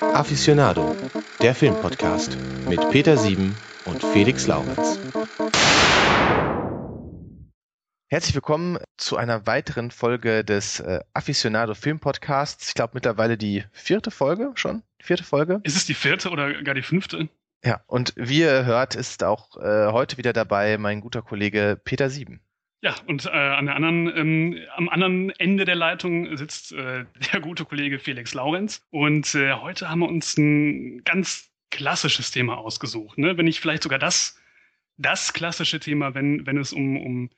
Aficionado, der Filmpodcast mit Peter Sieben und Felix Laurenz. Herzlich willkommen zu einer weiteren Folge des äh, Aficionado Film Podcasts. Ich glaube mittlerweile die vierte Folge schon. Vierte Folge. Ist es die vierte oder gar die fünfte? Ja, und wie ihr hört, ist auch äh, heute wieder dabei mein guter Kollege Peter Sieben. Ja, und äh, an der anderen, ähm, am anderen Ende der Leitung sitzt äh, der gute Kollege Felix Laurenz. Und äh, heute haben wir uns ein ganz klassisches Thema ausgesucht. Ne? Wenn nicht vielleicht sogar das, das klassische Thema, wenn, wenn es um, um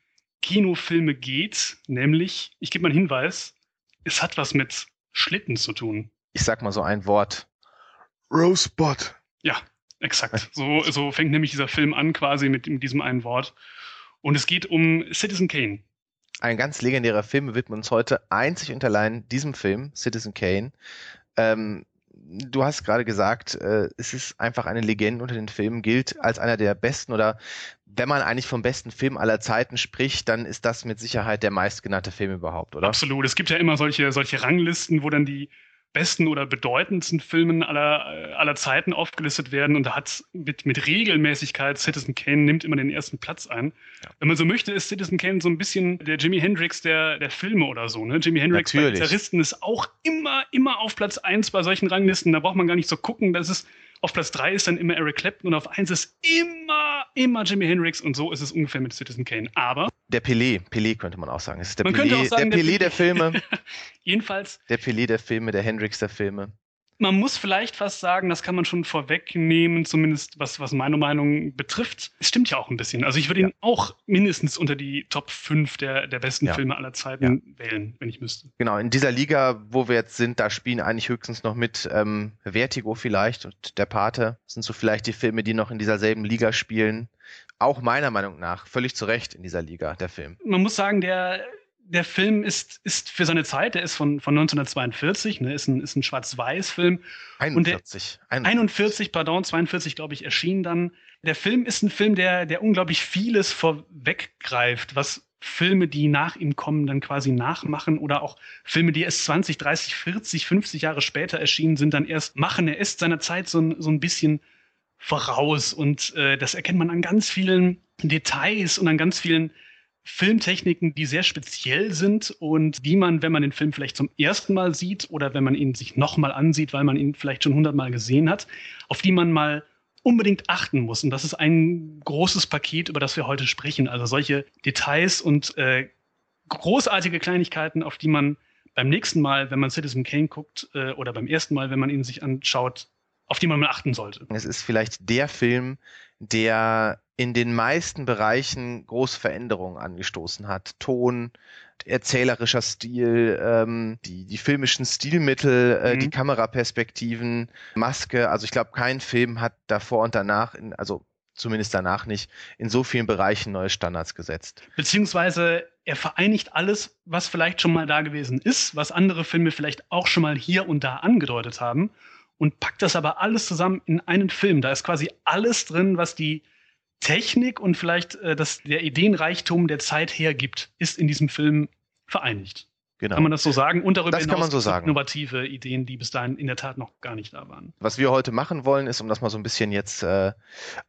Kinofilme geht, nämlich, ich gebe mal einen Hinweis, es hat was mit Schlitten zu tun. Ich sag mal so ein Wort. Rosebud. Ja, exakt. So, so fängt nämlich dieser Film an, quasi mit, mit diesem einen Wort. Und es geht um Citizen Kane. Ein ganz legendärer Film. Wir widmen uns heute einzig und allein diesem Film, Citizen Kane. Ähm, du hast gerade gesagt, äh, es ist einfach eine Legende unter den Filmen, gilt als einer der besten oder wenn man eigentlich vom besten Film aller Zeiten spricht, dann ist das mit Sicherheit der meistgenannte Film überhaupt, oder? Absolut. Es gibt ja immer solche, solche Ranglisten, wo dann die besten oder bedeutendsten Filmen aller, aller Zeiten aufgelistet werden. Und da hat mit, mit Regelmäßigkeit Citizen Kane nimmt immer den ersten Platz ein. Ja. Wenn man so möchte, ist Citizen Kane so ein bisschen der Jimi Hendrix der, der Filme oder so. Ne? Jimi Hendrix Natürlich. bei Gitarristen ist auch immer, immer auf Platz 1 bei solchen Ranglisten. Da braucht man gar nicht so gucken. Das ist auf Platz 3 ist dann immer Eric Clapton und auf 1 ist immer, immer Jimi Hendrix und so ist es ungefähr mit Citizen Kane. Aber. Der Pelé, Pelé könnte man auch sagen. Es ist der man Pelé, sagen, der, der Pelé der Filme. Jedenfalls. Der Pelé der Filme, der Hendrix der Filme man muss vielleicht fast sagen, das kann man schon vorwegnehmen, zumindest was, was meine Meinung betrifft. Es stimmt ja auch ein bisschen. Also ich würde ja. ihn auch mindestens unter die Top 5 der, der besten ja. Filme aller Zeiten ja. wählen, wenn ich müsste. Genau, in dieser Liga, wo wir jetzt sind, da spielen eigentlich höchstens noch mit ähm, Vertigo vielleicht und Der Pate. Das sind so vielleicht die Filme, die noch in dieser selben Liga spielen. Auch meiner Meinung nach völlig zu Recht in dieser Liga, der Film. Man muss sagen, der der Film ist, ist für seine Zeit, der ist von, von 1942, ne, ist ein, ist ein Schwarz-Weiß-Film. 41, der, 41. pardon, 42, glaube ich, erschien dann. Der Film ist ein Film, der, der unglaublich vieles vorweggreift, was Filme, die nach ihm kommen, dann quasi nachmachen oder auch Filme, die erst 20, 30, 40, 50 Jahre später erschienen sind, dann erst machen. Er ist seiner Zeit so, ein so ein bisschen voraus und äh, das erkennt man an ganz vielen Details und an ganz vielen Filmtechniken, die sehr speziell sind und die man, wenn man den Film vielleicht zum ersten Mal sieht oder wenn man ihn sich nochmal ansieht, weil man ihn vielleicht schon hundertmal gesehen hat, auf die man mal unbedingt achten muss. Und das ist ein großes Paket, über das wir heute sprechen. Also solche Details und äh, großartige Kleinigkeiten, auf die man beim nächsten Mal, wenn man Citizen Kane guckt, äh, oder beim ersten Mal, wenn man ihn sich anschaut, auf die man mal achten sollte. Es ist vielleicht der Film, der in den meisten Bereichen große Veränderungen angestoßen hat. Ton, erzählerischer Stil, ähm, die, die filmischen Stilmittel, äh, mhm. die Kameraperspektiven, Maske. Also ich glaube, kein Film hat davor und danach, in, also zumindest danach nicht, in so vielen Bereichen neue Standards gesetzt. Beziehungsweise er vereinigt alles, was vielleicht schon mal da gewesen ist, was andere Filme vielleicht auch schon mal hier und da angedeutet haben und packt das aber alles zusammen in einen Film. Da ist quasi alles drin, was die Technik und vielleicht äh, das, der Ideenreichtum der Zeit hergibt, ist in diesem Film vereinigt. Genau. Kann man das so sagen? Und darüber das hinaus kann man so sagen. innovative Ideen, die bis dahin in der Tat noch gar nicht da waren. Was wir heute machen wollen, ist, um das mal so ein bisschen jetzt äh,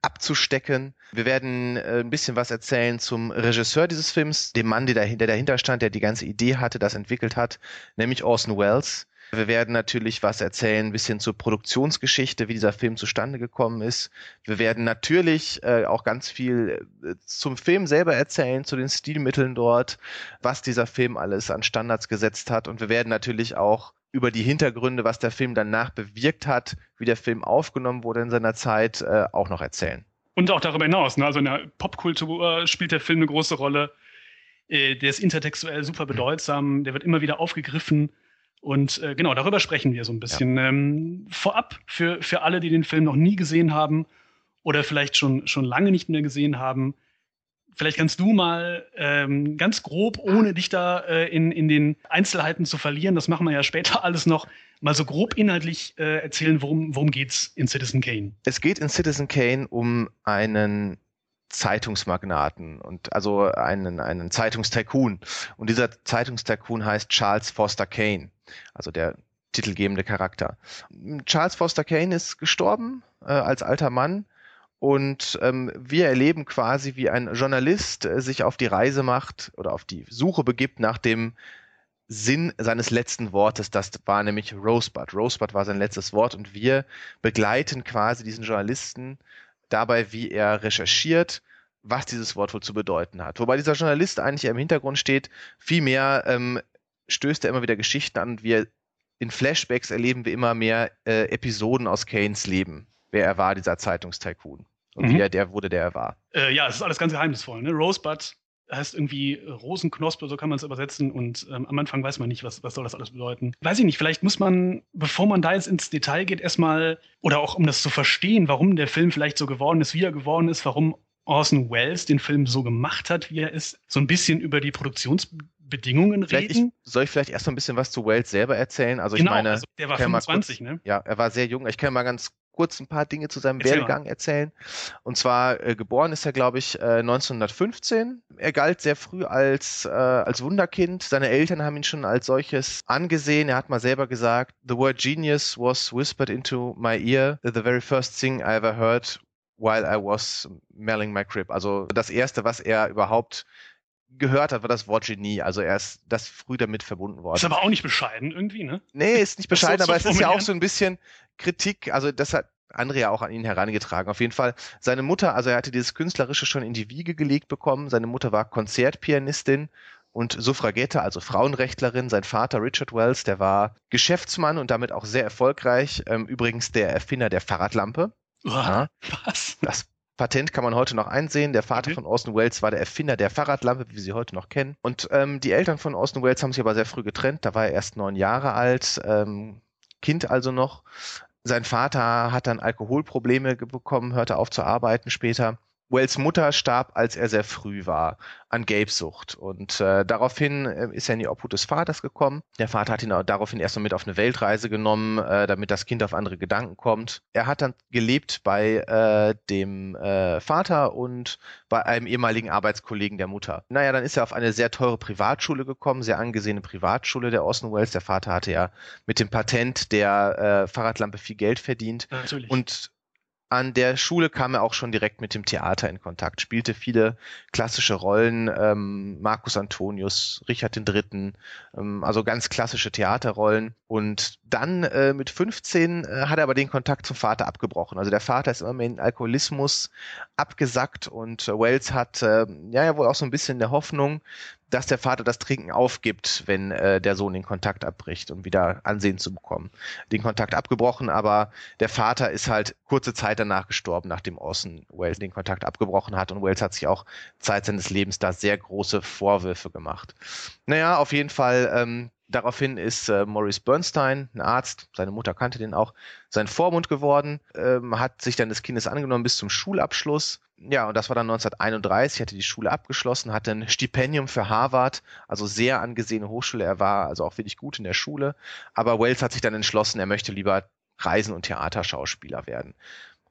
abzustecken, wir werden äh, ein bisschen was erzählen zum Regisseur dieses Films, dem Mann, der dahinter, der dahinter stand, der die ganze Idee hatte, das entwickelt hat, nämlich Orson Welles. Wir werden natürlich was erzählen, ein bisschen zur Produktionsgeschichte, wie dieser Film zustande gekommen ist. Wir werden natürlich äh, auch ganz viel äh, zum Film selber erzählen, zu den Stilmitteln dort, was dieser Film alles an Standards gesetzt hat. Und wir werden natürlich auch über die Hintergründe, was der Film danach bewirkt hat, wie der Film aufgenommen wurde in seiner Zeit, äh, auch noch erzählen. Und auch darüber hinaus. Ne? Also in der Popkultur spielt der Film eine große Rolle. Äh, der ist intertextuell super bedeutsam. Der wird immer wieder aufgegriffen und äh, genau, darüber sprechen wir so ein bisschen. Ja. Ähm, vorab, für, für alle, die den Film noch nie gesehen haben oder vielleicht schon, schon lange nicht mehr gesehen haben, vielleicht kannst du mal ähm, ganz grob, ohne dich da äh, in, in den Einzelheiten zu verlieren, das machen wir ja später alles noch, mal so grob inhaltlich äh, erzählen, worum, worum geht's in Citizen Kane? Es geht in Citizen Kane um einen Zeitungsmagnaten und also einen, einen Zeitungstycoon. Und dieser Zeitungstycoon heißt Charles Foster Kane. Also der titelgebende Charakter. Charles Foster Kane ist gestorben äh, als alter Mann und ähm, wir erleben quasi, wie ein Journalist äh, sich auf die Reise macht oder auf die Suche begibt nach dem Sinn seines letzten Wortes. Das war nämlich Rosebud. Rosebud war sein letztes Wort und wir begleiten quasi diesen Journalisten dabei, wie er recherchiert, was dieses Wort wohl zu bedeuten hat. Wobei dieser Journalist eigentlich im Hintergrund steht, vielmehr ähm, stößt er immer wieder Geschichten an wir in Flashbacks erleben wir immer mehr äh, Episoden aus Kanes Leben wer er war, dieser Zeitungstycoon. Und mhm. wie er der wurde, der er war. Äh, ja, es ist alles ganz geheimnisvoll. Ne? Rosebud heißt irgendwie Rosenknospe, so kann man es übersetzen. Und ähm, am Anfang weiß man nicht, was, was soll das alles bedeuten. Weiß ich nicht, vielleicht muss man, bevor man da jetzt ins Detail geht, erstmal, oder auch um das zu verstehen, warum der Film vielleicht so geworden ist, wie er geworden ist, warum Orson Welles den Film so gemacht hat, wie er ist, so ein bisschen über die Produktionsbedingungen reden. Ich, soll ich vielleicht erst mal ein bisschen was zu Welles selber erzählen? Also genau, ich meine, also der war 25, kurz, ne? Ja, er war sehr jung. Ich kann mal ganz kurz ein paar Dinge zu seinem Erzähl Werdegang mal. erzählen. Und zwar äh, geboren ist er, glaube ich, äh, 1915. Er galt sehr früh als, äh, als Wunderkind. Seine Eltern haben ihn schon als solches angesehen. Er hat mal selber gesagt, The word genius was whispered into my ear. The very first thing I ever heard while I was mailing my crib. Also das erste, was er überhaupt gehört hat, war das Wort Genie. Also er ist das früh damit verbunden worden. Ist aber auch nicht bescheiden irgendwie, ne? Nee, ist nicht bescheiden, so aber es ist ja auch so ein bisschen Kritik. Also das hat andere ja auch an ihn herangetragen. Auf jeden Fall seine Mutter, also er hatte dieses Künstlerische schon in die Wiege gelegt bekommen. Seine Mutter war Konzertpianistin und Suffragette, also Frauenrechtlerin. Sein Vater Richard Wells, der war Geschäftsmann und damit auch sehr erfolgreich. Ähm, übrigens der Erfinder der Fahrradlampe. Uah, ja, was? Das Patent kann man heute noch einsehen. Der Vater okay. von Orson Welles war der Erfinder der Fahrradlampe, wie wir sie heute noch kennen. Und ähm, die Eltern von Orson Welles haben sich aber sehr früh getrennt. Da war er erst neun Jahre alt, ähm, Kind also noch. Sein Vater hat dann Alkoholprobleme bekommen, hörte auf zu arbeiten später. Wells Mutter starb, als er sehr früh war, an Gelbsucht. Und äh, daraufhin äh, ist er in die Obhut des Vaters gekommen. Der Vater hat ihn auch daraufhin erstmal mit auf eine Weltreise genommen, äh, damit das Kind auf andere Gedanken kommt. Er hat dann gelebt bei äh, dem äh, Vater und bei einem ehemaligen Arbeitskollegen der Mutter. Naja, dann ist er auf eine sehr teure Privatschule gekommen, sehr angesehene Privatschule der Orson Wells. Der Vater hatte ja mit dem Patent der äh, Fahrradlampe viel Geld verdient. Natürlich. Und an der Schule kam er auch schon direkt mit dem Theater in Kontakt, spielte viele klassische Rollen, ähm, Marcus Antonius, Richard III., ähm, also ganz klassische Theaterrollen. Und dann äh, mit 15 äh, hat er aber den Kontakt zum Vater abgebrochen. Also der Vater ist immer mehr in Alkoholismus abgesackt und äh, Wells hat äh, ja, ja wohl auch so ein bisschen der Hoffnung, dass der Vater das Trinken aufgibt, wenn äh, der Sohn den Kontakt abbricht, um wieder Ansehen zu bekommen. Den Kontakt abgebrochen, aber der Vater ist halt kurze Zeit danach gestorben, nachdem Orson Welles den Kontakt abgebrochen hat und Welles hat sich auch Zeit seines Lebens da sehr große Vorwürfe gemacht. Naja, auf jeden Fall ähm, Daraufhin ist äh, Maurice Bernstein, ein Arzt, seine Mutter kannte den auch, sein Vormund geworden, ähm, hat sich dann des Kindes angenommen bis zum Schulabschluss. Ja, und das war dann 1931, hatte die Schule abgeschlossen, hatte ein Stipendium für Harvard, also sehr angesehene Hochschule. Er war also auch wirklich gut in der Schule. Aber Wells hat sich dann entschlossen, er möchte lieber Reisen- und Theaterschauspieler werden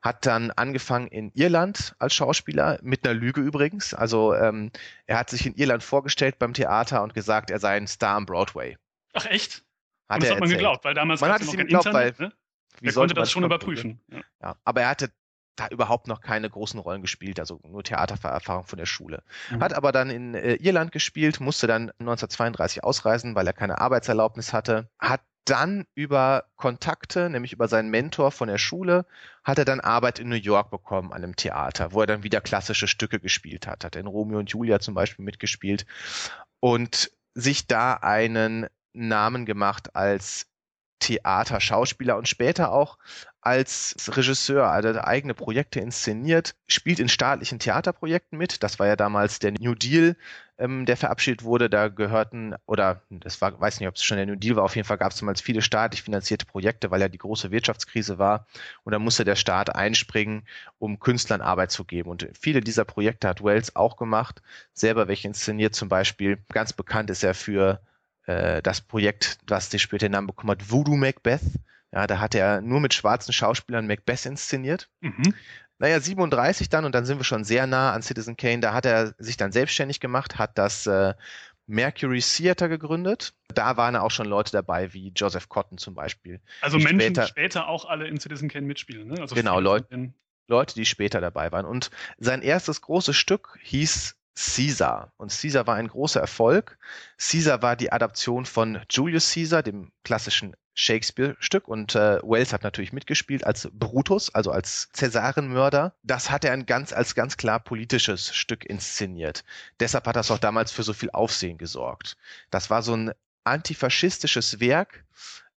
hat dann angefangen in Irland als Schauspieler, mit einer Lüge übrigens. Also ähm, er hat sich in Irland vorgestellt beim Theater und gesagt, er sei ein Star am Broadway. Ach echt? Hat und das hat man geglaubt, weil damals man hat es ihm geglaubt, Internet, weil ne? er konnte das schon überprüfen. Ja. ja. aber er hatte da überhaupt noch keine großen Rollen gespielt, also nur Theatererfahrung von der Schule. Mhm. Hat aber dann in äh, Irland gespielt, musste dann 1932 ausreisen, weil er keine Arbeitserlaubnis hatte. Hat dann über Kontakte, nämlich über seinen Mentor von der Schule, hat er dann Arbeit in New York bekommen an einem Theater, wo er dann wieder klassische Stücke gespielt hat. Hat in Romeo und Julia zum Beispiel mitgespielt und sich da einen Namen gemacht als Theaterschauspieler und später auch als Regisseur, also eigene Projekte inszeniert, spielt in staatlichen Theaterprojekten mit. Das war ja damals der New Deal, ähm, der verabschiedet wurde. Da gehörten, oder das war, weiß nicht, ob es schon der New Deal war, auf jeden Fall gab es damals viele staatlich finanzierte Projekte, weil ja die große Wirtschaftskrise war. Und da musste der Staat einspringen, um Künstlern Arbeit zu geben. Und viele dieser Projekte hat Wells auch gemacht, selber welche inszeniert. Zum Beispiel ganz bekannt ist er für äh, das Projekt, was sich später den Namen bekommen hat, Voodoo Macbeth. Ja, da hat er nur mit schwarzen Schauspielern Macbeth inszeniert. Mhm. Naja, 37 dann, und dann sind wir schon sehr nah an Citizen Kane, da hat er sich dann selbstständig gemacht, hat das äh, Mercury Theater gegründet. Da waren auch schon Leute dabei, wie Joseph Cotton zum Beispiel. Also Menschen, später, die später auch alle in Citizen Kane mitspielen, ne? Also genau, Leute, Leute, die später dabei waren. Und sein erstes großes Stück hieß Caesar. Und Caesar war ein großer Erfolg. Caesar war die Adaption von Julius Caesar, dem klassischen Shakespeare-Stück. Und äh, Wells hat natürlich mitgespielt als Brutus, also als Cäsarenmörder. Das hat er ein ganz, als ganz klar politisches Stück inszeniert. Deshalb hat das auch damals für so viel Aufsehen gesorgt. Das war so ein antifaschistisches Werk.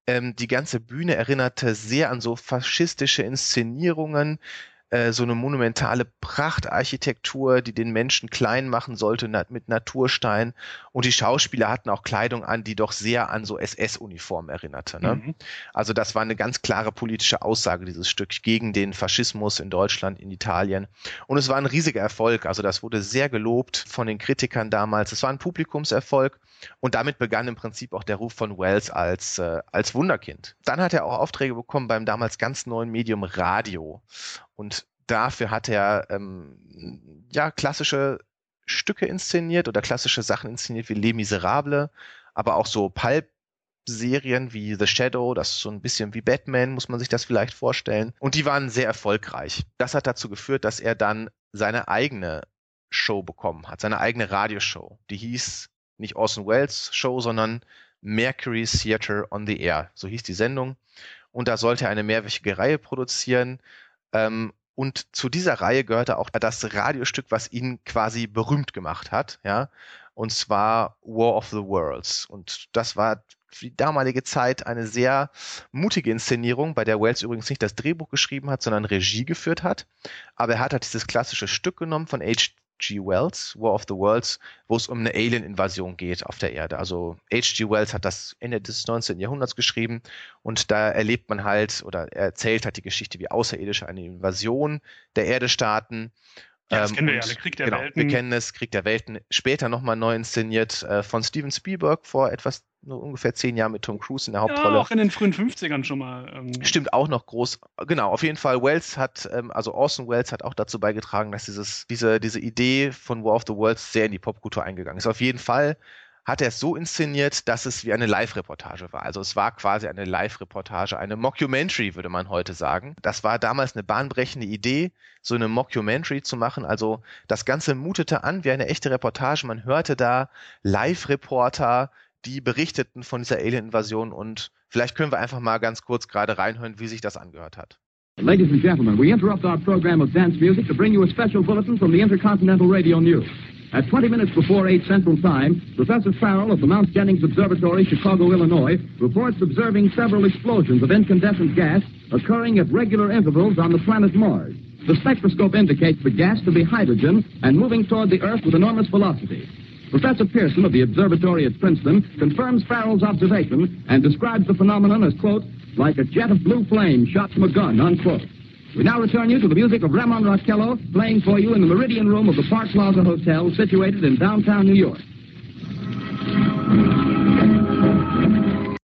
Ähm, die ganze Bühne erinnerte sehr an so faschistische Inszenierungen äh, so eine monumentale Prachtarchitektur, die den Menschen klein machen sollte mit Naturstein. Und die Schauspieler hatten auch Kleidung an, die doch sehr an so SS-Uniformen erinnerte. Ne? Mhm. Also das war eine ganz klare politische Aussage, dieses Stück gegen den Faschismus in Deutschland, in Italien. Und es war ein riesiger Erfolg. Also das wurde sehr gelobt von den Kritikern damals. Es war ein Publikumserfolg. Und damit begann im Prinzip auch der Ruf von Wells als, äh, als Wunderkind. Dann hat er auch Aufträge bekommen beim damals ganz neuen Medium Radio. Und dafür hat er ähm, ja klassische Stücke inszeniert oder klassische Sachen inszeniert wie Les Miserables, aber auch so Pulp Serien wie The Shadow, das ist so ein bisschen wie Batman, muss man sich das vielleicht vorstellen. Und die waren sehr erfolgreich. Das hat dazu geführt, dass er dann seine eigene Show bekommen hat, seine eigene Radioshow. Die hieß nicht Orson Welles Show, sondern Mercury Theater on the Air. So hieß die Sendung. Und da sollte er eine mehrwöchige Reihe produzieren. Ähm, und zu dieser Reihe gehörte auch das Radiostück, was ihn quasi berühmt gemacht hat, ja. Und zwar War of the Worlds. Und das war für die damalige Zeit eine sehr mutige Inszenierung, bei der Wells übrigens nicht das Drehbuch geschrieben hat, sondern Regie geführt hat. Aber er hat halt dieses klassische Stück genommen von H. H.G. Wells, War of the Worlds, wo es um eine Alien-Invasion geht auf der Erde. Also H.G. Wells hat das Ende des 19. Jahrhunderts geschrieben und da erlebt man halt oder er erzählt halt die Geschichte, wie Außerirdische eine Invasion der Erde starten. Ja, das ähm, kennen wir ja, der Krieg der genau, Welten. Wir kennen es, Krieg der Welten, später nochmal neu inszeniert äh, von Steven Spielberg vor etwas nur ungefähr zehn Jahren mit Tom Cruise in der Hauptrolle. Ja, auch in den frühen 50ern schon mal. Ähm. Stimmt auch noch groß. Genau, auf jeden Fall. Wells hat, ähm, also Orson Welles hat auch dazu beigetragen, dass dieses, diese, diese Idee von War of the Worlds sehr in die Popkultur eingegangen ist. Auf jeden Fall hat er es so inszeniert, dass es wie eine Live-Reportage war. Also es war quasi eine Live-Reportage, eine Mockumentary, würde man heute sagen. Das war damals eine bahnbrechende Idee, so eine Mockumentary zu machen. Also das Ganze mutete an wie eine echte Reportage. Man hörte da Live-Reporter, die berichteten von dieser Alien-Invasion und vielleicht können wir einfach mal ganz kurz gerade reinhören, wie sich das angehört hat. Ladies and gentlemen, we interrupt our program of dance music to bring you a special bulletin from the Intercontinental Radio News. At 20 minutes before 8 Central Time, Professor Farrell of the Mount Jennings Observatory, Chicago, Illinois, reports observing several explosions of incandescent gas occurring at regular intervals on the planet Mars. The spectroscope indicates the gas to be hydrogen and moving toward the Earth with enormous velocity. Professor Pearson of the observatory at Princeton confirms Farrell's observation and describes the phenomenon as, quote, like a jet of blue flame shot from a gun, unquote. We now return you to the music of Ramon Rockello playing for you in the Meridian Room of the Park Plaza Hotel situated in downtown New York.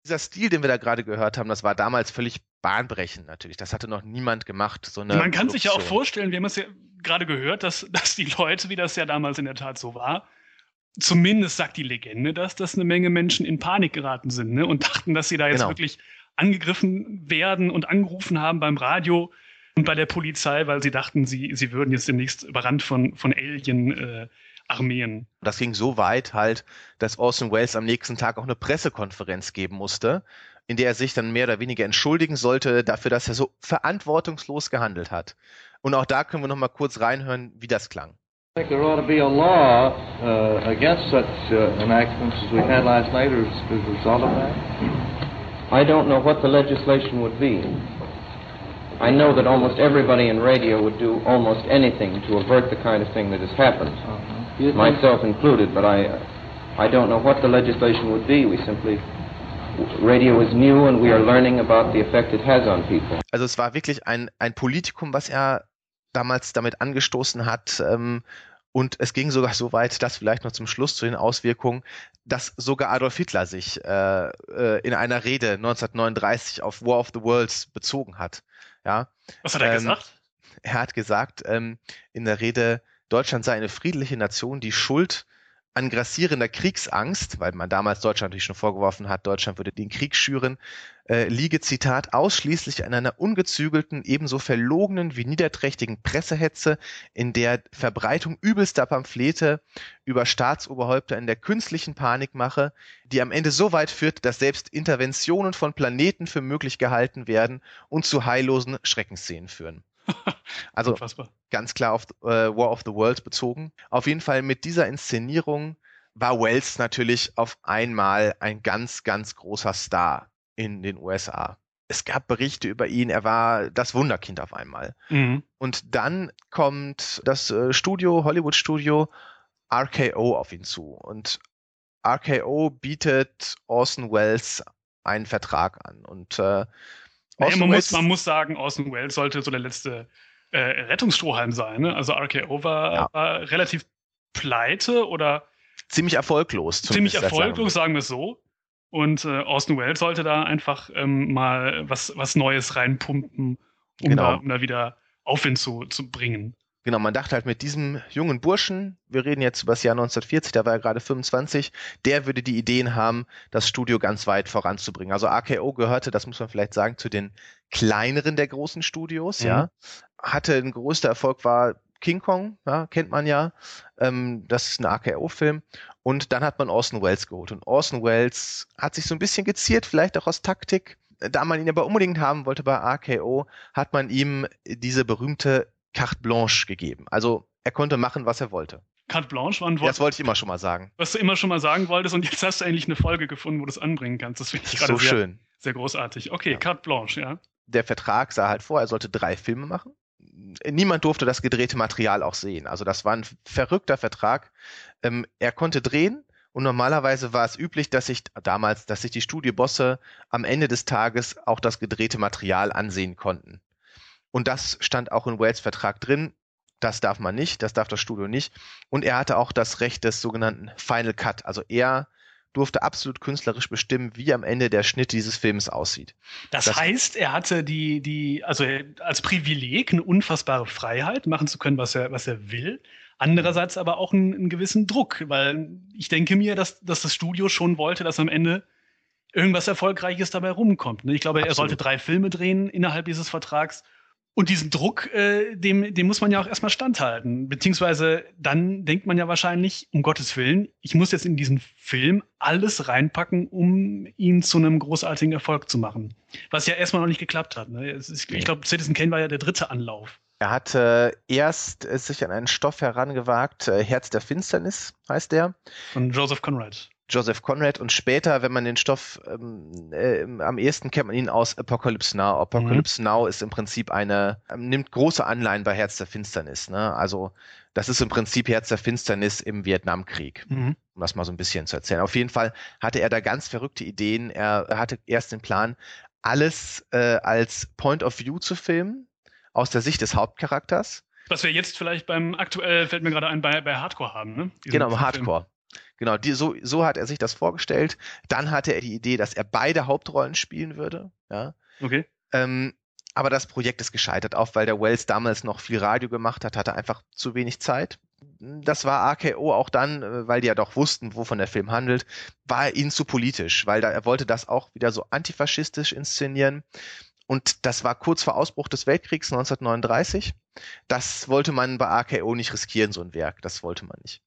Dieser Stil, den wir da gerade gehört haben, das war damals völlig bahnbrechend natürlich. Das hatte noch niemand gemacht. So eine Man kann Produktion. sich ja auch vorstellen, wir haben es ja gerade gehört, dass, dass die Leute, wie das ja damals in der Tat so war, zumindest sagt die Legende, dass das eine Menge Menschen in Panik geraten sind ne? und dachten, dass sie da jetzt genau. wirklich angegriffen werden und angerufen haben beim Radio und bei der Polizei, weil sie dachten, sie, sie würden jetzt demnächst überrannt von, von Alien. Äh, Armeen. Das ging so weit halt, dass Orson Welles am nächsten Tag auch eine Pressekonferenz geben musste, in der er sich dann mehr oder weniger entschuldigen sollte dafür, dass er so verantwortungslos gehandelt hat. Und auch da können wir noch mal kurz reinhören, wie das klang. I think there ought to be a law uh, against such uh, enactments as we had last night as, as a result of that. I don't know what the legislation would be. I know that almost everybody in radio would do almost anything to avert the kind of thing that has happened, uh-huh. myself included, but I, I don't know what the legislation would be. We simply Radio is new and we are learning about the effect it has on people. Also es war wirklich ein, ein Politikum, was er damals damit angestoßen hat. Ähm, und es ging sogar so weit, dass vielleicht noch zum Schluss zu den Auswirkungen, dass sogar Adolf Hitler sich äh, äh, in einer Rede 1939 auf War of the Worlds bezogen hat. Ja. Was hat er ähm, gesagt? Er hat gesagt ähm, in der Rede, Deutschland sei eine friedliche Nation, die Schuld an grassierender Kriegsangst, weil man damals Deutschland natürlich schon vorgeworfen hat, Deutschland würde den Krieg schüren, äh, liege, Zitat, ausschließlich an einer ungezügelten, ebenso verlogenen wie niederträchtigen Pressehetze, in der Verbreitung übelster Pamphlete über Staatsoberhäupter in der künstlichen Panikmache, die am Ende so weit führt, dass selbst Interventionen von Planeten für möglich gehalten werden und zu heillosen Schreckensszenen führen. Also Unfassbar. ganz klar auf äh, War of the Worlds bezogen. Auf jeden Fall mit dieser Inszenierung war Wells natürlich auf einmal ein ganz, ganz großer Star in den USA. Es gab Berichte über ihn, er war das Wunderkind auf einmal. Mhm. Und dann kommt das äh, Studio, Hollywood-Studio RKO auf ihn zu. Und RKO bietet Orson Welles einen Vertrag an. Und äh, naja, man, muss, man muss sagen, Orson Welles sollte so der letzte äh, Rettungsstrohhalm sein. Ne? Also RKO war, ja. war, relativ pleite oder ziemlich erfolglos. Ziemlich erfolglos, sagen wir es so. Und äh, Orson Welles sollte da einfach ähm, mal was, was Neues reinpumpen, um, genau. da, um da wieder Aufwind zu, zu bringen. Genau, man dachte halt mit diesem jungen Burschen, wir reden jetzt über das Jahr 1940, da war er gerade 25, der würde die Ideen haben, das Studio ganz weit voranzubringen. Also AKO gehörte, das muss man vielleicht sagen, zu den kleineren der großen Studios, mhm. ja. Hatte ein größter Erfolg war King Kong, ja, kennt man ja. Ähm, das ist ein AKO-Film. Und dann hat man Orson Welles geholt. Und Orson Welles hat sich so ein bisschen geziert, vielleicht auch aus Taktik. Da man ihn aber unbedingt haben wollte bei AKO, hat man ihm diese berühmte carte blanche gegeben. Also er konnte machen, was er wollte. Carte blanche war ein Wort. Das wollte ich immer schon mal sagen. Was du immer schon mal sagen wolltest und jetzt hast du endlich eine Folge gefunden, wo du es anbringen kannst. Das finde ich gerade so sehr, schön. sehr großartig. Okay, ja. carte blanche, ja. Der Vertrag sah halt vor, er sollte drei Filme machen. Niemand durfte das gedrehte Material auch sehen. Also das war ein verrückter Vertrag. Ähm, er konnte drehen, und normalerweise war es üblich, dass sich damals, dass sich die Studiobosse am Ende des Tages auch das gedrehte Material ansehen konnten. Und das stand auch in Wales Vertrag drin. Das darf man nicht, das darf das Studio nicht. Und er hatte auch das Recht des sogenannten Final Cut. Also er durfte absolut künstlerisch bestimmen, wie am Ende der Schnitt dieses Films aussieht. Das, das heißt, er hatte die, die, also als Privileg eine unfassbare Freiheit, machen zu können, was er, was er will. Andererseits aber auch einen, einen gewissen Druck, weil ich denke mir, dass, dass das Studio schon wollte, dass am Ende irgendwas Erfolgreiches dabei rumkommt. Ich glaube, Absolut. er sollte drei Filme drehen innerhalb dieses Vertrags und diesen Druck, äh, dem, dem muss man ja auch erstmal standhalten. Beziehungsweise dann denkt man ja wahrscheinlich, um Gottes Willen, ich muss jetzt in diesen Film alles reinpacken, um ihn zu einem großartigen Erfolg zu machen. Was ja erstmal noch nicht geklappt hat. Ne? Ist, ich glaube, Citizen Kane war ja der dritte Anlauf. Er hatte erst äh, sich an einen Stoff herangewagt, äh, Herz der Finsternis heißt der. Von Joseph Conrad. Joseph Conrad und später, wenn man den Stoff ähm, äh, am ehesten kennt man ihn aus Apocalypse Now. Apocalypse mhm. Now ist im Prinzip eine, ähm, nimmt große Anleihen bei Herz der Finsternis. Ne? Also das ist im Prinzip Herz der Finsternis im Vietnamkrieg, mhm. um das mal so ein bisschen zu erzählen. Auf jeden Fall hatte er da ganz verrückte Ideen. Er hatte erst den Plan, alles äh, als Point of View zu filmen, aus der Sicht des Hauptcharakters. Was wir jetzt vielleicht beim aktuell, fällt mir gerade ein, bei, bei Hardcore haben, ne? Diesen genau, Hardcore. Genau, die, so, so hat er sich das vorgestellt. Dann hatte er die Idee, dass er beide Hauptrollen spielen würde. Ja. Okay. Ähm, aber das Projekt ist gescheitert, auch weil der Wells damals noch viel Radio gemacht hat, hatte einfach zu wenig Zeit. Das war AKO auch dann, äh, weil die ja doch wussten, wovon der Film handelt, war er ihnen zu politisch, weil da, er wollte das auch wieder so antifaschistisch inszenieren. Und das war kurz vor Ausbruch des Weltkriegs 1939. Das wollte man bei AKO nicht riskieren, so ein Werk. Das wollte man nicht.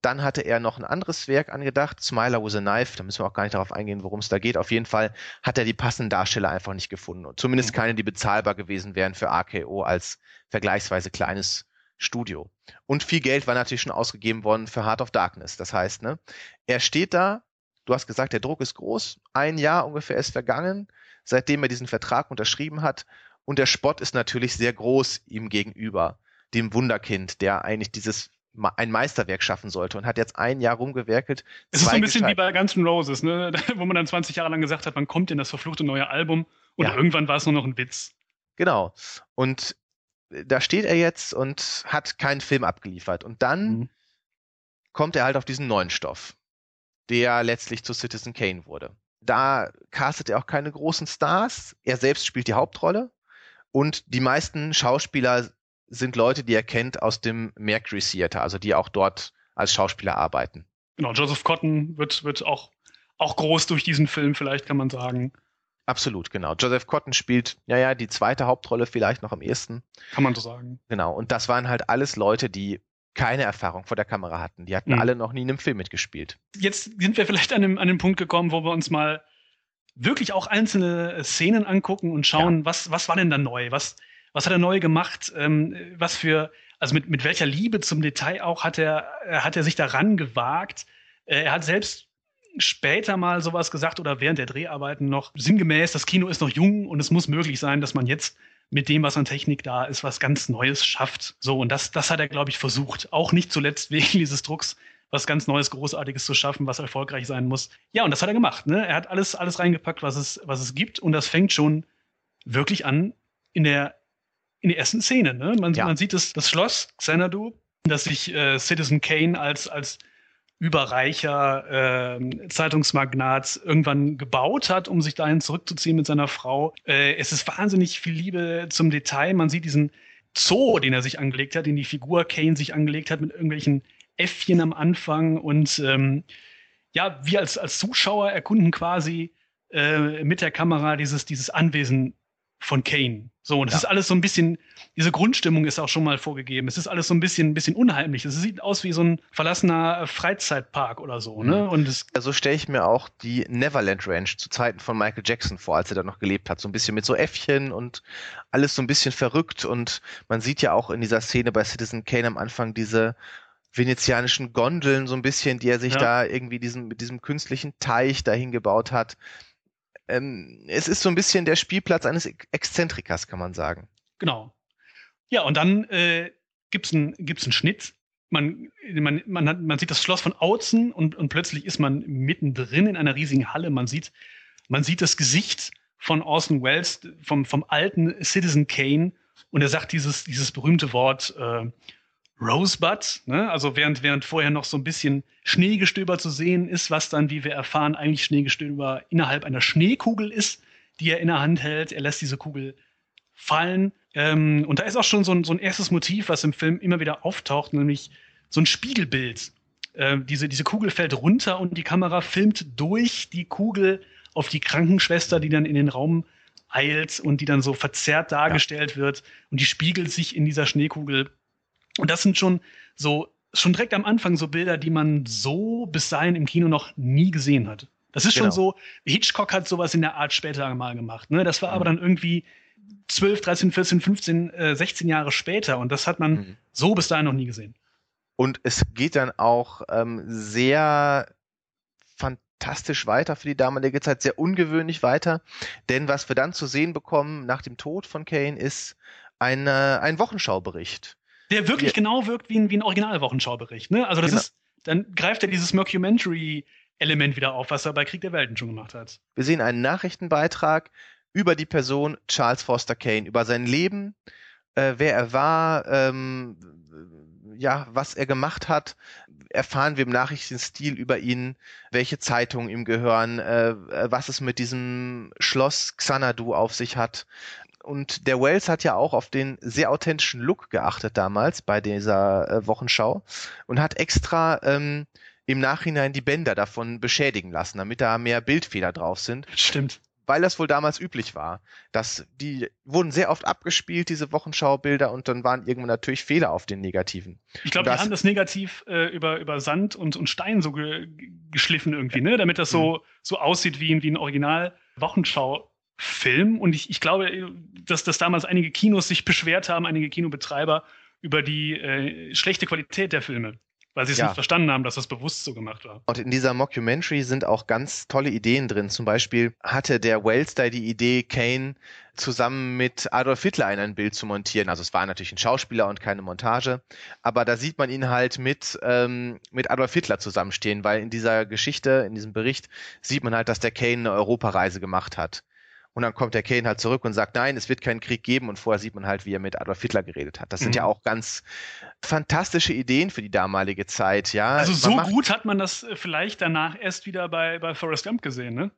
Dann hatte er noch ein anderes Werk angedacht, Smiler with a Knife. Da müssen wir auch gar nicht darauf eingehen, worum es da geht. Auf jeden Fall hat er die passenden Darsteller einfach nicht gefunden. Und zumindest mhm. keine, die bezahlbar gewesen wären für AKO als vergleichsweise kleines Studio. Und viel Geld war natürlich schon ausgegeben worden für Heart of Darkness. Das heißt, ne, er steht da, du hast gesagt, der Druck ist groß. Ein Jahr ungefähr ist vergangen, seitdem er diesen Vertrag unterschrieben hat. Und der Spott ist natürlich sehr groß ihm gegenüber, dem Wunderkind, der eigentlich dieses ein Meisterwerk schaffen sollte und hat jetzt ein Jahr rumgewerkelt. Es ist so ein bisschen wie bei Guns N' Roses, ne? wo man dann 20 Jahre lang gesagt hat, man kommt in das verfluchte neue Album und ja. irgendwann war es nur noch ein Witz. Genau. Und äh, da steht er jetzt und hat keinen Film abgeliefert. Und dann mhm. kommt er halt auf diesen neuen Stoff, der letztlich zu Citizen Kane wurde. Da castet er auch keine großen Stars. Er selbst spielt die Hauptrolle. Und die meisten Schauspieler sind Leute, die er kennt aus dem Mercury Theater, also die auch dort als Schauspieler arbeiten. Genau, Joseph Cotton wird, wird auch, auch groß durch diesen Film, vielleicht kann man sagen. Absolut, genau. Joseph Cotton spielt, ja, ja, die zweite Hauptrolle vielleicht noch am ehesten. Kann man so sagen. Genau. Und das waren halt alles Leute, die keine Erfahrung vor der Kamera hatten. Die hatten mhm. alle noch nie in einem Film mitgespielt. Jetzt sind wir vielleicht an dem, an dem Punkt gekommen, wo wir uns mal wirklich auch einzelne Szenen angucken und schauen, ja. was, was war denn da neu? Was, was hat er neu gemacht? Ähm, was für, also mit, mit welcher Liebe zum Detail auch hat er, hat er sich daran gewagt? Äh, er hat selbst später mal sowas gesagt oder während der Dreharbeiten noch sinngemäß, das Kino ist noch jung und es muss möglich sein, dass man jetzt mit dem, was an Technik da ist, was ganz Neues schafft. So, und das, das hat er, glaube ich, versucht. Auch nicht zuletzt wegen dieses Drucks, was ganz Neues, Großartiges zu schaffen, was erfolgreich sein muss. Ja, und das hat er gemacht. Ne? Er hat alles, alles reingepackt, was es, was es gibt. Und das fängt schon wirklich an in der, in der ersten Szene. Ne? Man, ja. man sieht das, das Schloss Xanadu, das sich äh, Citizen Kane als, als überreicher äh, Zeitungsmagnat irgendwann gebaut hat, um sich dahin zurückzuziehen mit seiner Frau. Äh, es ist wahnsinnig viel Liebe zum Detail. Man sieht diesen Zoo, den er sich angelegt hat, den die Figur Kane sich angelegt hat mit irgendwelchen Äffchen am Anfang und ähm, ja, wir als, als Zuschauer erkunden quasi äh, mit der Kamera dieses, dieses Anwesen von Kane. So, und es ja. ist alles so ein bisschen, diese Grundstimmung ist auch schon mal vorgegeben. Es ist alles so ein bisschen, ein bisschen unheimlich. Es sieht aus wie so ein verlassener Freizeitpark oder so, ne? Mhm. Und es so also stelle ich mir auch die Neverland Ranch zu Zeiten von Michael Jackson vor, als er da noch gelebt hat. So ein bisschen mit so Äffchen und alles so ein bisschen verrückt. Und man sieht ja auch in dieser Szene bei Citizen Kane am Anfang diese venezianischen Gondeln so ein bisschen, die er sich ja. da irgendwie diesen, mit diesem künstlichen Teich dahin gebaut hat ähm, es ist so ein bisschen der Spielplatz eines Exzentrikers, kann man sagen. Genau. Ja, und dann äh, gibt's einen gibt's einen Schnitt. Man, man, man, hat, man sieht das Schloss von außen und, und plötzlich ist man mittendrin in einer riesigen Halle. Man sieht, man sieht das Gesicht von Orson Welles, vom, vom alten Citizen Kane, und er sagt dieses, dieses berühmte Wort äh, Rosebud, ne? also während, während vorher noch so ein bisschen Schneegestöber zu sehen ist, was dann, wie wir erfahren, eigentlich Schneegestöber innerhalb einer Schneekugel ist, die er in der Hand hält. Er lässt diese Kugel fallen. Ähm, und da ist auch schon so ein, so ein erstes Motiv, was im Film immer wieder auftaucht, nämlich so ein Spiegelbild. Äh, diese, diese Kugel fällt runter und die Kamera filmt durch die Kugel auf die Krankenschwester, die dann in den Raum eilt und die dann so verzerrt dargestellt ja. wird und die spiegelt sich in dieser Schneekugel und das sind schon so, schon direkt am Anfang so Bilder, die man so bis dahin im Kino noch nie gesehen hat. Das ist genau. schon so, Hitchcock hat sowas in der Art später mal gemacht. Ne? Das war mhm. aber dann irgendwie 12, 13, 14, 15, äh, 16 Jahre später und das hat man mhm. so bis dahin noch nie gesehen. Und es geht dann auch ähm, sehr fantastisch weiter für die damalige Zeit, sehr ungewöhnlich weiter. Denn was wir dann zu sehen bekommen nach dem Tod von Kane ist eine, ein Wochenschaubericht der wirklich ja. genau wirkt wie ein, wie ein Originalwochenschaubericht. Ne? Also das genau. ist, dann greift er dieses Mockumentary-Element wieder auf, was er bei Krieg der Welten schon gemacht hat. Wir sehen einen Nachrichtenbeitrag über die Person Charles Foster Kane, über sein Leben, äh, wer er war, ähm, ja, was er gemacht hat, erfahren wir im Nachrichtenstil über ihn, welche Zeitungen ihm gehören, äh, was es mit diesem Schloss Xanadu auf sich hat, und der Wells hat ja auch auf den sehr authentischen Look geachtet damals bei dieser äh, Wochenschau und hat extra ähm, im Nachhinein die Bänder davon beschädigen lassen, damit da mehr Bildfehler drauf sind. Stimmt. Weil das wohl damals üblich war. dass die wurden sehr oft abgespielt, diese Wochenschaubilder, und dann waren irgendwann natürlich Fehler auf den Negativen. Ich glaube, die haben das Negativ äh, über, über Sand und, und Stein so ge geschliffen irgendwie, ne? Damit das so, mhm. so aussieht wie, wie ein Original Wochenschau Film. Und ich, ich glaube, dass, dass damals einige Kinos sich beschwert haben, einige Kinobetreiber, über die äh, schlechte Qualität der Filme. Weil sie es ja. nicht verstanden haben, dass das bewusst so gemacht war. Und in dieser Mockumentary sind auch ganz tolle Ideen drin. Zum Beispiel hatte der Wells da die Idee, Kane zusammen mit Adolf Hitler in ein Bild zu montieren. Also es war natürlich ein Schauspieler und keine Montage, aber da sieht man ihn halt mit, ähm, mit Adolf Hitler zusammenstehen, weil in dieser Geschichte, in diesem Bericht sieht man halt, dass der Kane eine Europareise gemacht hat. Und dann kommt der Kane halt zurück und sagt, nein, es wird keinen Krieg geben. Und vorher sieht man halt, wie er mit Adolf Hitler geredet hat. Das sind mhm. ja auch ganz fantastische Ideen für die damalige Zeit, ja. Also so gut hat man das äh, vielleicht danach erst wieder bei, bei Forrest Gump gesehen, ne?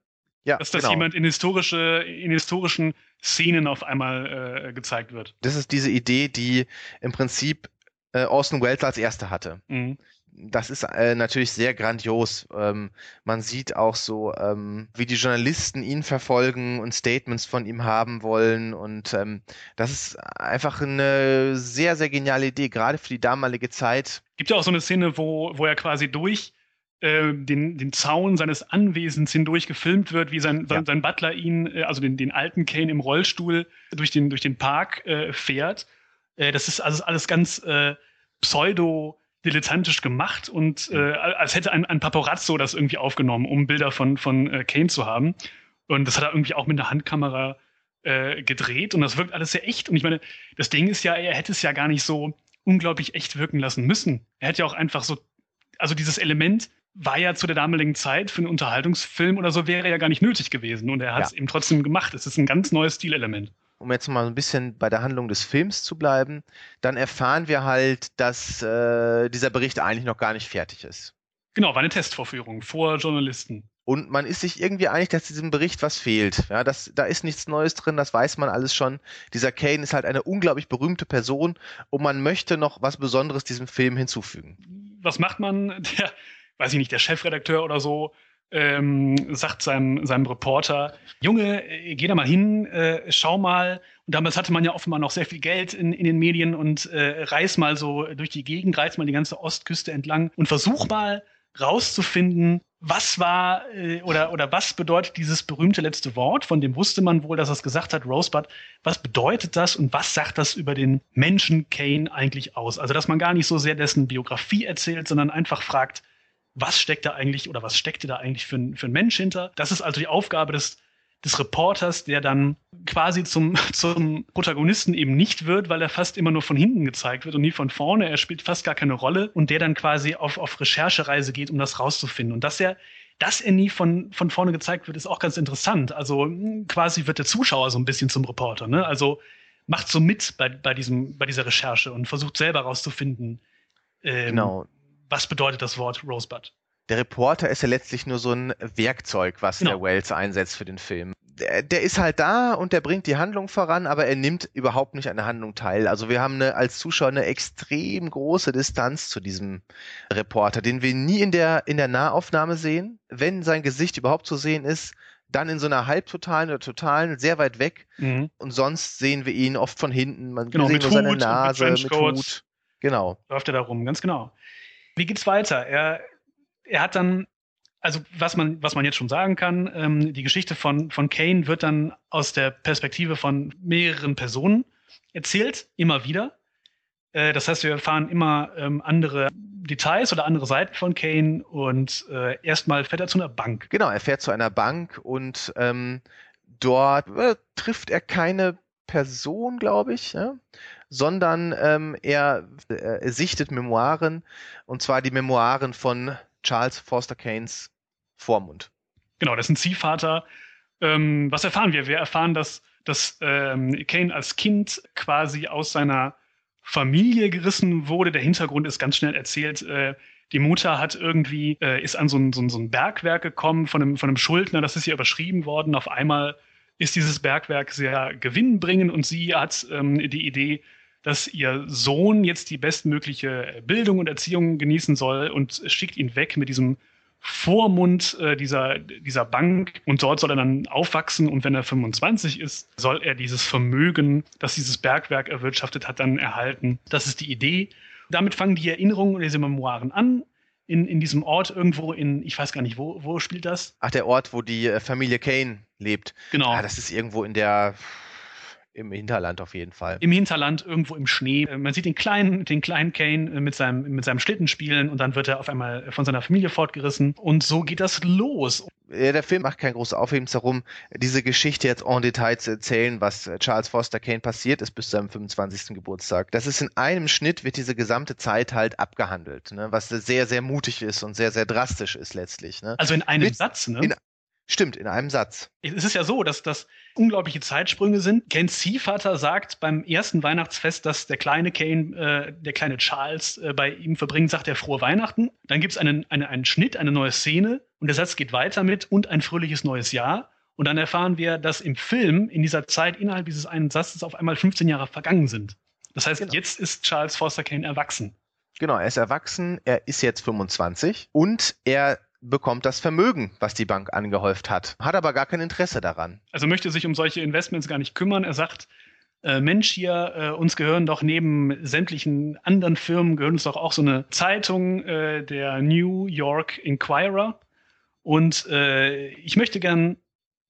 Ja, Dass das genau. jemand in, historische, in historischen Szenen auf einmal äh, gezeigt wird. Das ist diese Idee, die im Prinzip äh, Orson Welles als erster hatte. Mhm das ist äh, natürlich sehr grandios. Ähm, man sieht auch so, ähm, wie die Journalisten ihn verfolgen und Statements von ihm haben wollen. Und ähm, das ist einfach eine sehr, sehr geniale Idee, gerade für die damalige Zeit. Gibt ja auch so eine Szene, wo, wo er quasi durch äh, den, den Zaun seines Anwesens hindurch gefilmt wird, wie sein, ja. sein Butler ihn, äh, also den, den alten Kane im Rollstuhl durch den, durch den Park äh, fährt. Äh, das ist also alles ganz pseudo dilettantisch gemacht und äh, als hätte ein, ein Paparazzo das irgendwie aufgenommen, um Bilder von, von äh, Kane zu haben. Und das hat er irgendwie auch mit einer Handkamera äh, gedreht und das wirkt alles sehr echt. Und ich meine, das Ding ist ja, er hätte es ja gar nicht so unglaublich echt wirken lassen müssen. Er hätte ja auch einfach so, also dieses Element war ja zu der damaligen Zeit für einen Unterhaltungsfilm oder so wäre ja gar nicht nötig gewesen und er hat es ja. eben trotzdem gemacht. Es ist ein ganz neues Stilelement um jetzt mal ein bisschen bei der Handlung des Films zu bleiben, dann erfahren wir halt, dass äh, dieser Bericht eigentlich noch gar nicht fertig ist. Genau, war eine Testvorführung vor Journalisten. Und man ist sich irgendwie einig, dass diesem Bericht was fehlt. Ja, das, da ist nichts Neues drin, das weiß man alles schon. Dieser Kane ist halt eine unglaublich berühmte Person und man möchte noch was Besonderes diesem Film hinzufügen. Was macht man? Der, weiß ich nicht, der Chefredakteur oder so ähm, sagt seinem, seinem Reporter, Junge, äh, geh da mal hin, äh, schau mal. Und damals hatte man ja offenbar noch sehr viel Geld in, in den Medien und äh, reis mal so durch die Gegend, reis mal die ganze Ostküste entlang und versuch mal rauszufinden, was war äh, oder, oder was bedeutet dieses berühmte letzte Wort, von dem wusste man wohl, dass er es gesagt hat, Rosebud. Was bedeutet das und was sagt das über den Menschen Kane eigentlich aus? Also, dass man gar nicht so sehr dessen Biografie erzählt, sondern einfach fragt, was steckt da eigentlich oder was steckte da eigentlich für ein, für ein Mensch hinter. Das ist also die Aufgabe des, des Reporters, der dann quasi zum, zum Protagonisten eben nicht wird, weil er fast immer nur von hinten gezeigt wird und nie von vorne. Er spielt fast gar keine Rolle und der dann quasi auf, auf Recherchereise geht, um das rauszufinden. Und dass er, dass er nie von, von vorne gezeigt wird, ist auch ganz interessant. Also hm, quasi wird der Zuschauer so ein bisschen zum Reporter. Ne? Also macht so mit bei, bei, diesem, bei dieser Recherche und versucht selber rauszufinden, ähm, genau was bedeutet das Wort Rosebud? Der Reporter ist ja letztlich nur so ein Werkzeug, was genau. der Wells einsetzt für den Film. Der, der, ist halt da und der bringt die Handlung voran, aber er nimmt überhaupt nicht an der Handlung teil. Also wir haben eine, als Zuschauer eine extrem große Distanz zu diesem Reporter, den wir nie in der, in der Nahaufnahme sehen. Wenn sein Gesicht überhaupt zu sehen ist, dann in so einer halbtotalen oder totalen, sehr weit weg. Mhm. Und sonst sehen wir ihn oft von hinten. Man genau, sieht nur seine Nase, mit, Hut. Genau. Läuft er da rum, ganz genau. Wie geht's weiter? Er, er hat dann, also was man, was man jetzt schon sagen kann, ähm, die Geschichte von, von Kane wird dann aus der Perspektive von mehreren Personen erzählt, immer wieder. Äh, das heißt, wir erfahren immer ähm, andere Details oder andere Seiten von Kane und äh, erstmal fährt er zu einer Bank. Genau, er fährt zu einer Bank und ähm, dort äh, trifft er keine Person, glaube ich. Ja? Sondern ähm, er äh, sichtet Memoiren, und zwar die Memoiren von Charles Foster Keynes Vormund. Genau, das ist ein Ziehvater. Ähm, was erfahren wir? Wir erfahren, dass, dass ähm, Kane als Kind quasi aus seiner Familie gerissen wurde. Der Hintergrund ist ganz schnell erzählt. Äh, die Mutter hat irgendwie, äh, ist an so ein, so, ein, so ein Bergwerk gekommen von einem, von einem Schuldner, das ist ihr überschrieben worden. Auf einmal ist dieses Bergwerk sehr gewinnbringend und sie hat ähm, die Idee, dass ihr Sohn jetzt die bestmögliche Bildung und Erziehung genießen soll und schickt ihn weg mit diesem Vormund äh, dieser, dieser Bank und dort soll er dann aufwachsen und wenn er 25 ist, soll er dieses Vermögen, das dieses Bergwerk erwirtschaftet hat, dann erhalten. Das ist die Idee. Damit fangen die Erinnerungen und diese Memoiren an. In, in diesem Ort irgendwo in, ich weiß gar nicht, wo, wo spielt das? Ach, der Ort, wo die äh, Familie Kane lebt. Genau. Ah, das ist irgendwo in der im Hinterland auf jeden Fall. Im Hinterland, irgendwo im Schnee. Äh, man sieht den kleinen, den kleinen Kane äh, mit seinem, mit seinem Schlitten spielen und dann wird er auf einmal von seiner Familie fortgerissen. Und so geht das los. Der Film macht kein großes Aufhebens darum, diese Geschichte jetzt en Detail zu erzählen, was äh, Charles Foster Kane passiert ist bis zu seinem 25. Geburtstag. Das ist in einem Schnitt, wird diese gesamte Zeit halt abgehandelt, ne? was sehr, sehr mutig ist und sehr, sehr drastisch ist letztlich. Ne? Also in einem mit, Satz, ne? In, Stimmt, in einem Satz. Es ist ja so, dass das unglaubliche Zeitsprünge sind. Kens Ziehvater sagt beim ersten Weihnachtsfest, dass der kleine Kane, äh, der kleine Charles äh, bei ihm verbringt, sagt er frohe Weihnachten. Dann gibt es einen, eine, einen Schnitt, eine neue Szene und der Satz geht weiter mit und ein fröhliches neues Jahr. Und dann erfahren wir, dass im Film in dieser Zeit innerhalb dieses einen Satzes auf einmal 15 Jahre vergangen sind. Das heißt, genau. jetzt ist Charles Foster Kane erwachsen. Genau, er ist erwachsen, er ist jetzt 25 und er bekommt das Vermögen, was die Bank angehäuft hat, hat aber gar kein Interesse daran. Also möchte sich um solche Investments gar nicht kümmern. Er sagt, äh, Mensch hier, äh, uns gehören doch neben sämtlichen anderen Firmen, gehören uns doch auch so eine Zeitung, äh, der New York Inquirer. Und äh, ich möchte gern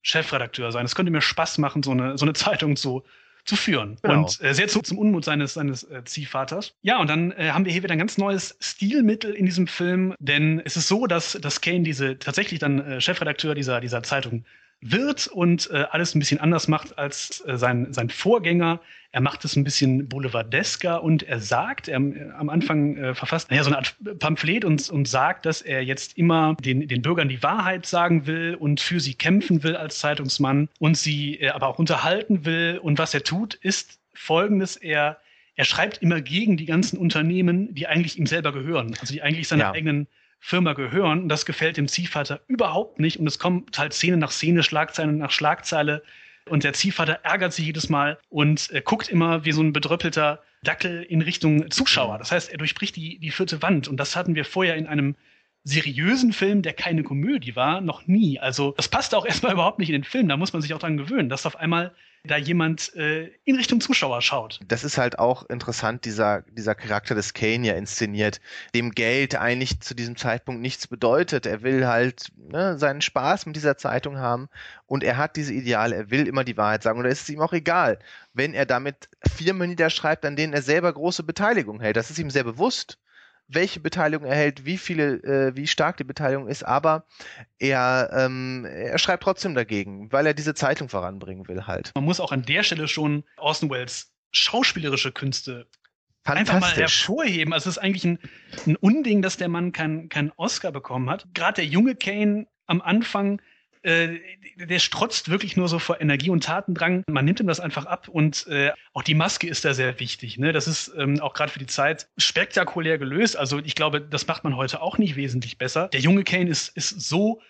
Chefredakteur sein. Es könnte mir Spaß machen, so eine, so eine Zeitung zu, zu führen. Genau. Und äh, sehr zu, zum Unmut seines, seines äh, Ziehvaters. Ja, und dann äh, haben wir hier wieder ein ganz neues Stilmittel in diesem Film, denn es ist so, dass, dass Kane diese tatsächlich dann äh, Chefredakteur dieser, dieser Zeitung wird und äh, alles ein bisschen anders macht als äh, sein, sein Vorgänger. Er macht es ein bisschen boulevardesker und er sagt, er äh, am Anfang äh, verfasst ja, so eine Art Pamphlet und, und sagt, dass er jetzt immer den, den Bürgern die Wahrheit sagen will und für sie kämpfen will als Zeitungsmann und sie äh, aber auch unterhalten will. Und was er tut, ist folgendes, er er schreibt immer gegen die ganzen Unternehmen, die eigentlich ihm selber gehören, also die eigentlich seine ja. eigenen Firma gehören. Und das gefällt dem Ziehvater überhaupt nicht. Und es kommt halt Szene nach Szene, Schlagzeile nach Schlagzeile. Und der Ziehvater ärgert sich jedes Mal und äh, guckt immer wie so ein bedröppelter Dackel in Richtung Zuschauer. Das heißt, er durchbricht die, die vierte Wand. Und das hatten wir vorher in einem seriösen Film, der keine Komödie war, noch nie. Also das passt auch erstmal überhaupt nicht in den Film. Da muss man sich auch dran gewöhnen, dass auf einmal da jemand äh, in Richtung Zuschauer schaut. Das ist halt auch interessant, dieser, dieser Charakter des Kane ja inszeniert, dem Geld eigentlich zu diesem Zeitpunkt nichts bedeutet. Er will halt ne, seinen Spaß mit dieser Zeitung haben und er hat diese Ideale, er will immer die Wahrheit sagen und da ist es ihm auch egal, wenn er damit Firmen niederschreibt, an denen er selber große Beteiligung hält. Das ist ihm sehr bewusst welche Beteiligung er hält, wie viele, äh, wie stark die Beteiligung ist, aber er, ähm, er schreibt trotzdem dagegen, weil er diese Zeitung voranbringen will halt. Man muss auch an der Stelle schon Orson Welles schauspielerische Künste einfach mal hervorheben. Also es ist eigentlich ein, ein Unding, dass der Mann keinen kein Oscar bekommen hat. Gerade der junge Kane am Anfang äh, der strotzt wirklich nur so vor Energie und Tatendrang. Man nimmt ihm das einfach ab und äh, auch die Maske ist da sehr wichtig. Ne? Das ist ähm, auch gerade für die Zeit spektakulär gelöst. Also ich glaube, das macht man heute auch nicht wesentlich besser. Der junge Kane ist, ist so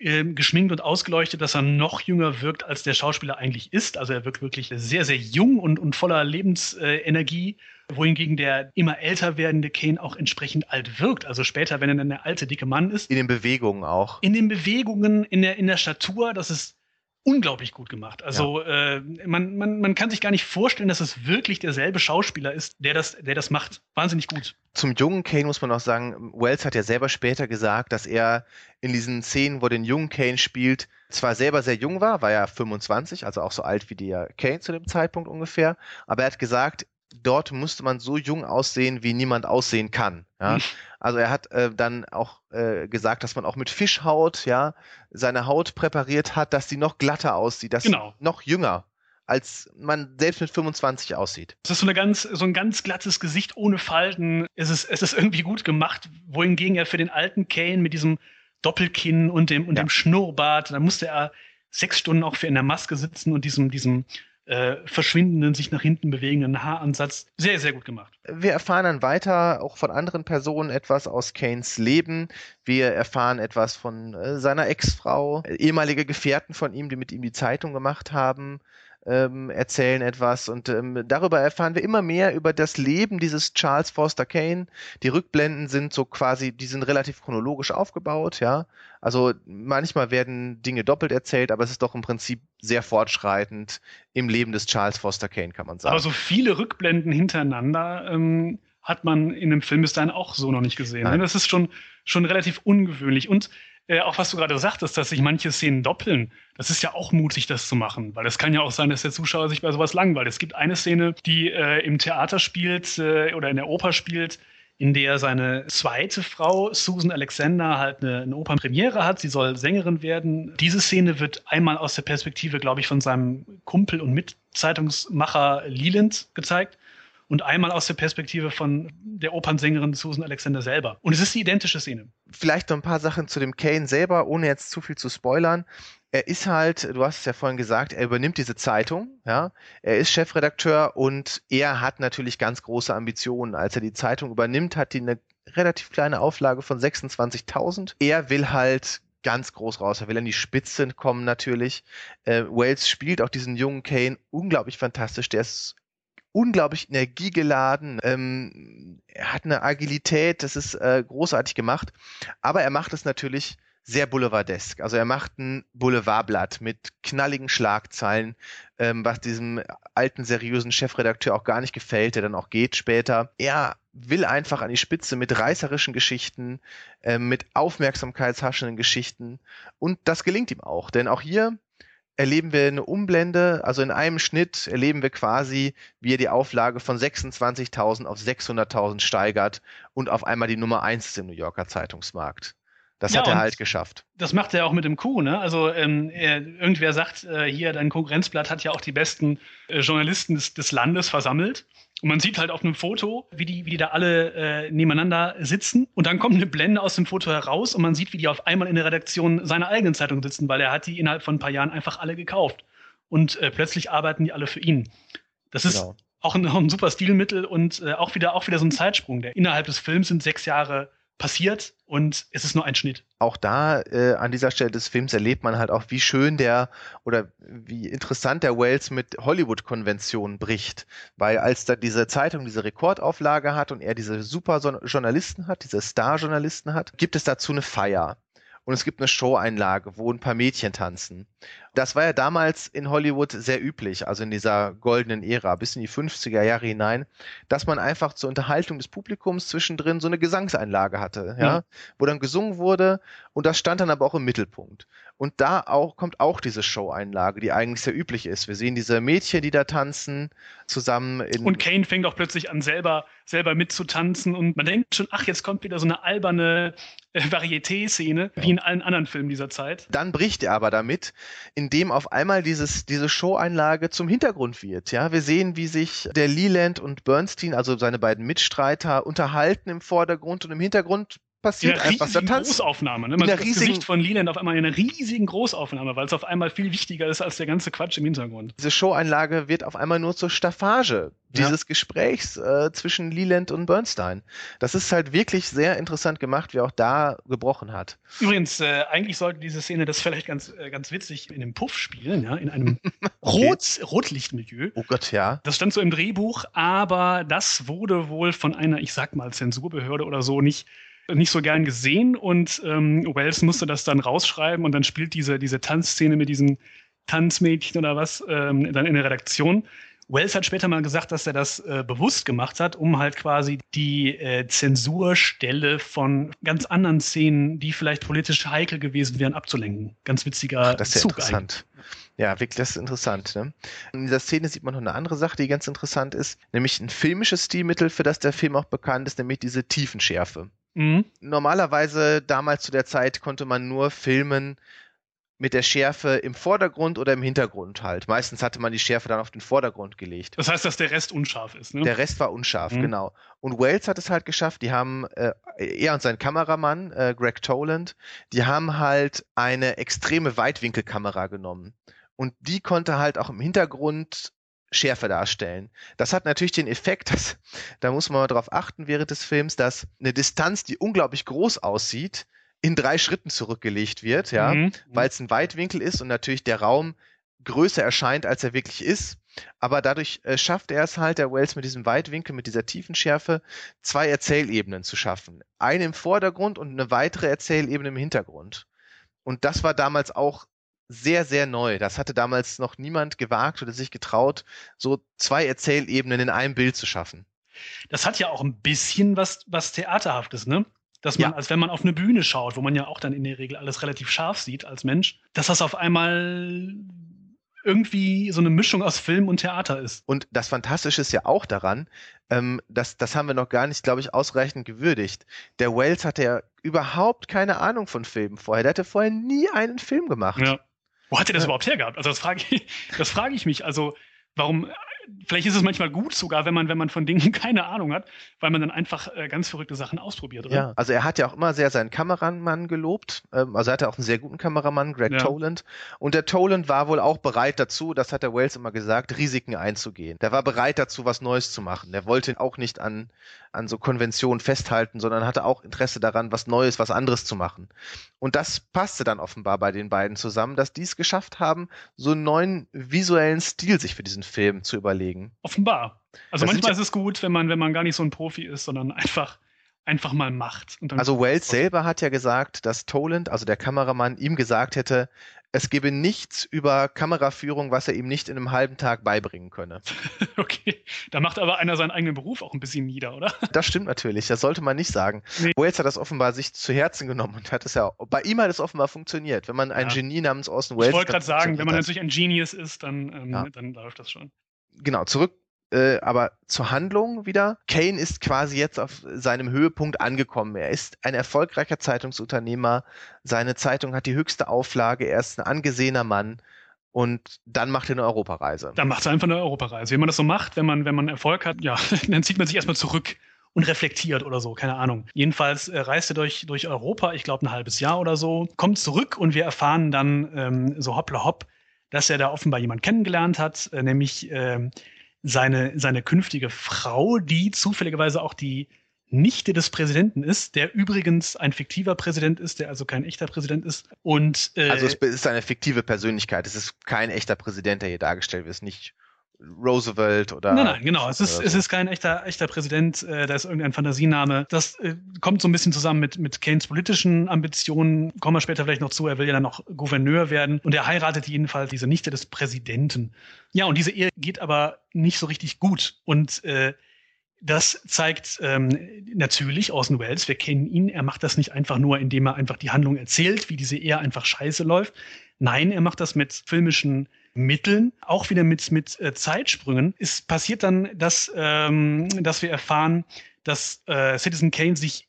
ähm, geschminkt und ausgeleuchtet, dass er noch jünger wirkt, als der Schauspieler eigentlich ist. Also er wirkt wirklich sehr, sehr jung und, und voller Lebensenergie, wohingegen der immer älter werdende Kane auch entsprechend alt wirkt. Also später, wenn er dann der alte, dicke Mann ist. In den Bewegungen auch. In den Bewegungen, in der, in der Statur, das ist unglaublich gut gemacht. Also ja. äh, man, man, man kann sich gar nicht vorstellen, dass es wirklich derselbe Schauspieler ist, der das, der das macht. Wahnsinnig gut. Zum jungen Kane muss man auch sagen, Wells hat ja selber später gesagt, dass er in diesen Szenen, wo den jungen Kane spielt, zwar selber sehr jung war, war ja 25, also auch so alt wie der Kane zu dem Zeitpunkt ungefähr, aber er hat gesagt, dort musste man so jung aussehen, wie niemand aussehen kann. Ja? Also er hat äh, dann auch äh, gesagt, dass man auch mit Fischhaut, ja, seine Haut präpariert hat, dass sie noch glatter aussieht, dass genau. noch jünger als man selbst mit 25 aussieht. Es ist so, eine ganz, so ein ganz glattes Gesicht ohne Falten. Es ist, es ist irgendwie gut gemacht, wohingegen er für den alten Kane mit diesem Doppelkinn und dem, und ja. dem Schnurrbart, da musste er sechs Stunden auch für in der Maske sitzen und diesem, diesem äh, verschwindenden, sich nach hinten bewegenden Haaransatz. Sehr, sehr gut gemacht. Wir erfahren dann weiter auch von anderen Personen etwas aus Kanes Leben. Wir erfahren etwas von äh, seiner Ex-Frau, ehemalige Gefährten von ihm, die mit ihm die Zeitung gemacht haben ähm, erzählen etwas und ähm, darüber erfahren wir immer mehr über das Leben dieses Charles Foster Kane. Die Rückblenden sind so quasi, die sind relativ chronologisch aufgebaut, ja. Also manchmal werden Dinge doppelt erzählt, aber es ist doch im Prinzip sehr fortschreitend im Leben des Charles Foster Kane, kann man sagen. Aber so viele Rückblenden hintereinander ähm, hat man in dem Film bis dahin auch so noch nicht gesehen. Ne? Das ist schon, schon relativ ungewöhnlich und äh, auch was du gerade sagtest, dass sich manche Szenen doppeln, das ist ja auch mutig, das zu machen, weil es kann ja auch sein, dass der Zuschauer sich bei sowas langweilt. Es gibt eine Szene, die äh, im Theater spielt äh, oder in der Oper spielt, in der seine zweite Frau, Susan Alexander, halt eine, eine Opernpremiere hat. Sie soll Sängerin werden. Diese Szene wird einmal aus der Perspektive, glaube ich, von seinem Kumpel und Mitzeitungsmacher Leland gezeigt und einmal aus der Perspektive von der Opernsängerin Susan Alexander selber. Und es ist die identische Szene. Vielleicht noch ein paar Sachen zu dem Kane selber, ohne jetzt zu viel zu spoilern. Er ist halt, du hast es ja vorhin gesagt, er übernimmt diese Zeitung, ja. Er ist Chefredakteur und er hat natürlich ganz große Ambitionen. Als er die Zeitung übernimmt, hat die eine relativ kleine Auflage von 26.000. Er will halt ganz groß raus. Er will an die Spitze kommen natürlich. Äh, Wales spielt auch diesen jungen Kane unglaublich fantastisch. Der ist unglaublich energiegeladen. Ähm, er hat eine Agilität, das ist äh, großartig gemacht. Aber er macht es natürlich sehr boulevardesk. Also er macht ein Boulevardblatt mit knalligen Schlagzeilen, ähm, was diesem alten, seriösen Chefredakteur auch gar nicht gefällt, der dann auch geht später. Er will einfach an die Spitze mit reißerischen Geschichten, äh, mit aufmerksamkeitshaschenden Geschichten. Und das gelingt ihm auch, denn auch hier erleben wir eine Umblende, also in einem Schnitt erleben wir quasi, wie er die Auflage von 26.000 auf 600.000 steigert und auf einmal die Nummer eins ist im New Yorker Zeitungsmarkt. Das ja, hat er halt geschafft. Das macht er auch mit dem Coup, ne? Also ähm, er, irgendwer sagt, äh, hier, dein Konkurrenzblatt hat ja auch die besten äh, Journalisten des, des, Landes versammelt. Und man sieht halt auf einem Foto, wie die, wie die da alle äh, nebeneinander sitzen. Und dann kommt eine Blende aus dem Foto heraus und man sieht, wie die auf einmal in der Redaktion seiner eigenen Zeitung sitzen, weil er hat die innerhalb von ein paar Jahren einfach alle gekauft. Und äh, plötzlich arbeiten die alle für ihn. Das ist genau. auch ein, ein, super Stilmittel und äh, auch wieder auch wieder so ein Zeitsprung. Der innerhalb des Films sind sechs Jahre passiert und es ist nur ein Schnitt. Auch da äh, an dieser Stelle des Films erlebt man halt auch, wie schön der oder wie interessant der Wells mit Hollywood-Konventionen bricht. Weil als da diese Zeitung diese Rekordauflage hat und er diese super Journalisten hat, diese Star-Journalisten hat, gibt es dazu eine Feier. Und es gibt eine Show-Einlage, wo ein paar Mädchen tanzen. Das war ja damals in Hollywood sehr üblich, also in dieser goldenen Ära, bis in die 50er Jahre hinein, dass man einfach zur Unterhaltung des Publikums zwischendrin so eine Gesangseinlage hatte, ja, ja. wo dann gesungen wurde und das stand dann aber auch im Mittelpunkt. Und da auch kommt auch diese Show-Einlage, die eigentlich sehr üblich ist. Wir sehen diese Mädchen, die da tanzen, zusammen in. Und Kane fängt auch plötzlich an, selber, selber mitzutanzen und man denkt schon, ach, jetzt kommt wieder so eine alberne äh, Varieté-Szene, ja. wie in allen anderen Filmen dieser Zeit. Dann bricht er aber damit, indem auf einmal dieses, diese Show-Einlage zum Hintergrund wird. Ja, wir sehen, wie sich der Leland und Bernstein, also seine beiden Mitstreiter, unterhalten im Vordergrund und im Hintergrund passiert einfach. Der Tanz Großaufnahme. Ne? Man sieht das Gesicht von Leland auf einmal in einer riesigen Großaufnahme, weil es auf einmal viel wichtiger ist als der ganze Quatsch im Hintergrund. Diese Show-Einlage wird auf einmal nur zur Staffage dieses ja. Gesprächs äh, zwischen Leland und Bernstein. Das ist halt wirklich sehr interessant gemacht, wie auch da gebrochen hat. Übrigens, äh, eigentlich sollte diese Szene das vielleicht ganz, äh, ganz witzig in einem Puff spielen, ja, in einem okay. Rot, Rotlichtmilieu. Oh Gott, ja. Das stand so im Drehbuch, aber das wurde wohl von einer, ich sag mal, Zensurbehörde oder so nicht nicht so gern gesehen und ähm, Wells musste das dann rausschreiben und dann spielt diese, diese Tanzszene mit diesen Tanzmädchen oder was ähm, dann in der Redaktion. Wells hat später mal gesagt, dass er das äh, bewusst gemacht hat, um halt quasi die äh, Zensurstelle von ganz anderen Szenen, die vielleicht politisch heikel gewesen wären, abzulenken. Ganz witziger Ach, das ist ja Zug interessant. Eigentlich. Ja, wirklich, das ist interessant. Ne? In dieser Szene sieht man noch eine andere Sache, die ganz interessant ist, nämlich ein filmisches Stilmittel, für das der Film auch bekannt ist, nämlich diese Tiefenschärfe. Mhm. Normalerweise, damals zu der Zeit, konnte man nur filmen mit der Schärfe im Vordergrund oder im Hintergrund halt. Meistens hatte man die Schärfe dann auf den Vordergrund gelegt. Das heißt, dass der Rest unscharf ist, ne? Der Rest war unscharf, mhm. genau. Und Wales hat es halt geschafft, die haben, äh, er und sein Kameramann, äh, Greg Toland, die haben halt eine extreme Weitwinkelkamera genommen. Und die konnte halt auch im Hintergrund Schärfe darstellen. Das hat natürlich den Effekt, dass, da muss man mal drauf achten während des Films, dass eine Distanz, die unglaublich groß aussieht, in drei Schritten zurückgelegt wird, ja, mhm. weil es ein Weitwinkel ist und natürlich der Raum größer erscheint, als er wirklich ist. Aber dadurch äh, schafft er es halt, der Wells mit diesem Weitwinkel, mit dieser Tiefenschärfe, zwei Erzählebenen zu schaffen. Eine im Vordergrund und eine weitere Erzählebene im Hintergrund. Und das war damals auch sehr, sehr neu. Das hatte damals noch niemand gewagt oder sich getraut, so zwei Erzählebenen in einem Bild zu schaffen. Das hat ja auch ein bisschen was, was Theaterhaftes, ne? Dass man, ja. als wenn man auf eine Bühne schaut, wo man ja auch dann in der Regel alles relativ scharf sieht als Mensch, dass das auf einmal irgendwie so eine Mischung aus Film und Theater ist. Und das Fantastische ist ja auch daran, ähm, das, das haben wir noch gar nicht, glaube ich, ausreichend gewürdigt. Der Wells hatte ja überhaupt keine Ahnung von Filmen vorher. Der hatte vorher nie einen Film gemacht. Ja. Wo hat er das überhaupt hergehabt? Also das frage ich, das frage ich mich. Also warum vielleicht ist es manchmal gut sogar, wenn man, wenn man von Dingen keine Ahnung hat, weil man dann einfach äh, ganz verrückte Sachen ausprobiert. Oder? Ja, also er hat ja auch immer sehr seinen Kameramann gelobt. Ähm, also er hatte auch einen sehr guten Kameramann, Greg ja. Toland. Und der Toland war wohl auch bereit dazu, das hat der Wells immer gesagt, Risiken einzugehen. Der war bereit dazu, was Neues zu machen. Der wollte auch nicht an, an so Konventionen festhalten, sondern hatte auch Interesse daran, was Neues, was anderes zu machen. Und das passte dann offenbar bei den beiden zusammen, dass die es geschafft haben, so einen neuen visuellen Stil sich für diesen Film zu überlegen überlegen. Offenbar. Also das manchmal ist es gut, wenn man, wenn man gar nicht so ein Profi ist, sondern einfach einfach mal macht. also Wells selber hat ja gesagt, dass Toland, also der Kameramann, ihm gesagt hätte, es gebe nichts über Kameraführung, was er ihm nicht in einem halben Tag beibringen könne. okay, da macht aber einer seinen eigenen Beruf auch ein bisschen nieder, oder? Das stimmt natürlich, das sollte man nicht sagen. Nee. Wells hat das offenbar sich zu Herzen genommen und hat es ja, bei ihm hat es offenbar funktioniert. Wenn man ein ja. Genie namens Orson Welles. Ich wollte gerade sagen, wenn man natürlich ein Genius ist, dann, ähm, ja. dann läuft das schon. Genau, zurück äh, aber zur Handlung wieder. Kane ist quasi jetzt auf seinem Höhepunkt angekommen. Er ist ein erfolgreicher Zeitungsunternehmer. Seine Zeitung hat die höchste Auflage. Er ist ein angesehener Mann. Und dann macht er eine Europareise. Dann macht er einfach eine Europareise. Wie man das so macht, wenn man, wenn man Erfolg hat, ja, dann zieht man sich erstmal zurück und reflektiert oder so, keine Ahnung. Jedenfalls äh, reist er durch, durch Europa, ich glaube ein halbes Jahr oder so, kommt zurück und wir erfahren dann ähm, so hoppla hopp, dass er da offenbar jemand kennengelernt hat, äh, nämlich äh, seine, seine künftige Frau, die zufälligerweise auch die Nichte des Präsidenten ist, der übrigens ein fiktiver Präsident ist, der also kein echter Präsident ist. Und äh, also es ist eine fiktive Persönlichkeit. Es ist kein echter Präsident, der hier dargestellt wird. Es ist nicht Roosevelt oder. Nein, nein, genau. Es ist, so. es ist kein echter, echter Präsident, äh, da ist irgendein Fantasiename. Das äh, kommt so ein bisschen zusammen mit, mit Keynes politischen Ambitionen. Kommen wir später vielleicht noch zu. Er will ja dann noch Gouverneur werden. Und er heiratet jedenfalls diese Nichte des Präsidenten. Ja, und diese Ehe geht aber nicht so richtig gut. Und äh, das zeigt ähm, natürlich Orson Welles, wir kennen ihn, er macht das nicht einfach nur, indem er einfach die Handlung erzählt, wie diese Ehe einfach scheiße läuft. Nein, er macht das mit filmischen Mitteln, auch wieder mit, mit äh, Zeitsprüngen. Es passiert dann, dass, ähm, dass wir erfahren, dass äh, Citizen Kane sich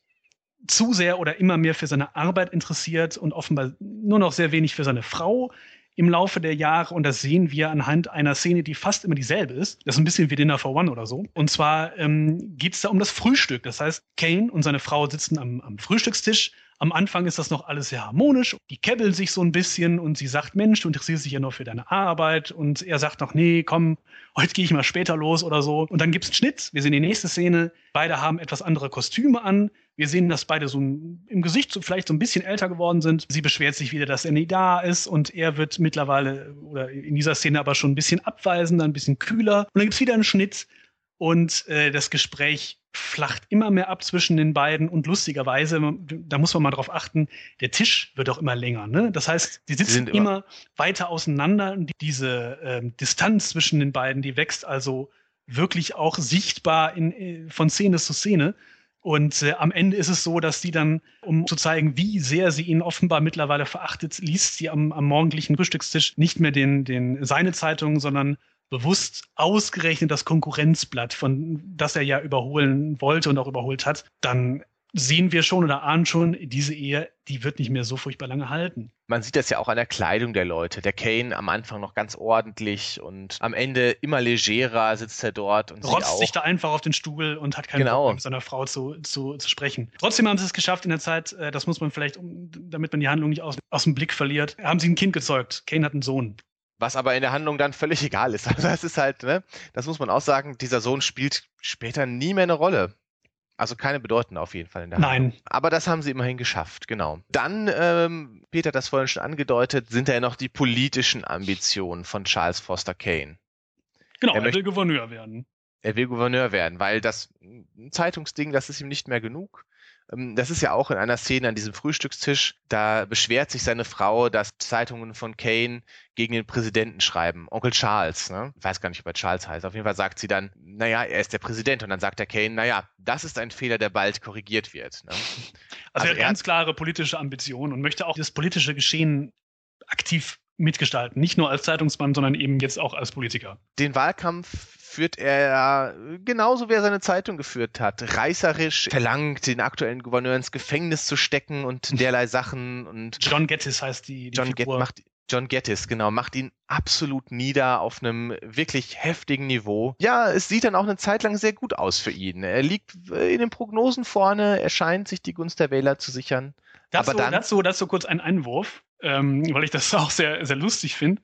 zu sehr oder immer mehr für seine Arbeit interessiert und offenbar nur noch sehr wenig für seine Frau im Laufe der Jahre und das sehen wir anhand einer Szene, die fast immer dieselbe ist. Das ist ein bisschen wie Dinner for One oder so. Und zwar ähm, geht es da um das Frühstück. Das heißt, Kane und seine Frau sitzen am, am Frühstückstisch am Anfang ist das noch alles sehr harmonisch. Die kebbeln sich so ein bisschen und sie sagt, Mensch, du interessierst dich ja nur für deine Arbeit. Und er sagt noch, nee, komm, heute gehe ich mal später los oder so. Und dann gibt's einen Schnitt. Wir sehen die nächste Szene. Beide haben etwas andere Kostüme an. Wir sehen, dass beide so im Gesicht so vielleicht so ein bisschen älter geworden sind. Sie beschwert sich wieder, dass er nie da ist und er wird mittlerweile oder in dieser Szene aber schon ein bisschen abweisender, ein bisschen kühler. Und dann gibt's wieder einen Schnitt und äh, das Gespräch flacht immer mehr ab zwischen den beiden und lustigerweise, da muss man mal drauf achten, der Tisch wird auch immer länger. Ne? Das heißt, die sitzen immer, immer, weiter auseinander und diese ähm, Distanz zwischen den beiden, die wächst also wirklich auch sichtbar in, äh, von Szene zu Szene. Und äh, am Ende ist es so, dass sie dann, um zu zeigen, wie sehr sie ihn offenbar mittlerweile verachtet, liest sie am, am morgendlichen Frühstückstisch nicht mehr den, den seine Zeitung, sondern bewusst ausgerechnet das Konkurrenzblatt, von das er ja überholen wollte und auch überholt hat, dann sehen wir schon oder ahnen schon, diese Ehe, die wird nicht mehr so furchtbar lange halten. Man sieht das ja auch an der Kleidung der Leute. Der Kane am Anfang noch ganz ordentlich und am Ende immer legerer sitzt er dort und rotzt sich da einfach auf den Stuhl und hat keine genau. Bock mit seiner Frau zu, zu, zu sprechen. Trotzdem haben sie es geschafft in der Zeit, äh, das muss man vielleicht, damit man die Handlung nicht aus, aus dem Blick verliert, haben sie ein Kind gezeugt. Kane hat einen Sohn. Was aber in der Handlung dann völlig egal ist. Also das ist halt, ne, das muss man auch sagen, dieser Sohn spielt später nie mehr eine Rolle. Also keine bedeutende auf jeden Fall in der Handlung. Nein. Aber das haben sie immerhin geschafft, genau. Dann, ähm, Peter hat das vorhin schon angedeutet, sind ja noch die politischen Ambitionen von Charles Foster Kane. Genau, er, er will Gouverneur werden. Er will Gouverneur werden, weil das Zeitungsding, das ist ihm nicht mehr genug. Ähm, das ist ja auch in einer Szene an diesem Frühstückstisch. Da beschwert sich seine Frau, dass Zeitungen von Kane gegen den Präsidenten schreiben. Onkel Charles, ne? Ich weiß gar nicht, ob er Charles heißt. Auf jeden Fall sagt sie dann, naja, er ist der Präsident. Und dann sagt der Kane, naja, das ist ein Fehler, der bald korrigiert wird. Ne? Also, also, er hat ganz klare politische Ambitionen und möchte auch das politische Geschehen aktiv mitgestalten. Nicht nur als Zeitungsmann, sondern eben jetzt auch als Politiker. Den Wahlkampf führt er genauso wie er seine Zeitung geführt hat. Reißerisch verlangt, den aktuellen Gouverneur ins Gefängnis zu stecken und derlei Sachen. Und John Gettis heißt die, die John Figur. macht, John Gettis, genau, macht ihn absolut nieder auf einem wirklich heftigen Niveau. Ja, es sieht dann auch eine Zeit lang sehr gut aus für ihn. Er liegt in den Prognosen vorne, er scheint sich die Gunst der Wähler zu sichern. Dazu, Aber dann, dazu, dazu kurz ein Einwurf, ähm, weil ich das auch sehr, sehr lustig finde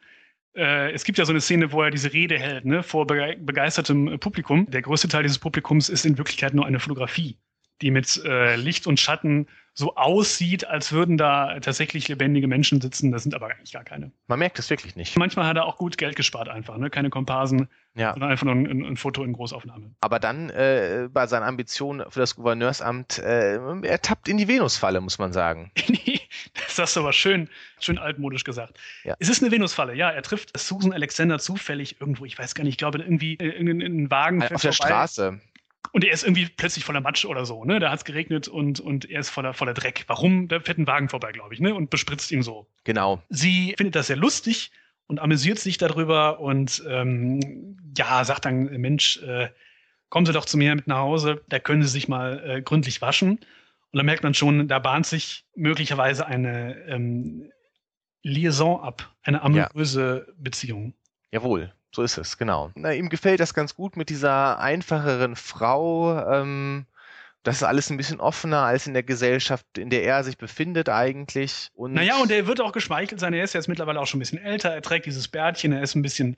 äh, es gibt ja so eine Szene, wo er diese Rede hält, ne, vor begeistertem Publikum. Der größte Teil dieses Publikums ist in Wirklichkeit nur eine Fotografie, die mit äh, Licht und Schatten so aussieht, als würden da tatsächlich lebendige Menschen sitzen. Das sind aber eigentlich gar keine. Man merkt es wirklich nicht. Manchmal hat er auch gut Geld gespart einfach, ne? Keine Komparsen, Ja. sondern einfach nur ein, ein Foto in Großaufnahme. Aber dann äh, bei seinen Ambitionen für das Gouverneursamt, äh, er tappt in die Venusfalle, muss man sagen. Nee, das hast du aber schön, schön altmodisch gesagt. Ja. Es ist eine Venusfalle, ja. Er trifft Susan Alexander zufällig irgendwo, ich weiß gar nicht, ich glaube irgendwie äh, irgendein Wagen fährt Auf der vorbei. Straße. Und er ist irgendwie plötzlich voller Matsch oder so, ne? Da hat es geregnet und, und er ist voller, voller Dreck. Warum? Da fährt ein Wagen vorbei, glaube ich, ne? Und bespritzt ihn so. Genau. Sie findet das sehr lustig und amüsiert sich darüber und ähm, ja, sagt dann, Mensch, äh, kommen Sie doch zu mir mit nach Hause, da können Sie sich mal äh, gründlich waschen. Und da merkt man schon, da bahnt sich möglicherweise eine ähm, Liaison ab, eine amoröse Beziehung. Jawohl, so ist es, genau. Na, ihm gefällt das ganz gut mit dieser einfacheren Frau. Ähm, das ist alles ein bisschen offener als in der Gesellschaft, in der er sich befindet eigentlich. Und Naja, und er wird auch geschmeichelt sein. Er ist jetzt mittlerweile auch schon ein bisschen älter. Er trägt dieses Bärtchen. Er ist ein bisschen,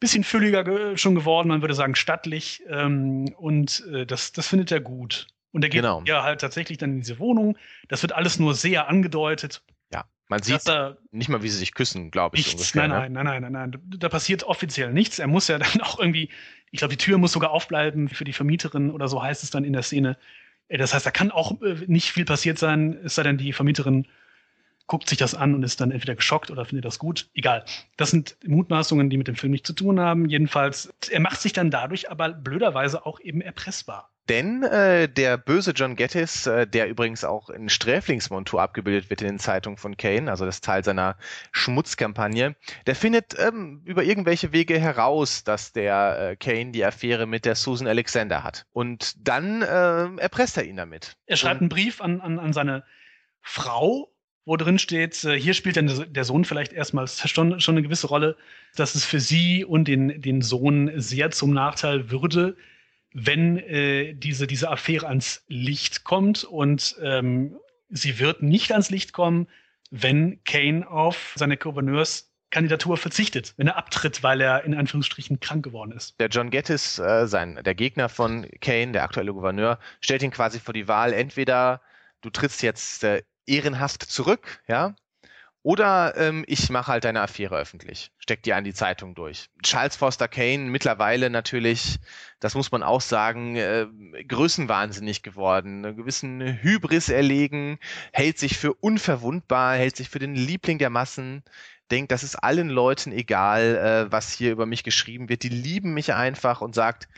bisschen fülliger ge schon geworden. Man würde sagen stattlich. Ähm, und äh, das, das findet er gut. Und er geht Genau. ja halt tatsächlich dann in diese Wohnung. Das wird alles nur sehr angedeutet. ja, man sieht da nicht mal, wie sie sich küssen, glaube ich. nichts, ungefähr, nein, ne? nein, nein, nein, nein, da, da passiert offiziell nichts. Er muss ja dann auch irgendwie, ich glaube, die Tür muss sogar aufbleiben für die Vermieterin oder so heißt es dann in der Szene. Das heißt, da kann auch äh, nicht viel passiert sein, es sei denn, die Vermieterin guckt sich das an und ist dann entweder geschockt oder findet das gut. Egal. Das sind Mutmaßungen, die mit dem Film nichts zu tun haben. Jedenfalls, er macht sich dann dadurch aber blöderweise auch eben erpressbar. Denn äh, der böse John Gettis, äh, der übrigens auch in Sträflingsmontur abgebildet wird in den Zeitungen von Kane, also das Teil seiner Schmutzkampagne, der findet ähm, über irgendwelche Wege heraus, dass der äh, Kane die Affäre mit der Susan Alexander hat. Und dann äh, erpresst er ihn damit. Er schreibt einen Brief an, an, an seine Frau, wo drin steht, äh, hier spielt dann der Sohn vielleicht erstmals schon, schon eine gewisse Rolle, dass es für sie und den, den Sohn sehr zum Nachteil würde, wenn äh, diese, diese Affäre ans Licht kommt. Und ähm, sie wird nicht ans Licht kommen, wenn Kane auf seine Gouverneurskandidatur verzichtet, wenn er abtritt, weil er in Anführungsstrichen krank geworden ist. Der John Gettis, äh, sein, der Gegner von Kane, der aktuelle Gouverneur, stellt ihn quasi vor die Wahl, entweder du trittst jetzt äh, ehrenhaft zurück, ja, oder ähm, ich mache halt deine Affäre öffentlich, steck die an die Zeitung durch. Charles Foster Kane mittlerweile natürlich, das muss man auch sagen, äh, größenwahnsinnig geworden, einer gewissen Hybris erlegen, hält sich für unverwundbar, hält sich für den Liebling der Massen, denkt, das ist allen Leuten egal, äh, was hier über mich geschrieben wird. Die lieben mich einfach und sagt,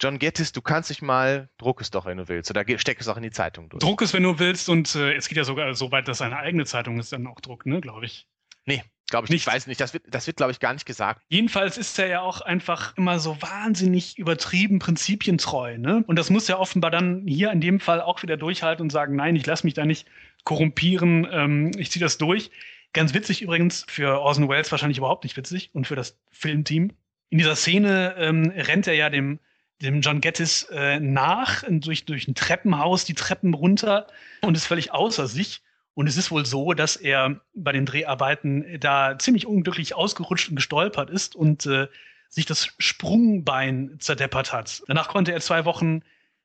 John Gettis, du kannst dich mal, druck es doch, wenn du willst, oder steck es auch in die Zeitung durch. Druck es, wenn du willst, und äh, es geht ja sogar so weit, dass seine eigene Zeitung es dann auch druckt, ne, glaube ich. Nee, glaube ich nicht. Ich weiß nicht, das wird, das wird glaube ich, gar nicht gesagt. Jedenfalls ist er ja auch einfach immer so wahnsinnig übertrieben prinzipientreu, ne? Und das muss er offenbar dann hier in dem Fall auch wieder durchhalten und sagen, nein, ich lasse mich da nicht korrumpieren, ähm, ich ziehe das durch. Ganz witzig übrigens, für Orson Welles wahrscheinlich überhaupt nicht witzig und für das Filmteam. In dieser Szene ähm, rennt er ja dem, dem John Gettis äh, nach durch, durch ein Treppenhaus, die Treppen runter und ist völlig außer sich. Und es ist wohl so, dass er bei den Dreharbeiten da ziemlich unglücklich ausgerutscht und gestolpert ist und äh, sich das Sprungbein zerdeppert hat. Danach konnte er zwei Wochen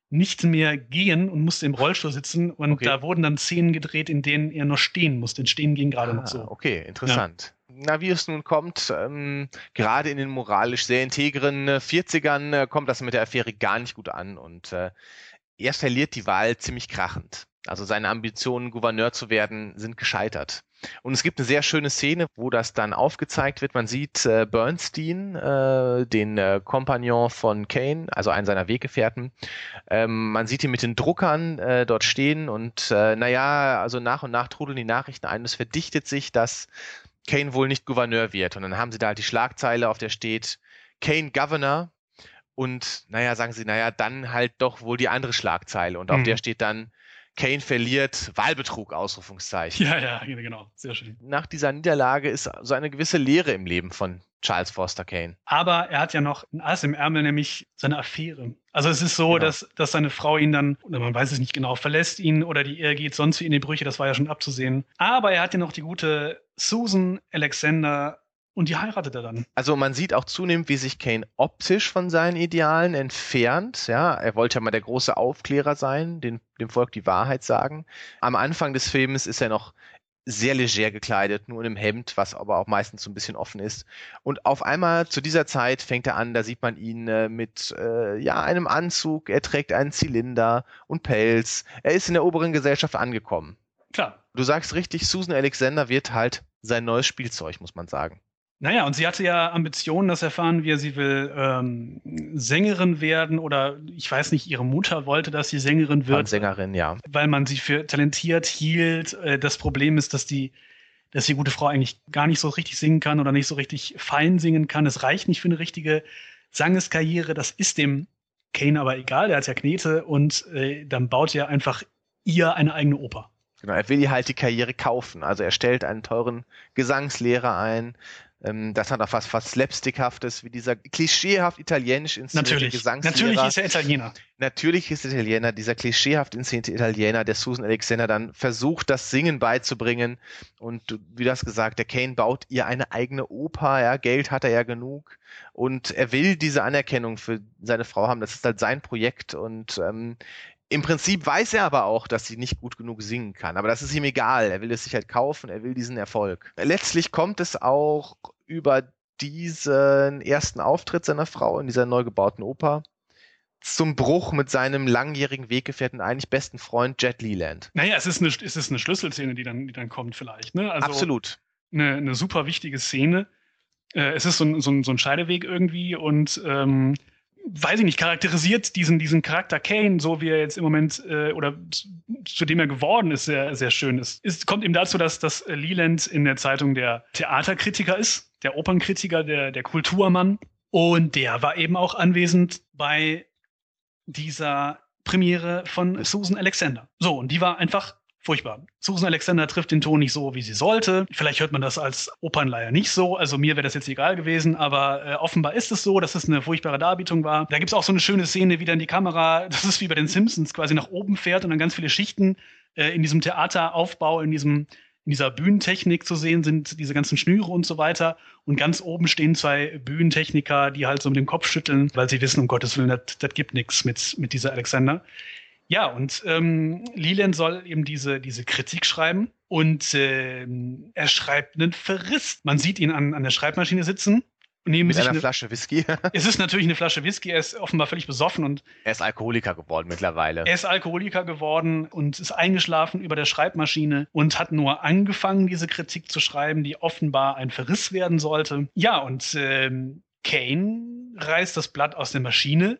nicht mehr gehen und musste im Rollstuhl sitzen. Und Okay. da wurden dann Szenen gedreht, in denen er noch stehen musste. Denn Stehen ging gerade noch Ah, so. okay, interessant. Na, wie es nun kommt, ähm, gerade in den moralisch sehr integren äh, 40ern äh, kommt das mit der Affäre gar nicht gut an und äh, er verliert die Wahl ziemlich krachend. Also seine Ambitionen, Gouverneur zu werden, sind gescheitert. Und es gibt eine sehr schöne Szene, wo das dann aufgezeigt wird. Man sieht äh, Bernstein, äh, den äh, Kompagnon von Kane, also einen seiner Weggefährten. Ähm, man sieht ihn mit den Druckern äh, dort stehen und äh, naja, also nach und nach trudeln die Nachrichten ein. Es verdichtet sich, dass Kane wohl nicht Gouverneur wird. Und dann haben sie da halt die Schlagzeile, auf der steht Kane Governor. Und naja, sagen sie, naja, dann halt doch wohl die andere Schlagzeile. Und auf Mhm. der steht dann Kane verliert, Wahlbetrug, Ausrufungszeichen. Ja, ja, genau. Sehr schön. Nach dieser Niederlage ist so eine gewisse Leere im Leben von Charles Foster Kane. Aber er hat ja noch ein Ass im Ärmel, nämlich seine Affäre. Also es ist so, Genau. dass, dass seine Frau ihn dann, oder man weiß es nicht genau, verlässt ihn oder die Ehe geht sonst wie in die Brüche, das war ja schon abzusehen. Aber er hat ja noch die gute Susan Alexander Und die heiratet er dann. Also man sieht auch zunehmend, wie sich Kane optisch von seinen Idealen entfernt. Ja, er wollte ja mal der große Aufklärer sein, den, dem Volk die Wahrheit sagen. Am Anfang des Films ist er noch sehr leger gekleidet, nur in einem Hemd, was aber auch meistens so ein bisschen offen ist. Und auf einmal zu dieser Zeit fängt er an, da sieht man ihn äh, mit äh, ja einem Anzug, er trägt einen Zylinder und Pelz. Er ist in der oberen Gesellschaft angekommen. Klar. Du sagst richtig, Susan Alexander wird halt sein neues Spielzeug, muss man sagen. Naja, und sie hatte ja Ambitionen, das erfahren wir, sie will ähm, Sängerin werden oder ich weiß nicht, ihre Mutter wollte, dass sie Sängerin wird. Sängerin, ja. Weil man sie für talentiert hielt. Äh, das Problem ist, dass die, dass die gute Frau eigentlich gar nicht so richtig singen kann oder nicht so richtig fein singen kann. Es reicht nicht für eine richtige Sangeskarriere. Das ist dem Kane aber egal, der hat ja Knete und äh, dann baut er einfach ihr eine eigene Oper. Genau, er will ihr halt die Karriere kaufen. Also er stellt einen teuren Gesangslehrer ein, ähm, das hat auch was fast slapstickhaftes, wie dieser klischeehaft italienisch inszenierte Natürlich. Gesangslehrer. Natürlich ist er Italiener. Natürlich ist er Italiener, dieser klischeehaft inszenierte Italiener, der Susan Alexander dann versucht, das Singen beizubringen. Und wie das gesagt, der Kane baut ihr eine eigene Oper, ja, Geld hat er ja genug. Und er will diese Anerkennung für seine Frau haben. Das ist halt sein Projekt. Und ähm, im Prinzip weiß er aber auch, dass sie nicht gut genug singen kann. Aber das ist ihm egal. Er will es sich halt kaufen. Er will diesen Erfolg. Letztlich kommt es auch über diesen ersten Auftritt seiner Frau in dieser neu gebauten Oper zum Bruch mit seinem langjährigen Weggefährten, eigentlich besten Freund Jet Leland. Naja, es ist eine, es ist eine Schlüsselszene, die dann, die dann kommt vielleicht. Ne? Also Absolut. Eine, eine super wichtige Szene. Äh, es ist so ein, so, ein, so ein Scheideweg irgendwie und ähm, weiß ich nicht, charakterisiert diesen, diesen Charakter Kane, so wie er jetzt im Moment äh, oder zu, dem er geworden ist, sehr, sehr schön ist. Es kommt eben dazu, dass, dass Leland in der Zeitung der Theaterkritiker ist der Opernkritiker, der, der Kulturmann. Und der war eben auch anwesend bei dieser Premiere von Susan Alexander. So, und die war einfach furchtbar. Susan Alexander trifft den Ton nicht so, wie sie sollte. Vielleicht hört man das als Opernleier nicht so. Also mir wäre das jetzt egal gewesen, aber äh, offenbar ist es so, dass es eine furchtbare Darbietung war. Da gibt es auch so eine schöne Szene, wie dann die Kamera, das ist wie bei den Simpsons, quasi nach oben fährt und dann ganz viele Schichten äh, in diesem Theateraufbau, in diesem in dieser Bühnentechnik zu sehen sind, diese ganzen Schnüre und so weiter. Und ganz oben stehen zwei Bühnentechniker, die halt so mit dem Kopf schütteln, weil sie wissen, um Gottes Willen, das gibt nichts mit, mit dieser Alexander. Ja, und ähm, Leland soll eben diese, diese Kritik schreiben und äh, er schreibt einen Verriss. Man sieht ihn an, an der Schreibmaschine sitzen Nehmen Mit einer eine, Flasche Whisky. es ist natürlich eine Flasche Whisky. Er ist offenbar völlig besoffen und. Er ist Alkoholiker geworden mittlerweile. Er ist Alkoholiker geworden und ist eingeschlafen über der Schreibmaschine und hat nur angefangen, diese Kritik zu schreiben, die offenbar ein Verriss werden sollte. Ja, und ähm, Kane reißt das Blatt aus der Maschine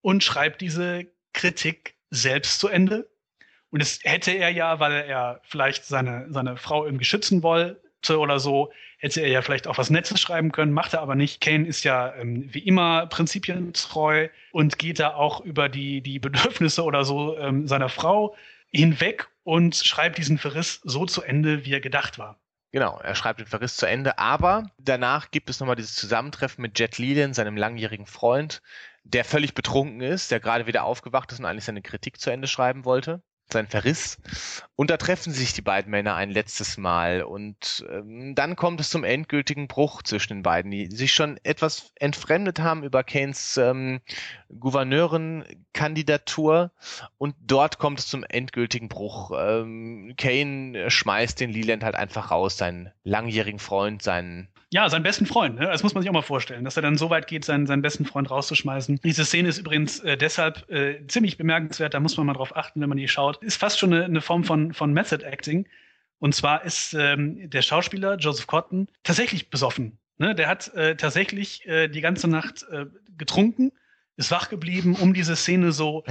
und schreibt diese Kritik selbst zu Ende. Und das hätte er ja, weil er vielleicht seine, seine Frau irgendwie schützen wollte oder so, hätte er ja vielleicht auch was Nettes schreiben können, macht er aber nicht. Kane ist ja ähm, wie immer prinzipientreu und geht da auch über die, die Bedürfnisse oder so ähm, seiner Frau hinweg und schreibt diesen Verriss so zu Ende, wie er gedacht war. Genau, er schreibt den Verriss zu Ende, aber danach gibt es nochmal dieses Zusammentreffen mit Jet Leland, seinem langjährigen Freund, der völlig betrunken ist, der gerade wieder aufgewacht ist und eigentlich seine Kritik zu Ende schreiben wollte sein Verriss. Und da treffen sich die beiden Männer ein letztes Mal. Und ähm, dann kommt es zum endgültigen Bruch zwischen den beiden, die sich schon etwas entfremdet haben über Keynes ähm, Gouverneurenkandidatur. Und dort kommt es zum endgültigen Bruch. Ähm, Kane schmeißt den Leland halt einfach raus, seinen langjährigen Freund, seinen ja, seinen besten Freund. Ne? Das muss man sich auch mal vorstellen, dass er dann so weit geht, seinen, seinen besten Freund rauszuschmeißen. Diese Szene ist übrigens äh, deshalb äh, ziemlich bemerkenswert, da muss man mal drauf achten, wenn man die schaut. Ist fast schon eine, eine Form von, von Method Acting. Und zwar ist ähm, der Schauspieler Joseph Cotton tatsächlich besoffen. Ne? Der hat äh, tatsächlich äh, die ganze Nacht äh, getrunken, ist wach geblieben, um diese Szene so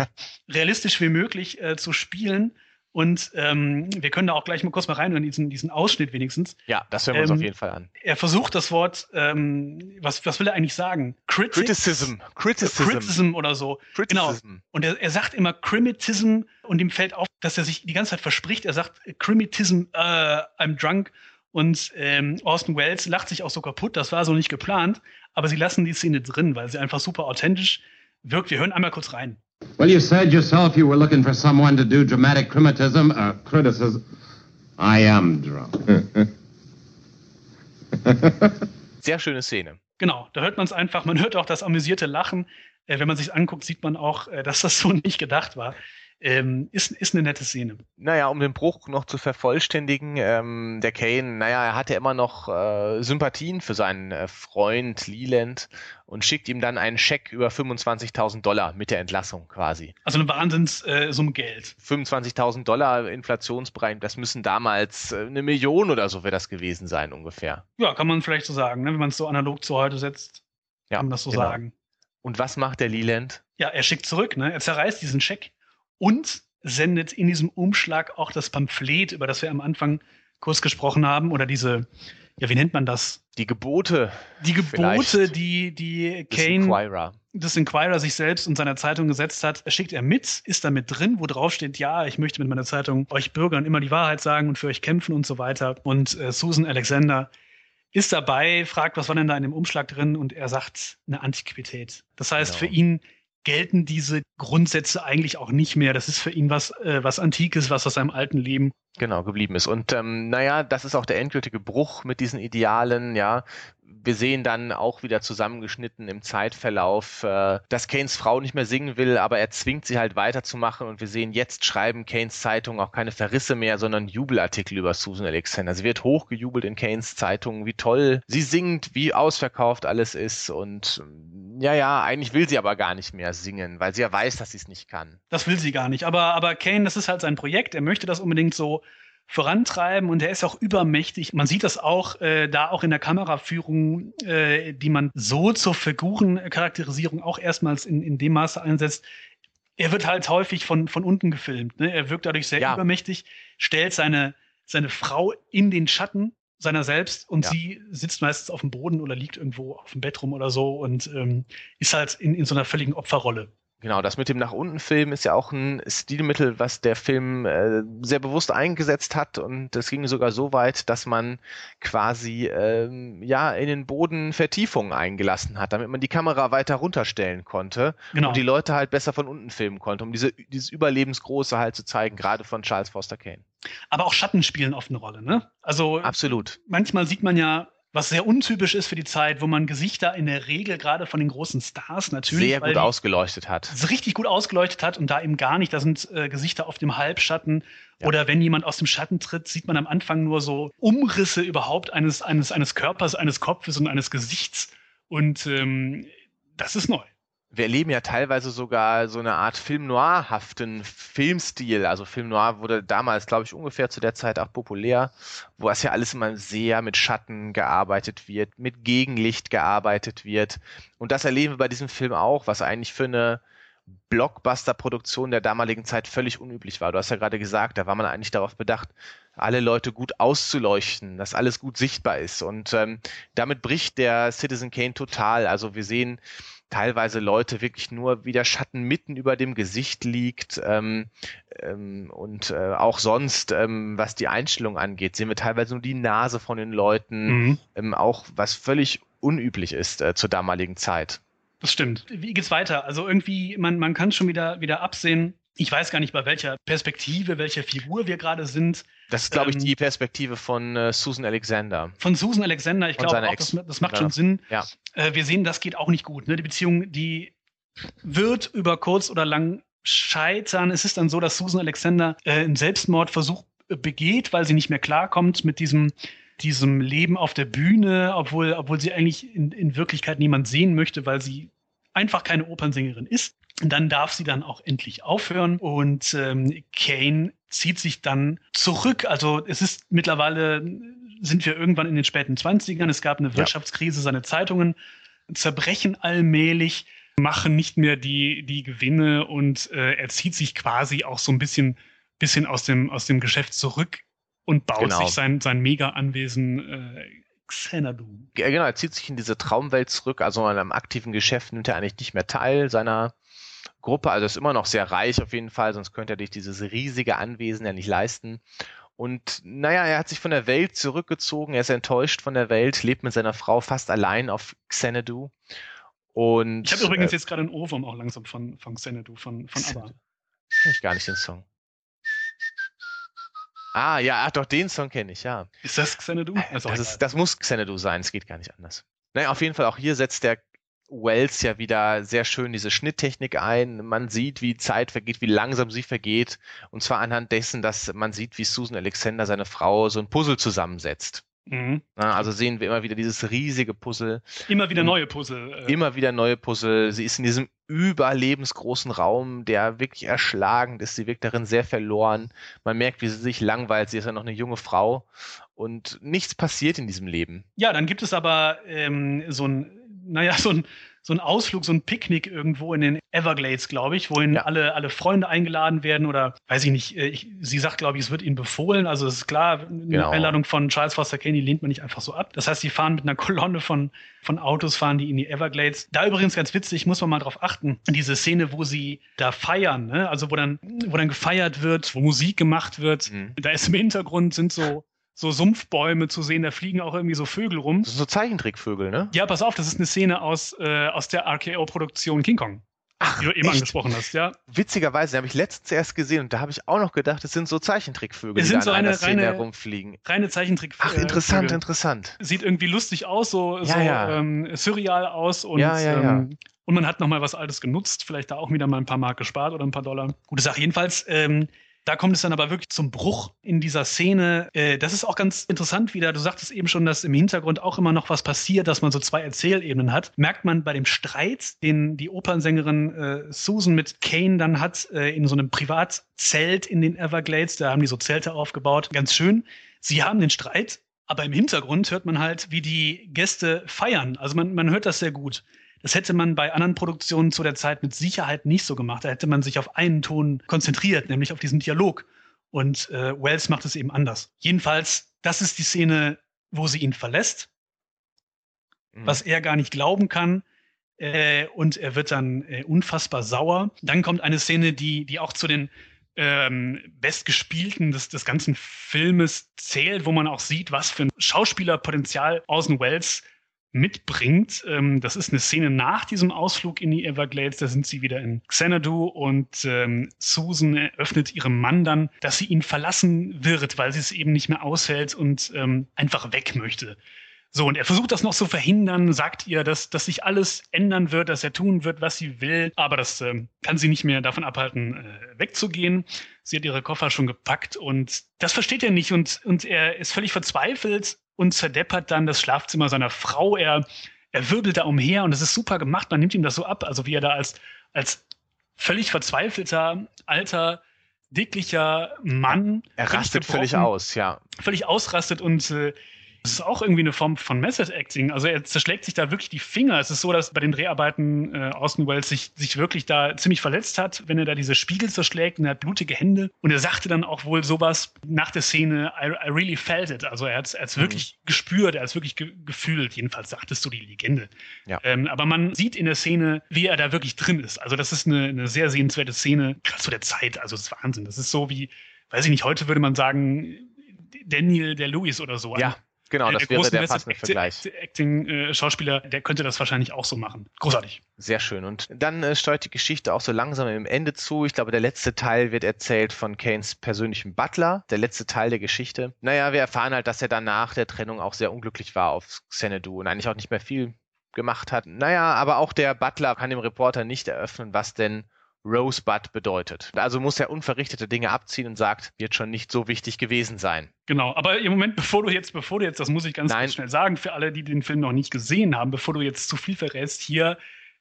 realistisch wie möglich äh, zu spielen. Und ähm, wir können da auch gleich mal kurz mal rein in diesen, diesen Ausschnitt wenigstens. Ja, das hören wir uns ähm, auf jeden Fall an. Er versucht das Wort, ähm, was, was will er eigentlich sagen? Critic, Criticism. Criticism. Criticism oder so. Criticism. Genau. Und er, er sagt immer Crimitism und ihm fällt auf, dass er sich die ganze Zeit verspricht. Er sagt Crimitism, uh, I'm drunk. Und ähm, Austin Wells lacht sich auch so kaputt. Das war so nicht geplant. Aber sie lassen die Szene drin, weil sie einfach super authentisch wirkt. Wir hören einmal kurz rein. Well, you said yourself you were looking for someone to do dramatic criticism. Uh, criticism. I am drunk. Sehr schöne Szene. Genau, da hört man es einfach, man hört auch das amüsierte Lachen. Äh, wenn man sich anguckt, sieht man auch, äh, dass das so nicht gedacht war. Ähm, ist, ist eine nette Szene. Naja, um den Bruch noch zu vervollständigen, ähm, der Kane, naja, er hatte immer noch äh, Sympathien für seinen äh, Freund Leland und schickt ihm dann einen Scheck über 25.000 Dollar mit der Entlassung quasi. Also eine Wahnsinnssumme äh, Geld. 25.000 Dollar inflationsbereit, das müssen damals äh, eine Million oder so wäre das gewesen sein ungefähr. Ja, kann man vielleicht so sagen, ne? wenn man es so analog zu heute setzt, ja, kann man das so genau. sagen. Und was macht der Leland? Ja, er schickt zurück, ne? er zerreißt diesen Scheck und sendet in diesem Umschlag auch das Pamphlet, über das wir am Anfang kurz gesprochen haben, oder diese, ja, wie nennt man das? Die Gebote. Die Gebote, die, die Kane, Inquirer. das Inquirer sich selbst und seiner Zeitung gesetzt hat, schickt er mit, ist damit drin, wo drauf steht, ja, ich möchte mit meiner Zeitung euch Bürgern immer die Wahrheit sagen und für euch kämpfen und so weiter. Und äh, Susan Alexander ist dabei, fragt, was war denn da in dem Umschlag drin? Und er sagt, eine Antiquität. Das heißt, genau. für ihn gelten diese Grundsätze eigentlich auch nicht mehr. Das ist für ihn was, äh, was Antikes, was aus seinem alten Leben genau geblieben ist. Und ähm, naja, das ist auch der endgültige Bruch mit diesen Idealen, ja wir sehen dann auch wieder zusammengeschnitten im Zeitverlauf, äh, dass Kanes Frau nicht mehr singen will, aber er zwingt sie halt weiterzumachen und wir sehen jetzt schreiben Kanes Zeitungen auch keine Verrisse mehr, sondern Jubelartikel über Susan Alexander. Sie wird hochgejubelt in Kanes Zeitungen, wie toll sie singt, wie ausverkauft alles ist und ja, ja, eigentlich will sie aber gar nicht mehr singen, weil sie ja weiß, dass sie es nicht kann. Das will sie gar nicht, aber, aber Kane, das ist halt sein Projekt, er möchte das unbedingt so vorantreiben und er ist auch übermächtig. Man sieht das auch äh, da auch in der Kameraführung, äh, die man so zur Figurencharakterisierung auch erstmals in, in dem Maße einsetzt. Er wird halt häufig von, von unten gefilmt. Ne? Er wirkt dadurch sehr ja. übermächtig, stellt seine, seine Frau in den Schatten seiner selbst und ja. sie sitzt meistens auf dem Boden oder liegt irgendwo auf dem Bett rum oder so und ähm, ist halt in, in so einer völligen Opferrolle. Genau, das mit dem nach unten Filmen ist ja auch ein Stilmittel, was der Film äh, sehr bewusst eingesetzt hat und es ging sogar so weit, dass man quasi ähm, ja in den Boden Vertiefungen eingelassen hat, damit man die Kamera weiter runterstellen konnte genau. und die Leute halt besser von unten filmen konnte, um diese dieses Überlebensgroße halt zu zeigen, gerade von Charles Foster Kane. Aber auch Schatten spielen oft eine Rolle, ne? Also absolut. Manchmal sieht man ja was sehr untypisch ist für die Zeit, wo man Gesichter in der Regel gerade von den großen Stars natürlich sehr gut ausgeleuchtet hat. Richtig gut ausgeleuchtet hat und da eben gar nicht. Da sind äh, Gesichter auf dem Halbschatten ja. oder wenn jemand aus dem Schatten tritt, sieht man am Anfang nur so Umrisse überhaupt eines, eines, eines Körpers, eines Kopfes und eines Gesichts. Und ähm, das ist neu wir erleben ja teilweise sogar so eine Art Film noir-haften Filmstil. Also Film noir wurde damals, glaube ich, ungefähr zu der Zeit auch populär, wo es ja alles immer sehr mit Schatten gearbeitet wird, mit Gegenlicht gearbeitet wird. Und das erleben wir bei diesem Film auch, was eigentlich für eine Blockbuster-Produktion der damaligen Zeit völlig unüblich war. Du hast ja gerade gesagt, da war man eigentlich darauf bedacht, alle Leute gut auszuleuchten, dass alles gut sichtbar ist. Und ähm, damit bricht der Citizen Kane total. Also wir sehen teilweise Leute wirklich nur wie der Schatten mitten über dem Gesicht liegt ähm, ähm, und äh, auch sonst, ähm, was die Einstellung angeht, sehen wir teilweise nur die Nase von den Leuten, mhm. Ähm, auch was völlig unüblich ist äh, zur damaligen Zeit. Das stimmt. Wie geht's weiter? Also irgendwie, man, man kann schon wieder, wieder absehen, ich weiß gar nicht, bei welcher Perspektive, welcher Figur wir gerade sind. Das ist, glaube ich, ähm, die Perspektive von äh, Susan Alexander. Von Susan Alexander, ich glaube auch, das, das, macht schon Sinn. Ja. Äh, wir sehen, das geht auch nicht gut. Ne? Die Beziehung, die wird über kurz oder lang scheitern. Es ist dann so, dass Susan Alexander äh, einen Selbstmordversuch äh, begeht, weil sie nicht mehr klarkommt mit diesem diesem Leben auf der Bühne, obwohl, obwohl sie eigentlich in, in Wirklichkeit niemand sehen möchte, weil sie einfach keine Opernsängerin ist. Dann darf sie dann auch endlich aufhören und ähm, Kane zieht sich dann zurück. Also es ist mittlerweile, sind wir irgendwann in den späten 20ern, es gab eine Wirtschaftskrise, seine Zeitungen zerbrechen allmählich, machen nicht mehr die, die Gewinne und äh, er zieht sich quasi auch so ein bisschen, bisschen aus, dem, aus dem Geschäft zurück und baut genau. sich sein, sein Mega-Anwesen äh, Xanadu. Ja, genau, er zieht sich in diese Traumwelt zurück, also an einem aktiven Geschäft nimmt er eigentlich nicht mehr teil seiner Gruppe, also ist immer noch sehr reich auf jeden Fall, sonst könnte er sich dieses riesige Anwesen ja nicht leisten. Und naja, er hat sich von der Welt zurückgezogen, er ist enttäuscht von der Welt, lebt mit seiner Frau fast allein auf Xanadu. Und, ich habe übrigens äh, jetzt gerade einen Ohrwurm auch langsam von, von Xanadu, von, von ABBA. Kenn ich gar nicht den Song. Ah, ja, ach, doch, den Song kenne ich, ja. Ist das Xanadu? Das, ist, das muss Xanadu sein, es geht gar nicht anders. Naja, auf jeden Fall auch hier setzt der Wells ja wieder sehr schön diese Schnitttechnik ein. Man sieht, wie Zeit vergeht, wie langsam sie vergeht. Und zwar anhand dessen, dass man sieht, wie Susan Alexander, seine Frau, so ein Puzzle zusammensetzt. Mhm. Also sehen wir immer wieder dieses riesige Puzzle. Immer wieder neue Puzzle. Äh. Immer wieder neue Puzzle. Sie ist in diesem überlebensgroßen Raum, der wirklich erschlagend ist. Sie wirkt darin sehr verloren. Man merkt, wie sie sich langweilt. Sie ist ja noch eine junge Frau und nichts passiert in diesem Leben. Ja, dann gibt es aber ähm, so ein naja, so ein, so ein Ausflug, so ein Picknick irgendwo in den Everglades, glaube ich, wohin ja. alle, alle Freunde eingeladen werden oder weiß ich nicht, äh, ich, sie sagt, glaube ich, es wird ihnen befohlen. Also es ist klar, eine genau. Einladung von Charles Foster Kane lehnt man nicht einfach so ab. Das heißt, sie fahren mit einer Kolonne von, von Autos, fahren die in die Everglades. Da übrigens ganz witzig, muss man mal drauf achten, diese Szene, wo sie da feiern, ne? also wo dann, wo dann gefeiert wird, wo Musik gemacht wird, mhm. da ist im Hintergrund sind so so Sumpfbäume zu sehen, da fliegen auch irgendwie so Vögel rum. Das sind so Zeichentrickvögel, ne? Ja, pass auf, das ist eine Szene aus, äh, aus der RKO-Produktion King Kong. Ach, die du eben echt? angesprochen hast, ja. Witzigerweise habe ich letztens erst gesehen und da habe ich auch noch gedacht, es sind so Zeichentrickvögel, es die sind so eine Szene reine, herumfliegen. Reine Zeichentrickvögel. Ach, interessant, interessant. Sieht irgendwie lustig aus, so, ja, so ja. Ähm, surreal aus und ja, ja, ähm, und man hat noch mal was Altes genutzt, vielleicht da auch wieder mal ein paar Mark gespart oder ein paar Dollar. Gute Sache. Jedenfalls ähm, da kommt es dann aber wirklich zum Bruch in dieser Szene. Äh, das ist auch ganz interessant wieder. Du sagtest eben schon, dass im Hintergrund auch immer noch was passiert, dass man so zwei Erzählebenen hat. Merkt man bei dem Streit, den die Opernsängerin äh, Susan mit Kane dann hat, äh, in so einem Privatzelt in den Everglades. Da haben die so Zelte aufgebaut. Ganz schön. Sie haben den Streit, aber im Hintergrund hört man halt, wie die Gäste feiern. Also man, man hört das sehr gut. Das hätte man bei anderen Produktionen zu der Zeit mit Sicherheit nicht so gemacht. Da hätte man sich auf einen Ton konzentriert, nämlich auf diesen Dialog. Und äh, Wells macht es eben anders. Jedenfalls, das ist die Szene, wo sie ihn verlässt, mhm. was er gar nicht glauben kann. Äh, und er wird dann äh, unfassbar sauer. Dann kommt eine Szene, die, die auch zu den ähm, bestgespielten des, des ganzen Filmes zählt, wo man auch sieht, was für ein Schauspielerpotenzial Orson Welles mitbringt. Ähm, das ist eine Szene nach diesem Ausflug in die Everglades. Da sind sie wieder in Xanadu und ähm, Susan eröffnet ihrem Mann dann, dass sie ihn verlassen wird, weil sie es eben nicht mehr aushält und ähm, einfach weg möchte. So, und er versucht das noch zu verhindern, sagt ihr, dass, dass sich alles ändern wird, dass er tun wird, was sie will, aber das äh, kann sie nicht mehr davon abhalten, äh, wegzugehen. Sie hat ihre Koffer schon gepackt und das versteht er nicht und, und er ist völlig verzweifelt und zerdeppert dann das Schlafzimmer seiner Frau. Er, er wirbelt da umher und das ist super gemacht. Man nimmt ihm das so ab, also wie er da als, als völlig verzweifelter, alter, dicklicher Mann. Er rastet völlig aus, ja. Völlig ausrastet und äh, das ist auch irgendwie eine Form von Method Acting. Also er zerschlägt sich da wirklich die Finger. Es ist so, dass bei den Dreharbeiten äh, Austin Wells sich, sich wirklich da ziemlich verletzt hat, wenn er da diese Spiegel zerschlägt und er hat blutige Hände. Und er sagte dann auch wohl sowas nach der Szene, I, I really felt it. Also er hat es mhm. wirklich gespürt, er hat es wirklich ge gefühlt. Jedenfalls sagtest du die Legende. Ja. Ähm, aber man sieht in der Szene, wie er da wirklich drin ist. Also das ist eine, eine sehr sehenswerte Szene, gerade zu der Zeit. Also das ist Wahnsinn. Das ist so wie, weiß ich nicht, heute würde man sagen, Daniel der Lewis oder so. Ja. Genau, das wäre der passende Vergleich. Acting-Schauspieler, der könnte das wahrscheinlich auch so machen. Großartig. Sehr schön. Und dann äh, steuert die Geschichte auch so langsam im Ende zu. Ich glaube, der letzte Teil wird erzählt von Kanes persönlichem Butler. Der letzte Teil der Geschichte. Naja, wir erfahren halt, dass er dann nach der Trennung auch sehr unglücklich war auf Xanadu und eigentlich auch nicht mehr viel gemacht hat. Naja, aber auch der Butler kann dem Reporter nicht eröffnen, was denn Rosebud bedeutet. Also muss er unverrichtete Dinge abziehen und sagt, wird schon nicht so wichtig gewesen sein. Genau, aber im Moment, bevor du jetzt, bevor du jetzt, das muss ich ganz, ganz schnell sagen, für alle, die den Film noch nicht gesehen haben, bevor du jetzt zu viel verrätst, hier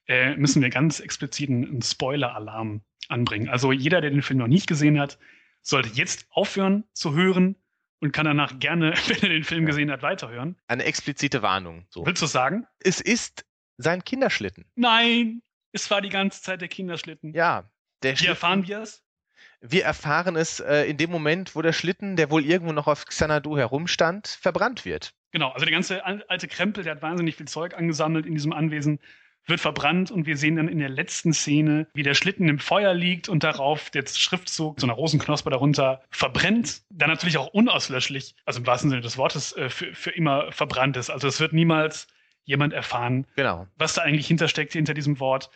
äh, müssen wir ganz explizit einen Spoiler-Alarm anbringen. Also jeder, der den Film noch nicht gesehen hat, sollte jetzt aufhören zu hören und kann danach gerne, wenn er den Film gesehen hat, weiterhören. Eine explizite Warnung. So. Willst du sagen? Es ist sein Kinderschlitten. Nein! Es war die ganze Zeit der Kinderschlitten. Ja. Der Wie erfahren wir es? Wir erfahren es äh, in dem Moment, wo der Schlitten, der wohl irgendwo noch auf Xanadu herumstand, verbrannt wird. Genau, also der ganze alte Krempel, der hat wahnsinnig viel Zeug angesammelt in diesem Anwesen, wird verbrannt und wir sehen dann in der letzten Szene, wie der Schlitten im Feuer liegt und darauf der Schriftzug, so eine Rosenknospe darunter, verbrennt. Dann natürlich auch unauslöschlich, also im wahrsten Sinne des Wortes, äh, für, für immer verbrannt ist. Also es wird niemals jemand erfahren, genau. was da eigentlich hintersteckt hinter diesem Wort.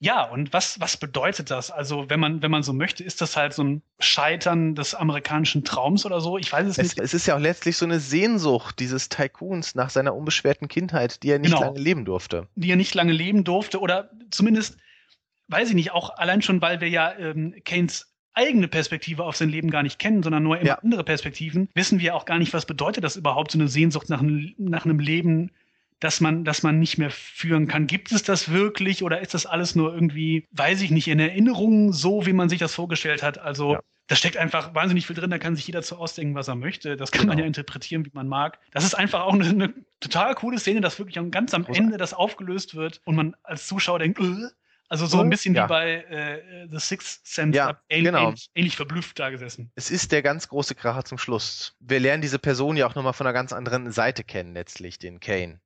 Ja, und was, was bedeutet das? Also, wenn man, wenn man so möchte, ist das halt so ein Scheitern des amerikanischen Traums oder so? Ich weiß es, es nicht. Es ist ja auch letztlich so eine Sehnsucht dieses Tycoons nach seiner unbeschwerten Kindheit, die er nicht Genau. lange leben durfte. Die er nicht lange leben durfte oder zumindest, weiß ich nicht, auch allein schon, weil wir ja ähm, Keynes eigene Perspektive auf sein Leben gar nicht kennen, sondern nur immer Ja. andere Perspektiven, wissen wir auch gar nicht, was bedeutet das überhaupt, so eine Sehnsucht nach, nach einem Leben, das man, das man nicht mehr führen kann. Gibt es das wirklich oder ist das alles nur irgendwie, weiß ich nicht, in Erinnerung so, wie man sich das vorgestellt hat? Also Ja. da steckt einfach wahnsinnig viel drin, da kann sich jeder zu ausdenken, was er möchte. Das kann man Genau. ja interpretieren, wie man mag. Das ist einfach auch eine, eine total coole Szene, dass wirklich am- ganz am. Ende das aufgelöst wird und man als Zuschauer denkt, äh, also so ein bisschen ja. wie bei äh, The Sixth Sense, Ja, ähnlich, genau. ähnlich, ähnlich verblüfft da gesessen. Es ist der ganz große Kracher zum Schluss. Wir lernen diese Person ja auch nochmal von einer ganz anderen Seite kennen, letztlich, den Kane.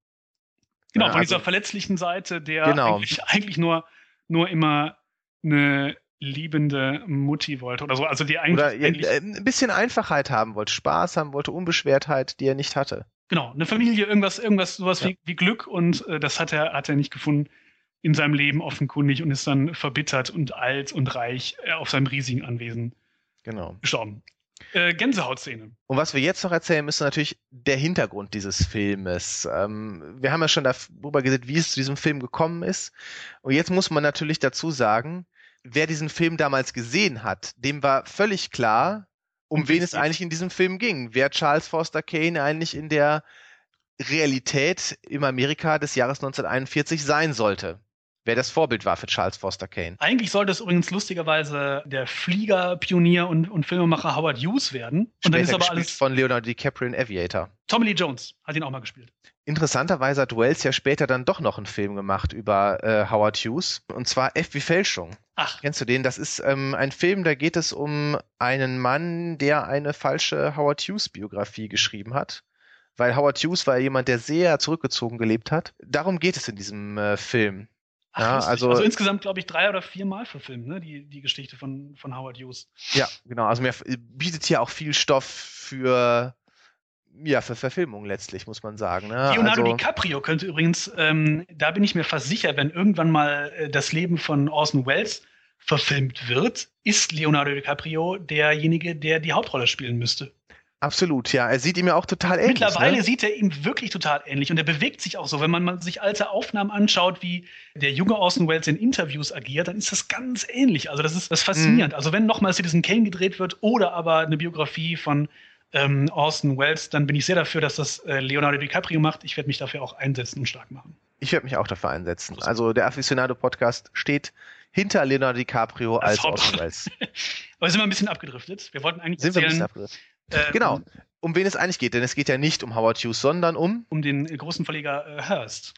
Genau, von also- dieser verletzlichen Seite, der Genau. eigentlich, eigentlich nur, nur immer eine liebende Mutti wollte oder so. Also die eigentlich, Oder eigentlich äh, ein bisschen Einfachheit haben wollte, Spaß haben wollte, Unbeschwertheit, die er nicht hatte. genau, eine Familie, irgendwas, irgendwas, sowas Ja. wie, wie Glück und äh, das hat er, hat er nicht gefunden in seinem Leben offenkundig und ist dann verbittert und alt und reich äh, auf seinem riesigen Anwesen Genau. gestorben. Äh, Gänsehautszene. Und was wir jetzt noch erzählen müssen, natürlich der Hintergrund dieses Filmes. Ähm, wir haben ja schon darüber geredet, wie es zu diesem Film gekommen ist. Und jetzt muss man natürlich dazu sagen, wer diesen Film damals gesehen hat, dem war völlig klar, um wen es eigentlich in diesem Film ging. Wer Charles Foster Kane eigentlich in der Realität im Amerika des Jahres 1941 sein sollte. Wer das Vorbild war für Charles Foster Kane. Eigentlich sollte es übrigens lustigerweise der Fliegerpionier und, und Filmemacher Howard Hughes werden. Und dann ist aber alles. von Leonardo DiCaprio in Aviator. Tommy Lee Jones hat ihn auch mal gespielt. Interessanterweise hat Wells ja später dann doch noch einen Film gemacht über äh, Howard Hughes. Und zwar F wie Fälschung. Ach, Kennst du den? Das ist ähm, ein Film, da geht es um einen Mann, der eine falsche Howard Hughes Biografie geschrieben hat. Weil Howard Hughes war jemand, der sehr zurückgezogen gelebt hat. Darum geht es in diesem äh, Film. Ach Ja, lustig. also- also, insgesamt, glaube ich, drei oder vier Mal verfilmt, ne? Die, die Geschichte von, von Howard Hughes. Ja, genau. Also mir bietet hier auch viel Stoff für ja, für Verfilmung letztlich, muss man sagen. Ne? Leonardo also, DiCaprio könnte übrigens, ähm, da bin ich mir fast sicher, wenn irgendwann mal äh, das Leben von Orson Welles verfilmt wird, ist Leonardo DiCaprio derjenige, der die Hauptrolle spielen müsste. Absolut, ja. Er sieht ihm ja auch total ähnlich. Mittlerweile ne? sieht er ihm wirklich total ähnlich und er bewegt sich auch so. Wenn man sich alte Aufnahmen anschaut, wie der junge Orson Welles in Interviews agiert, dann ist das ganz ähnlich. Also das ist das ist Mhm. faszinierend. Also wenn nochmal Citizen Kane gedreht wird oder aber eine Biografie von ähm, Orson Welles, dann bin ich sehr dafür, dass das äh, Leonardo DiCaprio macht. Ich werde mich dafür auch einsetzen und stark machen. Ich werde mich auch dafür einsetzen. Also der Aficionado-Podcast steht hinter Leonardo DiCaprio Als als Orson Welles. Aber sind wir ein bisschen abgedriftet. Wir wollten eigentlich Sind wir ein bisschen erzählen, äh, Genau. Um wen es eigentlich geht, denn es geht ja nicht um Howard Hughes, sondern um um den äh, großen Verleger äh, Hearst.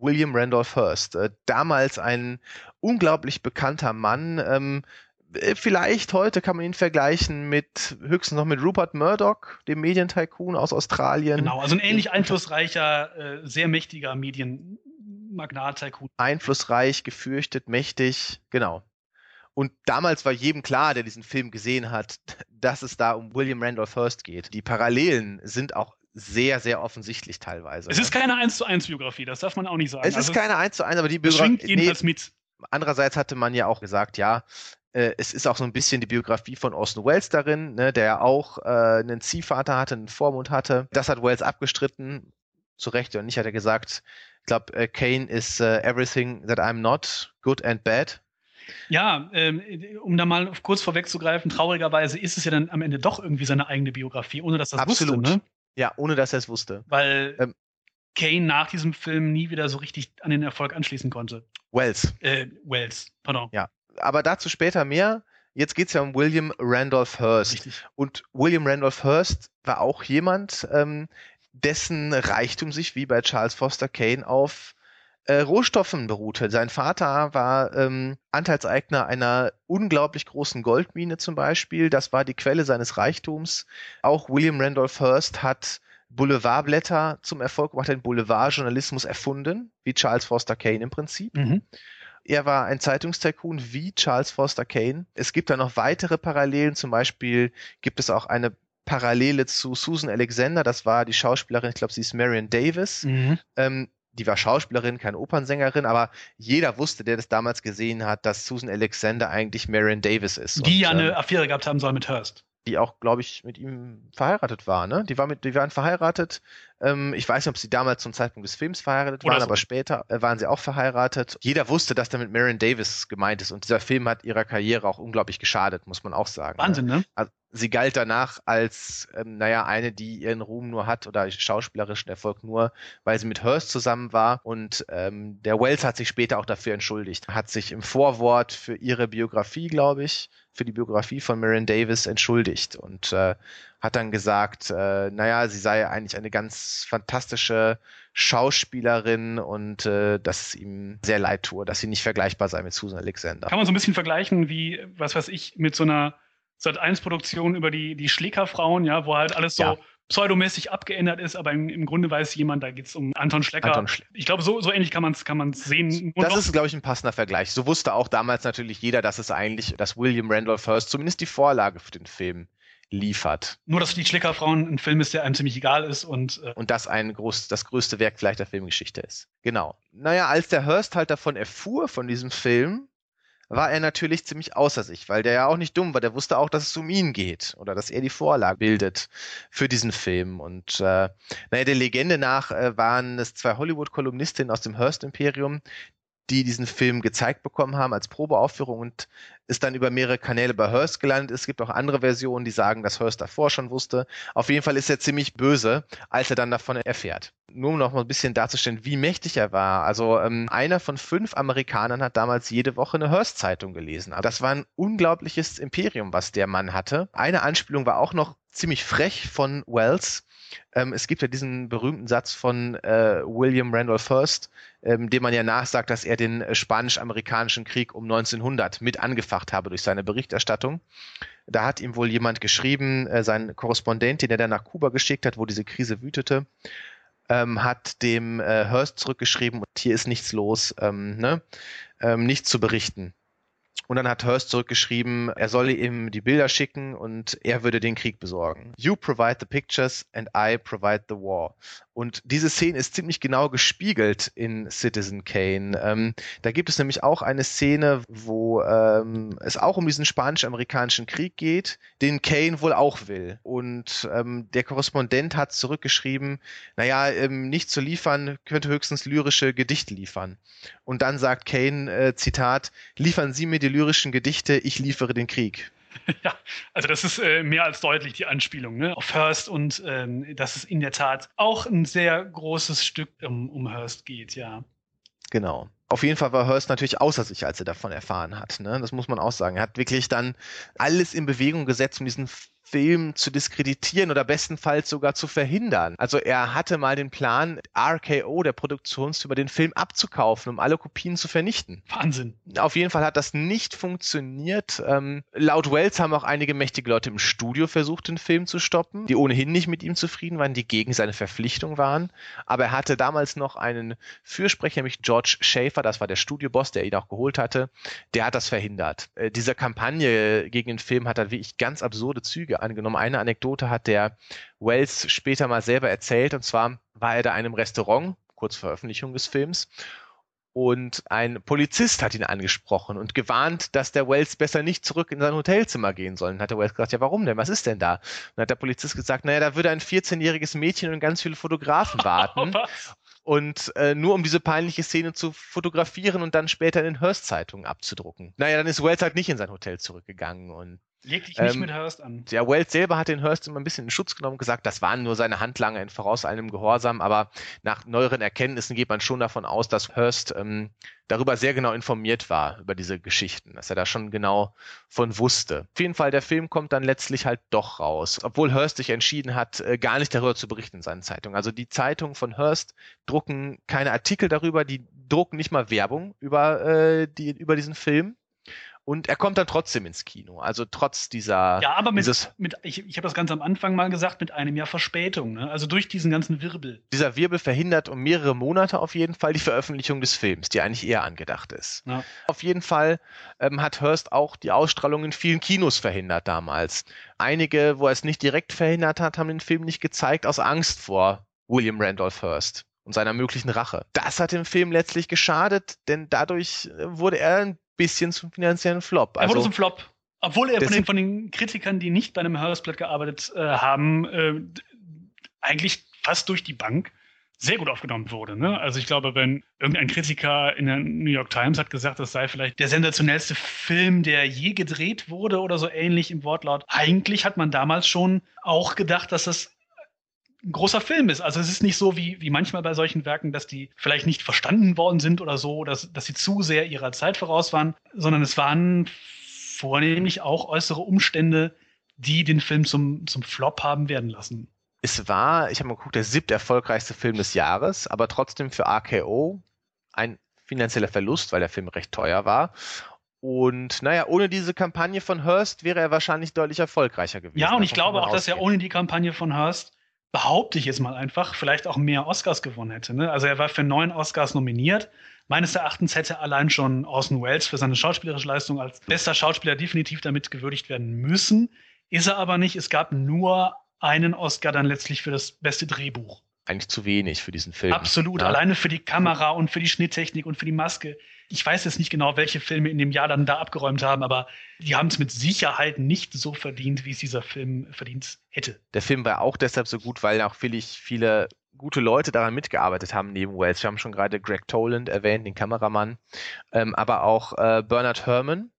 William Randolph Hearst. Äh, damals ein unglaublich bekannter Mann. Ähm, äh, vielleicht heute kann man ihn vergleichen mit höchstens noch mit Rupert Murdoch, dem Medientycoon aus Australien. Genau, also ein ähnlich einflussreicher, äh, sehr mächtiger Medienmagnat, Tycoon. einflussreich, gefürchtet, mächtig, genau. Und damals war jedem klar, der diesen Film gesehen hat, dass es da um William Randolph Hearst geht. Die Parallelen sind auch sehr, sehr offensichtlich teilweise. Es ist ne? keine 1 zu 1 Biografie, das darf man auch nicht sagen. es ist Also keine 1 zu 1, aber die es schwingt Biografie. jedenfalls mit. andererseits hatte man ja auch gesagt, ja, äh, es ist auch so ein bisschen die Biografie von Orson Welles darin, ne, der ja auch äh, einen Ziehvater hatte, einen Vormund hatte. Das hat Welles abgestritten, zu Recht oder nicht, hat er gesagt. Ich glaube, äh, Kane is uh, everything that I'm not, good and bad. Ja, ähm, um da mal kurz vorwegzugreifen, traurigerweise ist es ja dann am Ende doch irgendwie seine eigene Biografie, ohne dass das Absolut. wusste, ne? Ja, ohne dass er es wusste. Weil Ähm. Kane nach diesem Film nie wieder so richtig an den Erfolg anschließen konnte. Wells. Äh, Wells, pardon. Aber dazu später mehr. Jetzt geht es ja um William Randolph Hearst. Richtig. Und William Randolph Hearst war auch jemand, ähm, dessen Reichtum sich wie bei Charles Foster Kane auf äh, Rohstoffen beruhte. Sein Vater war ähm, Anteilseigner einer unglaublich großen Goldmine zum Beispiel. Das war die Quelle seines Reichtums. Auch William Randolph Hearst hat Boulevardblätter zum Erfolg gebracht, den Boulevardjournalismus erfunden, wie Charles Foster Kane im Prinzip. Mhm. Er war ein Zeitungstycoon wie Charles Foster Kane. Es gibt da noch weitere Parallelen. Zum Beispiel gibt es auch eine Parallele zu Susan Alexander. Das war die Schauspielerin, ich glaube, sie ist Marion Davis. Mhm. Ähm, die war Schauspielerin, keine Opernsängerin, aber jeder wusste, der das damals gesehen hat, dass Susan Alexander eigentlich Marion Davis ist. Die und, ja eine ähm, Affäre gehabt haben soll mit Hearst die auch, glaube ich, mit ihm verheiratet war, ne? Die, war mit, die waren verheiratet. Ähm, ich weiß nicht, ob sie damals zum Zeitpunkt des Films verheiratet Oder waren, so. aber später äh, waren sie auch verheiratet. Jeder wusste, dass damit Marion Davis gemeint ist und dieser Film hat ihrer Karriere auch unglaublich geschadet, muss man auch sagen. Ne? Wahnsinn, ne? Also, sie galt danach als, ähm, naja, eine, die ihren Ruhm nur hat oder schauspielerischen Erfolg nur, weil sie mit Hearst zusammen war. Und ähm, der Wells hat sich später auch dafür entschuldigt. Hat sich im Vorwort für ihre Biografie, glaube ich, für die Biografie von Marion Davis entschuldigt und äh, hat dann gesagt, äh, naja, sie sei eigentlich eine ganz fantastische Schauspielerin und äh, dass es ihm sehr leid tue, dass sie nicht vergleichbar sei mit Susan Alexander. Kann man so ein bisschen vergleichen wie, was weiß ich, mit so einer Sat1-Produktion über die, die Schlägerfrauen, ja, wo halt alles so ja pseudomäßig abgeändert ist, aber im, im Grunde weiß jemand, da geht es um Anton Schlecker. Anton Schle ich glaube, so, so ähnlich kann man es kann man's sehen. Und das ist, glaube ich, ein passender Vergleich. So wusste auch damals natürlich jeder, dass es eigentlich, dass William Randolph Hearst zumindest die Vorlage für den Film liefert. Nur, dass die Schleckerfrauen ein Film ist, der einem ziemlich egal ist und. Äh und das ein groß, das größte Werk vielleicht der Filmgeschichte ist. Genau. Naja, als der Hearst halt davon erfuhr, von diesem Film, war er natürlich ziemlich außer sich, weil der ja auch nicht dumm war. Der wusste auch, dass es um ihn geht oder dass er die Vorlage bildet für diesen Film. Und äh, naja, der Legende nach äh, waren es zwei Hollywood-Kolumnistinnen aus dem Hearst-Imperium, die diesen Film gezeigt bekommen haben als Probeaufführung und ist dann über mehrere Kanäle bei Hearst gelandet. Es gibt auch andere Versionen, die sagen, dass Hearst davor schon wusste. Auf jeden Fall ist er ziemlich böse, als er dann davon erfährt. Nur um noch mal ein bisschen darzustellen, wie mächtig er war. Also ähm, einer von fünf Amerikanern hat damals jede Woche eine Hearst-Zeitung gelesen. Aber das war ein unglaubliches Imperium, was der Mann hatte. Eine Anspielung war auch noch ziemlich frech von Wells. Ähm, es gibt ja diesen berühmten Satz von äh, William Randolph Hearst, ähm, dem man ja nachsagt, dass er den äh, spanisch-amerikanischen Krieg um 1900 mit angefacht habe durch seine Berichterstattung. Da hat ihm wohl jemand geschrieben, äh, sein Korrespondent, den er dann nach Kuba geschickt hat, wo diese Krise wütete, ähm, hat dem äh, Hearst zurückgeschrieben, hier ist nichts los, ähm, ne? ähm, nichts zu berichten. Und dann hat Hearst zurückgeschrieben, er solle ihm die Bilder schicken und er würde den Krieg besorgen. You provide the pictures and I provide the war. Und diese Szene ist ziemlich genau gespiegelt in Citizen Kane. Ähm, da gibt es nämlich auch eine Szene, wo ähm, es auch um diesen spanisch-amerikanischen Krieg geht, den Kane wohl auch will. Und ähm, der Korrespondent hat zurückgeschrieben, naja, ähm, nicht zu liefern, könnte höchstens lyrische Gedichte liefern. Und dann sagt Kane, äh, Zitat, liefern Sie mir die lyrischen Gedichte, ich liefere den Krieg. Ja, also das ist äh, mehr als deutlich die Anspielung ne, auf Hearst und ähm, dass es in der Tat auch ein sehr großes Stück um, um Hearst geht, ja. Genau. Auf jeden Fall war Hearst natürlich außer sich, als er davon erfahren hat. Ne? Das muss man auch sagen. Er hat wirklich dann alles in Bewegung gesetzt, um diesen Film zu diskreditieren oder bestenfalls sogar zu verhindern. Also er hatte mal den Plan, RKO, der Produktionsfirma, den Film abzukaufen, um alle Kopien zu vernichten. Wahnsinn. Auf jeden Fall hat das nicht funktioniert. Ähm, laut Wells haben auch einige mächtige Leute im Studio versucht, den Film zu stoppen, die ohnehin nicht mit ihm zufrieden waren, die gegen seine Verpflichtung waren. Aber er hatte damals noch einen Fürsprecher, nämlich George Schaefer, das war der Studioboss, der ihn auch geholt hatte, der hat das verhindert. Äh, diese Kampagne gegen den Film hat dann wirklich ganz absurde Züge angenommen. Eine Anekdote hat der Wells später mal selber erzählt. Und zwar war er da in einem Restaurant, kurz vor Veröffentlichung des Films. Und ein Polizist hat ihn angesprochen und gewarnt, dass der Wells besser nicht zurück in sein Hotelzimmer gehen soll. Und hat der Wells gesagt, ja, warum denn? Was ist denn da? Und hat der Polizist gesagt, naja, da würde ein 14-jähriges Mädchen und ganz viele Fotografen warten. und äh, nur um diese peinliche Szene zu fotografieren und dann später in den Hearst-Zeitungen abzudrucken. Naja, dann ist Wells halt nicht in sein Hotel zurückgegangen und Leg dich nicht ähm, mit Hurst an. Ja, Wells selber hat den Hurst immer ein bisschen in Schutz genommen und gesagt, das waren nur seine Handlanger in vorauseilendem Gehorsam, aber nach neueren Erkenntnissen geht man schon davon aus, dass Hurst ähm, darüber sehr genau informiert war, über diese Geschichten, dass er da schon genau von wusste. Auf jeden Fall, der Film kommt dann letztlich halt doch raus, obwohl Hurst sich entschieden hat, äh, gar nicht darüber zu berichten in seinen Zeitungen. Also die Zeitungen von Hurst drucken keine Artikel darüber, die drucken nicht mal Werbung über, äh, die, über diesen Film und er kommt dann trotzdem ins Kino. Also trotz dieser. Ja, aber mit, mit ich, ich habe das ganz am Anfang mal gesagt, mit einem Jahr Verspätung. Ne? Also durch diesen ganzen Wirbel. Dieser Wirbel verhindert um mehrere Monate auf jeden Fall die Veröffentlichung des Films, die eigentlich eher angedacht ist. Ja. Auf jeden Fall ähm, hat Hearst auch die Ausstrahlung in vielen Kinos verhindert damals. Einige, wo er es nicht direkt verhindert hat, haben den Film nicht gezeigt aus Angst vor William Randolph Hearst und seiner möglichen Rache. Das hat dem Film letztlich geschadet, denn dadurch äh, wurde er ein bisschen zum finanziellen Flop. Er wurde Also, zum Flop. Obwohl er von den, von den Kritikern, die nicht bei einem Hörspiel gearbeitet äh, haben, äh, eigentlich fast durch die Bank sehr gut aufgenommen wurde. Ne? Also ich glaube, wenn irgendein Kritiker in der New York Times hat gesagt, das sei vielleicht der sensationellste Film, der je gedreht wurde oder so ähnlich im Wortlaut. Eigentlich hat man damals schon auch gedacht, dass das ein großer Film ist. Also es ist nicht so wie, wie manchmal bei solchen Werken, dass die vielleicht nicht verstanden worden sind oder so, dass, dass sie zu sehr ihrer Zeit voraus waren, sondern es waren vornehmlich auch äußere Umstände, die den Film zum, zum Flop haben werden lassen. es war, ich habe mal geguckt, der siebte erfolgreichste Film des Jahres, aber trotzdem für RKO ein finanzieller Verlust, weil der Film recht teuer war. Und naja, ohne diese Kampagne von Hearst wäre er wahrscheinlich deutlich erfolgreicher gewesen. Ja, und ich glaube auch, dass er ohne die Kampagne von Hearst, behaupte ich jetzt mal einfach, vielleicht auch mehr Oscars gewonnen hätte. Ne? Also er war für neun Oscars nominiert. Meines Erachtens hätte allein schon Orson Welles für seine schauspielerische Leistung als bester Schauspieler definitiv damit gewürdigt werden müssen. Ist er aber nicht. Es gab nur einen Oscar dann letztlich für das beste Drehbuch. Eigentlich zu wenig für diesen Film. Absolut. Ja. Alleine für die Kamera und für die Schnitttechnik und für die Maske. Ich weiß jetzt nicht genau, welche Filme in dem Jahr dann da abgeräumt haben, aber die haben es mit Sicherheit nicht so verdient, wie es dieser Film verdient hätte. Der Film war auch deshalb so gut, weil auch viele, viele gute Leute daran mitgearbeitet haben neben Wells. Wir haben schon gerade Greg Toland erwähnt, den Kameramann, ähm, aber auch äh, Bernard Herrmann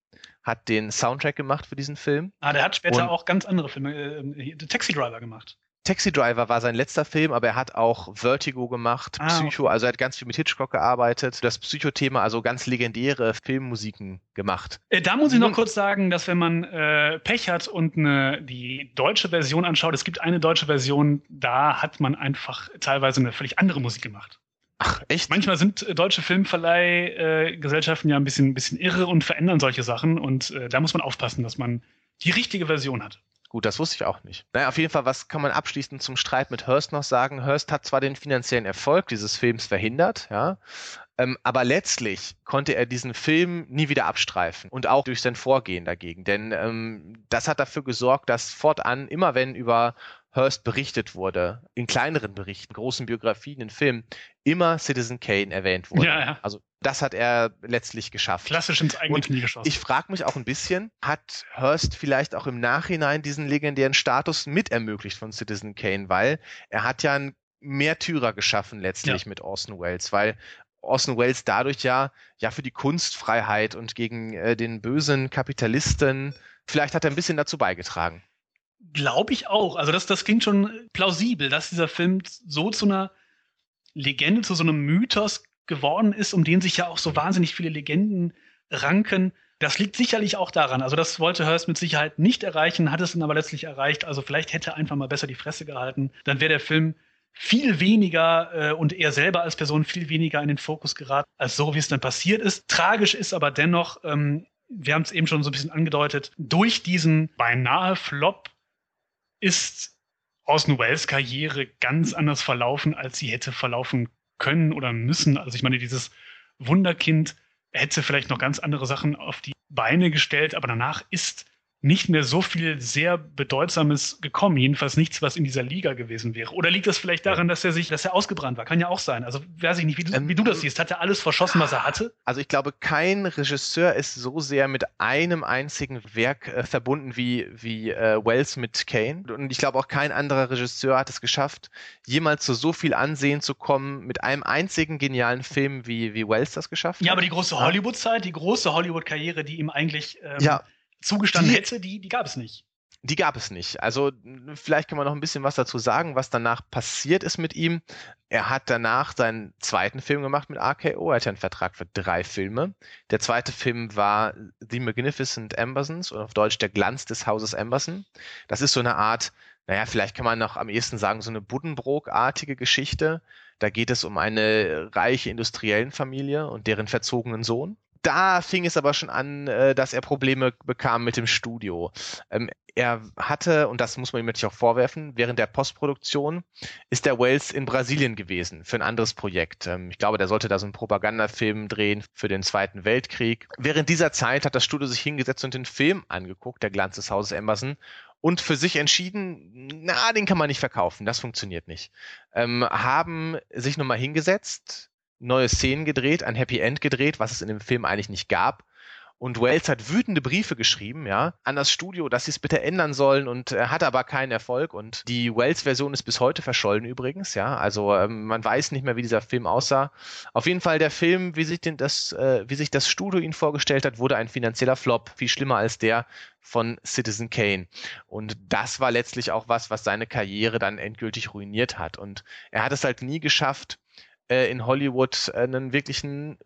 hat den Soundtrack gemacht für diesen Film. Ah, der hat später Und- auch ganz andere Filme, äh, The Taxi Driver gemacht. Taxi Driver war sein letzter Film, aber er hat auch Vertigo gemacht, Ah, Psycho, also er hat ganz viel mit Hitchcock gearbeitet, das Psycho-Thema, also ganz legendäre Filmmusiken gemacht. Äh, da muss ich noch kurz sagen, dass wenn man äh, Pech hat und eine, die deutsche Version anschaut, es gibt eine deutsche Version, da hat man einfach teilweise eine völlig andere Musik gemacht. Ach, echt? Manchmal sind äh, deutsche Filmverleihgesellschaften ja ein bisschen, bisschen irre und verändern solche Sachen und äh, da muss man aufpassen, dass man die richtige Version hat. Gut, das wusste ich auch nicht. Naja, auf jeden Fall, was kann man abschließend zum Streit mit Hearst noch sagen? Hearst hat zwar den finanziellen Erfolg dieses Films verhindert, ja, ähm, aber letztlich konnte er diesen Film nie wieder abstreifen und auch durch sein Vorgehen dagegen. Denn ähm, das hat dafür gesorgt, dass fortan, immer wenn über Hearst berichtet wurde, in kleineren Berichten, großen Biografien, in Filmen, immer Citizen Kane erwähnt wurde. Ja, ja. Also das hat er letztlich geschafft. Klassisch ins eigene Und Knie geschossen. Ich frage mich auch ein bisschen, hat Hearst vielleicht auch im Nachhinein diesen legendären Status mit ermöglicht von Citizen Kane, weil er hat ja einen Märtyrer geschaffen letztlich mit Orson Welles, weil Orson Welles dadurch ja, ja für die Kunstfreiheit und gegen äh, den bösen Kapitalisten, vielleicht hat er ein bisschen dazu beigetragen. Glaube ich auch. Also das, das klingt schon plausibel, dass dieser Film so zu einer Legende, zu so einem Mythos geworden ist, um den sich ja auch so wahnsinnig viele Legenden ranken. Das liegt sicherlich auch daran. Also das wollte Hearst mit Sicherheit nicht erreichen, hat es dann aber letztlich erreicht. Also vielleicht hätte er einfach mal besser die Fresse gehalten. Dann wäre der Film viel weniger äh, und er selber als Person viel weniger in den Fokus geraten, als so, wie es dann passiert ist. Tragisch ist aber dennoch, ähm, wir haben es eben schon so ein bisschen angedeutet, durch diesen beinahe Flop ist Orson Welles Karriere ganz anders verlaufen, als sie hätte verlaufen können oder müssen. Also ich meine, dieses Wunderkind hätte vielleicht noch ganz andere Sachen auf die Beine gestellt, aber danach ist nicht mehr so viel sehr Bedeutsames gekommen. Jedenfalls nichts, was in dieser Liga gewesen wäre. Oder liegt das vielleicht daran, dass er sich, dass er ausgebrannt war? Kann ja auch sein. Also weiß ich nicht, wie du, Ähm, wie du das siehst. Hat er alles verschossen, was er hatte? Also ich glaube, kein Regisseur ist so sehr mit einem einzigen Werk äh, verbunden wie, wie äh, Wells mit Kane. Und ich glaube auch kein anderer Regisseur hat es geschafft, jemals zu so viel Ansehen zu kommen mit einem einzigen genialen Film, wie, wie Wells das geschafft Ja, hat. aber die große Ja. Hollywood-Zeit, die große Hollywood-Karriere, die ihm eigentlich ähm, Ja. Zugestanden Die- hätte, die, die gab es nicht. Die gab es nicht. Also vielleicht kann man noch ein bisschen was dazu sagen, was danach passiert ist mit ihm. Er hat danach seinen zweiten Film gemacht mit RKO. Er hatte einen Vertrag für drei Filme. Der zweite Film war The Magnificent Ambersons und auf Deutsch Der Glanz des Hauses Amberson. Das ist so eine Art, naja, vielleicht kann man noch am ehesten sagen, so eine Buddenbrook-artige Geschichte. Da geht es um eine reiche Industriellenfamilie und deren verzogenen Sohn. Da fing es aber schon an, äh, dass er Probleme bekam mit dem Studio. Ähm, er hatte, und das muss man ihm natürlich auch vorwerfen, während der Postproduktion ist der Wells in Brasilien gewesen für ein anderes Projekt. Ähm, ich glaube, der sollte da so einen Propagandafilm drehen für den Zweiten Weltkrieg. Während dieser Zeit hat das Studio sich hingesetzt und den Film angeguckt, Der Glanz des Hauses Emerson, und für sich entschieden, na, den kann man nicht verkaufen, das funktioniert nicht. Ähm, haben sich nochmal hingesetzt, neue Szenen gedreht, ein Happy End gedreht, was es in dem Film eigentlich nicht gab und Wells hat wütende Briefe geschrieben, ja, an das Studio, dass sie es bitte ändern sollen und äh, hat aber keinen Erfolg. Und die Wells-Version ist bis heute verschollen übrigens, ja. Also ähm, man weiß nicht mehr, wie dieser Film aussah. Auf jeden Fall der Film, wie sich, den, das, äh, wie sich das Studio ihn vorgestellt hat, wurde ein finanzieller Flop. Viel schlimmer als der von Citizen Kane. Und das war letztlich auch was, was seine Karriere dann endgültig ruiniert hat. Und er hat es halt nie geschafft, in Hollywood einen wirklichen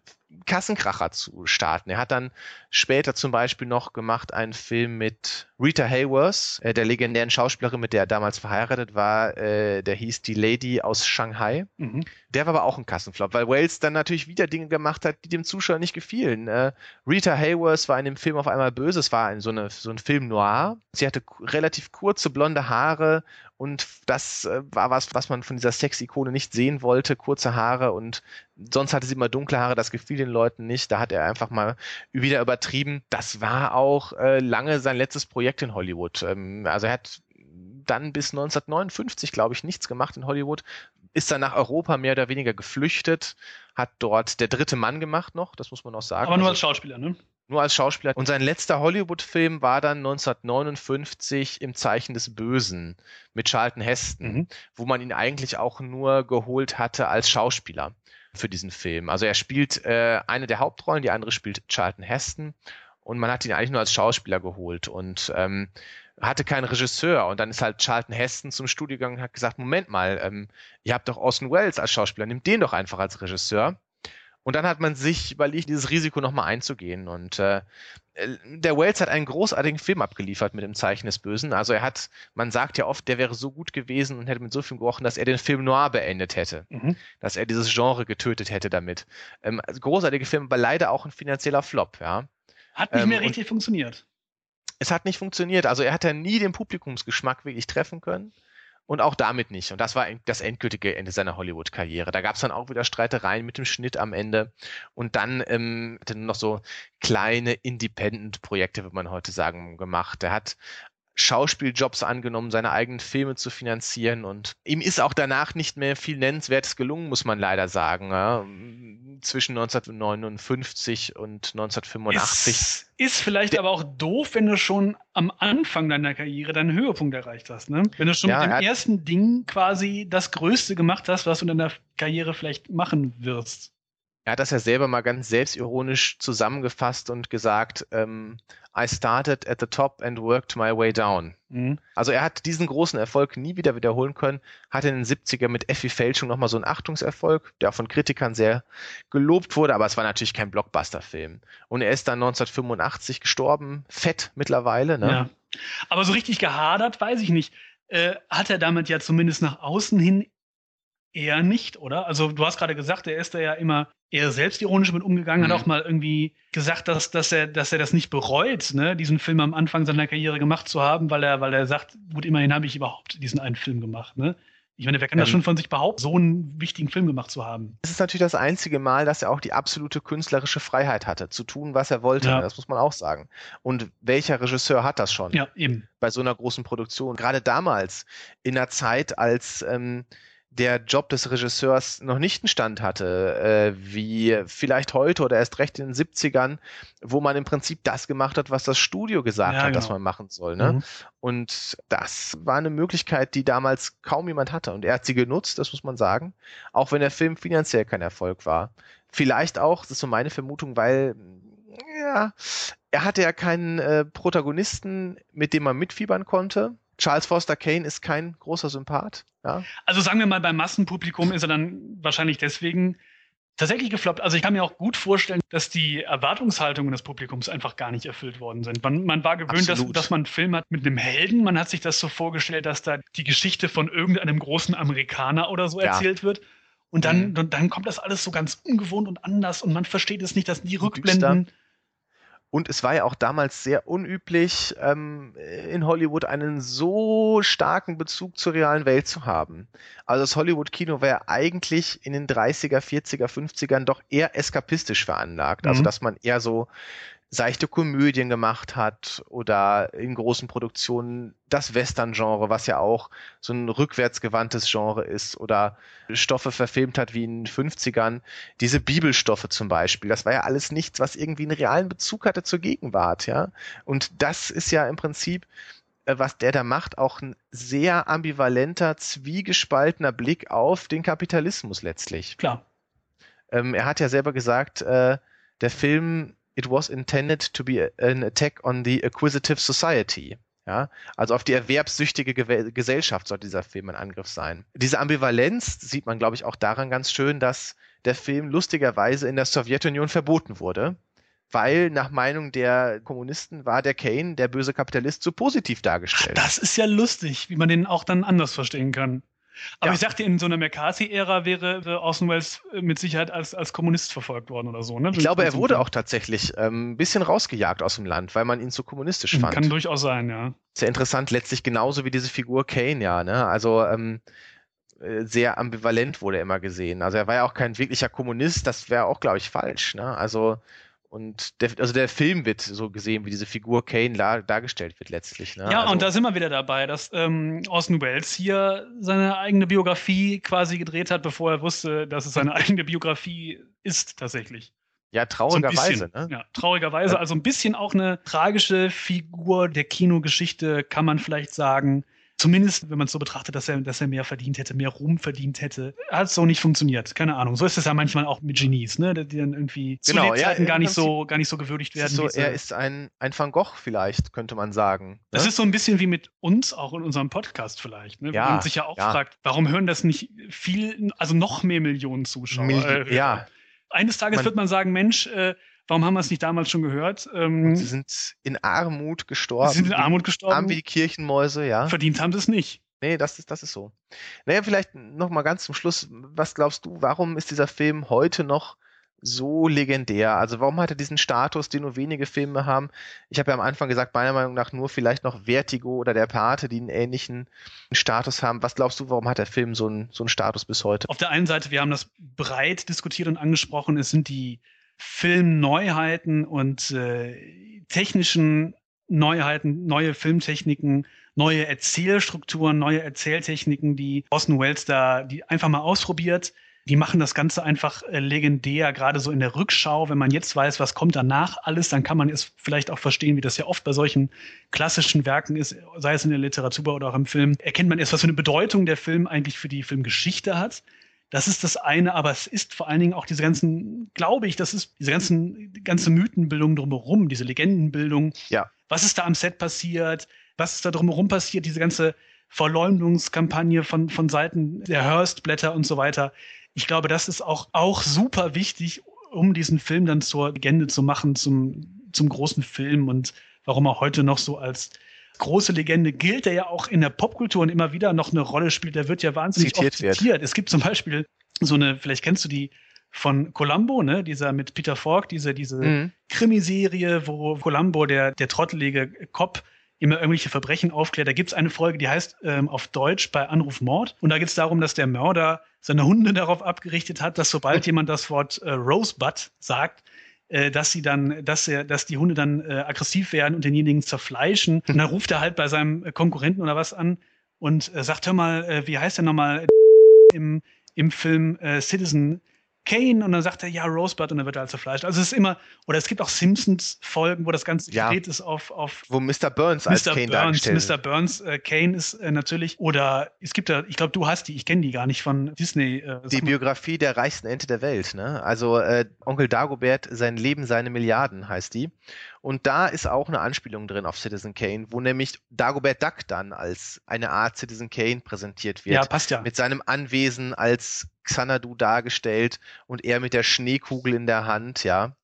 Kassenkracher zu starten. Er hat dann später zum Beispiel noch gemacht einen Film mit Rita Hayworth, äh, der legendären Schauspielerin, mit der er damals verheiratet war. Äh, der hieß Die Lady aus Shanghai. Mhm. Der war aber auch ein Kassenflop, weil Wales dann natürlich wieder Dinge gemacht hat, die dem Zuschauer nicht gefielen. Äh, Rita Hayworth war in dem Film auf einmal böse. Es war ein, so, eine, so ein Film noir. Sie hatte relativ kurze blonde Haare und das war was, was man von dieser Sex-Ikone nicht sehen wollte. Kurze Haare und sonst hatte sie immer dunkle Haare. Das gefiel den Leuten nicht. Da hat er einfach mal wieder übertrieben. Das war auch äh, lange sein letztes Projekt in Hollywood. Ähm, also er hat dann bis 1959, glaube ich, nichts gemacht in Hollywood, ist dann nach Europa mehr oder weniger geflüchtet, hat dort der dritte Mann gemacht noch, das muss man auch sagen. Aber nur also, als Schauspieler, ne? Nur als Schauspieler. Und sein letzter Hollywood-Film war dann 1959 im Zeichen des Bösen mit Charlton Heston, mhm. wo man ihn eigentlich auch nur geholt hatte als Schauspieler für diesen Film. Also er spielt äh, eine der Hauptrollen, die andere spielt Charlton Heston und man hat ihn eigentlich nur als Schauspieler geholt und ähm, hatte keinen Regisseur und dann ist halt Charlton Heston zum Studio gegangen und hat gesagt, Moment mal, ähm, ihr habt doch Orson Welles als Schauspieler, nimmt den doch einfach als Regisseur. Und dann hat man sich überlegt, dieses Risiko nochmal einzugehen. Und äh, der Wells hat einen großartigen Film abgeliefert mit dem Zeichen des Bösen. Also er hat, man sagt ja oft, der wäre so gut gewesen und hätte mit so viel gerochen, dass er den Film noir beendet hätte. Mhm. Dass er dieses Genre getötet hätte damit. Ähm, also großartige Film, aber leider auch ein finanzieller Flop, ja. Hat nicht ähm, mehr richtig funktioniert. Es hat nicht funktioniert. Also er hat ja nie den Publikumsgeschmack wirklich treffen können. Und auch damit nicht. Und das war das endgültige Ende seiner Hollywood-Karriere. Da gab es dann auch wieder Streitereien mit dem Schnitt am Ende. Und dann ähm, hat er noch so kleine Independent-Projekte, würde man heute sagen, gemacht. Er hat Schauspieljobs angenommen, seine eigenen Filme zu finanzieren und ihm ist auch danach nicht mehr viel Nennenswertes gelungen, muss man leider sagen. Ja. Zwischen 1959 und 1985. Ist, ist vielleicht aber auch doof, wenn du schon am Anfang deiner Karriere deinen Höhepunkt erreicht hast. Ne? Wenn du schon ja, mit dem ersten Ding quasi das Größte gemacht hast, was du in deiner Karriere vielleicht machen wirst. Er hat das ja selber mal ganz selbstironisch zusammengefasst und gesagt, ähm, I started at the top and worked my way down. Mhm. Also er hat diesen großen Erfolg nie wieder wiederholen können, hatte in den 70er mit Effie Fälschung nochmal so einen Achtungserfolg, der von Kritikern sehr gelobt wurde, aber es war natürlich kein Blockbuster-Film. Und er ist dann 1985 gestorben, fett mittlerweile. Ne? Ja. Aber so richtig gehadert, weiß ich nicht. Äh, hat er damit ja zumindest nach außen hin eher nicht, oder? Also du hast gerade gesagt, er ist da ja immer eher selbstironisch mit umgegangen, mhm. hat auch mal irgendwie gesagt, dass, dass, er, dass er das nicht bereut, ne, diesen Film am Anfang seiner Karriere gemacht zu haben, weil er, weil er sagt, gut, immerhin habe ich überhaupt diesen einen Film gemacht, ne? Ich meine, wer kann das schon von sich behaupten, so einen wichtigen Film gemacht zu haben? Es ist natürlich das einzige Mal, dass er auch die absolute künstlerische Freiheit hatte, zu tun, was er wollte. Ja. Das muss man auch sagen. Und welcher Regisseur hat das schon? Ja, eben. Bei so einer großen Produktion. Gerade damals, in einer Zeit, als ähm, der Job des Regisseurs noch nicht einen Stand hatte, äh, wie vielleicht heute oder erst recht in den 70ern, wo man im Prinzip das gemacht hat, was das Studio gesagt ja, hat, genau. dass man machen soll. Ne? Mhm. Und das war eine Möglichkeit, die damals kaum jemand hatte. Und er hat sie genutzt, das muss man sagen, auch wenn der Film finanziell kein Erfolg war. Vielleicht auch, das ist so meine Vermutung, weil ja, er hatte ja keinen äh, Protagonisten, mit dem man mitfiebern konnte Charles Foster Kane ist kein großer Sympath. Ja? Also sagen wir mal, beim Massenpublikum ist er dann wahrscheinlich deswegen tatsächlich gefloppt. Also ich kann mir auch gut vorstellen, dass die Erwartungshaltungen des Publikums einfach gar nicht erfüllt worden sind. Man, man war gewöhnt, dass, dass, man einen Film hat mit einem Helden. Man hat sich das so vorgestellt, dass da die Geschichte von irgendeinem großen Amerikaner oder so ja. erzählt wird. Und dann, mhm. dann kommt das alles so ganz ungewohnt und anders und man versteht es nicht, dass die Rückblenden Düster. Und es war ja auch damals sehr unüblich, ähm, in Hollywood einen so starken Bezug zur realen Welt zu haben. Also das Hollywood-Kino war ja eigentlich in den 30er, 40er, 50ern doch eher eskapistisch veranlagt. Also mhm. Also dass man eher so seichte Komödien gemacht hat oder in großen Produktionen das Western-Genre, was ja auch so ein rückwärtsgewandtes Genre ist oder Stoffe verfilmt hat wie in den 50ern. Diese Bibelstoffe zum Beispiel, das war ja alles nichts, was irgendwie einen realen Bezug hatte zur Gegenwart, ja. Und das ist ja im Prinzip äh, was der da macht, auch ein sehr ambivalenter, zwiegespaltener Blick auf den Kapitalismus letztlich. Klar. Ähm, er hat ja selber gesagt, äh, der Film it was intended to be an attack on the acquisitive society. Ja, also auf die erwerbssüchtige Ge Gesellschaft soll dieser Film ein Angriff sein. Diese Ambivalenz sieht man, glaube ich, auch daran ganz schön, dass der Film lustigerweise in der Sowjetunion verboten wurde, weil nach Meinung der Kommunisten war der Kane, der böse Kapitalist, so positiv dargestellt. Ach, das ist ja lustig, wie man den auch dann anders verstehen kann. Aber ja. ich dachte, in so einer McCarthy-Ära wäre Orson Welles äh, mit Sicherheit als, als Kommunist verfolgt worden oder so. Ne? Ich glaube, er wurde auch tatsächlich ähm, ein bisschen rausgejagt aus dem Land, weil man ihn so kommunistisch fand. Kann durchaus sein, ja. Sehr interessant, letztlich genauso wie diese Figur Kane, ja. Ne? Also ähm, äh, sehr ambivalent wurde er immer gesehen. Also er war ja auch kein wirklicher Kommunist, das wäre auch, glaube ich, falsch. Ne? Also und der, also der Film wird so gesehen, wie diese Figur Kane dargestellt wird letztlich. Ne? Ja, also, und da sind wir wieder dabei, dass ähm, Orson Welles hier seine eigene Biografie quasi gedreht hat, bevor er wusste, dass es seine eigene Biografie ist tatsächlich. Ja, traurigerweise. So ne? Ja, traurigerweise. Also ein bisschen auch eine tragische Figur der Kinogeschichte, kann man vielleicht sagen. Zumindest, wenn man es so betrachtet, dass er, dass er mehr verdient hätte, mehr Ruhm verdient hätte. Hat so nicht funktioniert. Keine Ahnung. So ist es ja manchmal auch mit Genies, ne? Die dann irgendwie genau, zu Lebzeiten ja, gar nicht so, gar nicht so gewürdigt werden. Ist so, er ist ein, ein Van Gogh vielleicht, könnte man sagen. Ne? Das ist so ein bisschen wie mit uns, auch in unserem Podcast vielleicht, ne? Ja, Wo man sich ja auch ja. fragt, warum hören das nicht viel, also noch mehr Millionen Zuschauer? Mil äh, ja. Eines Tages man, wird man sagen, Mensch, äh, Warum haben wir es nicht damals schon gehört? Ähm, sie sind in Armut gestorben. Sie sind in Armut gestorben. Arm wie die Kirchenmäuse, ja. Verdient haben sie es nicht. Nee, das ist, das ist so. Naja, vielleicht noch mal ganz zum Schluss. Was glaubst du, warum ist dieser Film heute noch so legendär? Also warum hat er diesen Status, den nur wenige Filme haben? Ich habe ja am Anfang gesagt, meiner Meinung nach nur vielleicht noch Vertigo oder der Pate, die einen ähnlichen Status haben. Was glaubst du, warum hat der Film so einen, so einen Status bis heute? Auf der einen Seite, wir haben das breit diskutiert und angesprochen, es sind die Filmneuheiten und äh, technischen Neuheiten, neue Filmtechniken, neue Erzählstrukturen, neue Erzähltechniken, die Orson Welles da, die einfach mal ausprobiert. Die machen das Ganze einfach äh, legendär, gerade so in der Rückschau. Wenn man jetzt weiß, was kommt danach alles, dann kann man es vielleicht auch verstehen, wie das ja oft bei solchen klassischen Werken ist, sei es in der Literatur oder auch im Film. Erkennt man erst, was für eine Bedeutung der Film eigentlich für die Filmgeschichte hat. Das ist das eine, aber es ist vor allen Dingen auch diese ganzen, glaube ich, das ist diese ganzen, ganze Mythenbildung drumherum, diese Legendenbildung. Ja. Was ist da am Set passiert? Was ist da drumherum passiert? Diese ganze Verleumdungskampagne von, von Seiten der Hearst-Blätter und so weiter. Ich glaube, das ist auch, auch super wichtig, um diesen Film dann zur Legende zu machen, zum, zum großen Film und warum er heute noch so als große Legende gilt, der ja auch in der Popkultur und immer wieder noch eine Rolle spielt. Der wird ja wahnsinnig zitiert oft zitiert. Wird. Es gibt zum Beispiel so eine, vielleicht kennst du die von Columbo, ne, dieser mit Peter Falk, diese, diese mhm. Krimiserie, wo Columbo, der, der trottelige Cop, immer irgendwelche Verbrechen aufklärt. Da gibt's eine Folge, die heißt ähm, auf Deutsch bei Anruf Mord. Und da geht's darum, dass der Mörder seine Hunde darauf abgerichtet hat, dass sobald jemand das Wort äh, Rosebud sagt, äh, dass sie dann, dass er, dass die Hunde dann äh, aggressiv werden und denjenigen zerfleischen. Und dann ruft er halt bei seinem äh, Konkurrenten oder was an und äh, sagt, hör mal, äh, wie heißt der nochmal im, im Film äh, Citizen Kane und dann sagt er, ja, Rosebud und dann wird er halt zerfleischt. Also es ist immer, oder es gibt auch Simpsons-Folgen, wo das Ganze ja, gedreht ist auf, auf Wo Mr. Burns als Mr. Kane Burns, dargestellt Mr. Burns, äh, Kane ist äh, natürlich, oder es gibt da, ich glaube, du hast die, ich kenne die gar nicht von Disney. Äh, die Biografie der reichsten Ente der Welt, ne? Also äh, Onkel Dagobert, sein Leben, seine Milliarden heißt die. Und da ist auch eine Anspielung drin auf Citizen Kane, wo nämlich Dagobert Duck dann als eine Art Citizen Kane präsentiert wird. Ja, passt ja. Mit seinem Anwesen als Xanadu dargestellt und er mit der Schneekugel in der Hand, ja.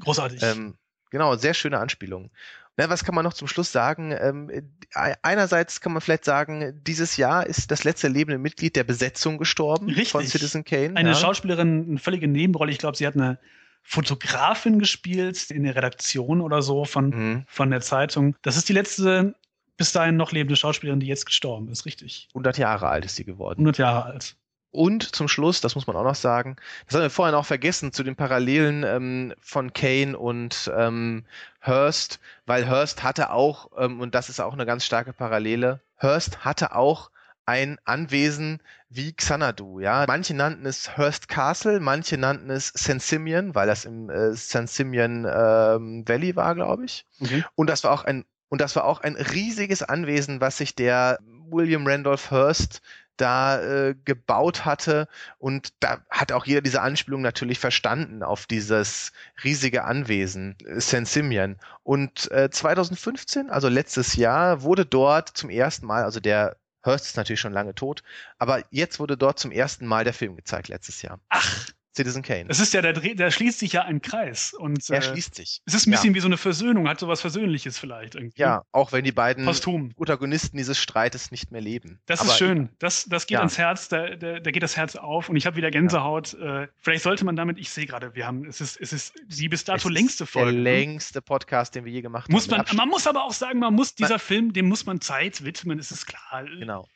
Großartig. Ähm, genau, sehr schöne Anspielung. Na, was kann man noch zum Schluss sagen? Ähm, einerseits kann man vielleicht sagen, dieses Jahr ist das letzte lebende Mitglied der Besetzung gestorben Richtig. von Citizen Kane. Eine ja. Schauspielerin, eine völlige Nebenrolle. Ich glaube, sie hat eine Fotografin gespielt in der Redaktion oder so von, mhm. von der Zeitung. Das ist die letzte bis dahin noch lebende Schauspielerin, die jetzt gestorben ist, richtig. 100 Jahre alt ist sie geworden. 100 Jahre alt. Und zum Schluss, das muss man auch noch sagen, das haben wir vorher noch vergessen, zu den Parallelen ähm, von Kane und ähm, Hearst, weil Hearst hatte auch, ähm, und das ist auch eine ganz starke Parallele, Hearst hatte auch ein Anwesen wie Xanadu, ja. Manche nannten es Hearst Castle, manche nannten es St. Simeon, weil das im äh, St. Simeon ähm, Valley war, glaube ich. Okay. Und das war auch ein und das war auch ein riesiges Anwesen, was sich der William Randolph Hearst da äh, gebaut hatte. Und da hat auch jeder diese Anspielung natürlich verstanden auf dieses riesige Anwesen äh, St. Simeon. Und äh, 2015, also letztes Jahr, wurde dort zum ersten Mal, also der Hearst ist natürlich schon lange tot, aber jetzt wurde dort zum ersten Mal der Film gezeigt letztes Jahr. Ach, Citizen Kane. Das ist ja, der, der schließt sich ja ein Kreis. Und, er äh, schließt sich. Es ist ein bisschen ja. wie so eine Versöhnung, hat so was Versöhnliches vielleicht irgendwie. Ja, auch wenn die beiden Posthum. Protagonisten dieses Streites nicht mehr leben. Das Aber ist schön. Das, das geht ja. ans Herz, da, da, da, geht das Herz auf und ich habe wieder Gänsehaut. Ja. Äh, vielleicht sollte man damit, ich sehe gerade, wir haben, es ist, es ist die bis dato längste Folge. Der ne? längste Podcast, den wir je gemacht muss haben. Man, man muss aber auch sagen, man muss dieser man, Film, dem muss man Zeit widmen, ist es klar. Genau.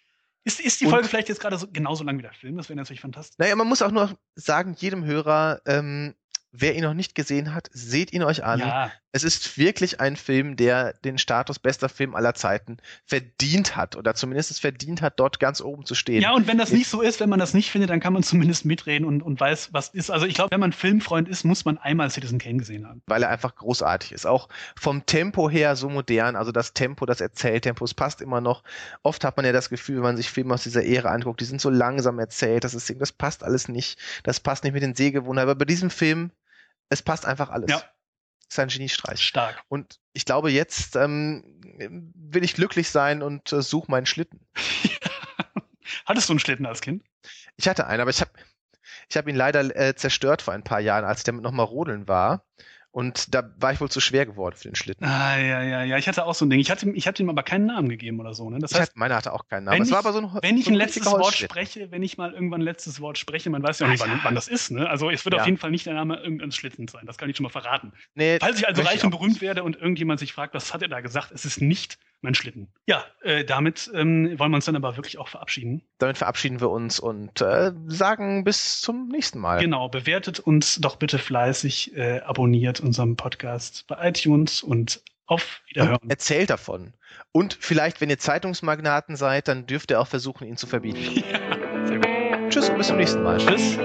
Ist, ist die Folge und, vielleicht jetzt gerade so, genauso lang wie der Film? Das wäre natürlich fantastisch. Naja, man muss auch nur sagen, jedem Hörer, ähm, wer ihn noch nicht gesehen hat, seht ihn euch an. Ja. Es ist wirklich ein Film, der den Status bester Film aller Zeiten verdient hat oder zumindest es verdient hat, dort ganz oben zu stehen. Ja, und wenn das nicht so ist, wenn man das nicht findet, dann kann man zumindest mitreden und, und weiß, was ist. Also ich glaube, wenn man Filmfreund ist, muss man einmal Citizen Kane gesehen haben. Weil er einfach großartig ist. Auch vom Tempo her so modern, also das Tempo, das Erzähltempo, es passt immer noch. Oft hat man ja das Gefühl, wenn man sich Filme aus dieser Ära anguckt, die sind so langsam erzählt, das, ist, das passt alles nicht. Das passt nicht mit den Sehgewohnheiten. Aber bei diesem Film es passt einfach alles. Ja. Ist ein Geniestreich. Stark. Und ich glaube, jetzt ähm, will ich glücklich sein und äh, suche meinen Schlitten. Hattest du einen Schlitten als Kind? Ich hatte einen, aber ich habe ich hab ihn leider äh, zerstört vor ein paar Jahren, als ich damit nochmal rodeln war. Und da war ich wohl zu schwer geworden für den Schlitten. Ah, ja, ja, ja. Ich hatte auch so ein Ding. Ich hatte, ich hatte ihm aber keinen Namen gegeben oder so. Ne? Das heißt, hatte, meiner hatte auch keinen Namen. Wenn, ich, aber so ein, wenn ich so ein, ein letztes Wort spreche, wenn ich mal irgendwann ein letztes Wort spreche, man weiß ja auch nicht, wann, wann, das ist. Ne? Also es wird ja. auf jeden Fall nicht der Name irgendeines Schlittens sein. Das kann ich schon mal verraten. Nee, Falls ich also reich und berühmt werde und irgendjemand sich fragt, was hat er da gesagt, es ist nicht mein Schlitten. Ja, äh, damit ähm, wollen wir uns dann aber wirklich auch verabschieden. Damit verabschieden wir uns und äh, sagen bis zum nächsten Mal. Genau, bewertet uns doch bitte fleißig, äh, abonniert unseren Podcast bei iTunes und auf Wiederhören. Und erzählt davon. Und vielleicht, wenn ihr Zeitungsmagnaten seid, dann dürft ihr auch versuchen, ihn zu verbieten. Ja. Tschüss und bis zum nächsten Mal. Tschüss.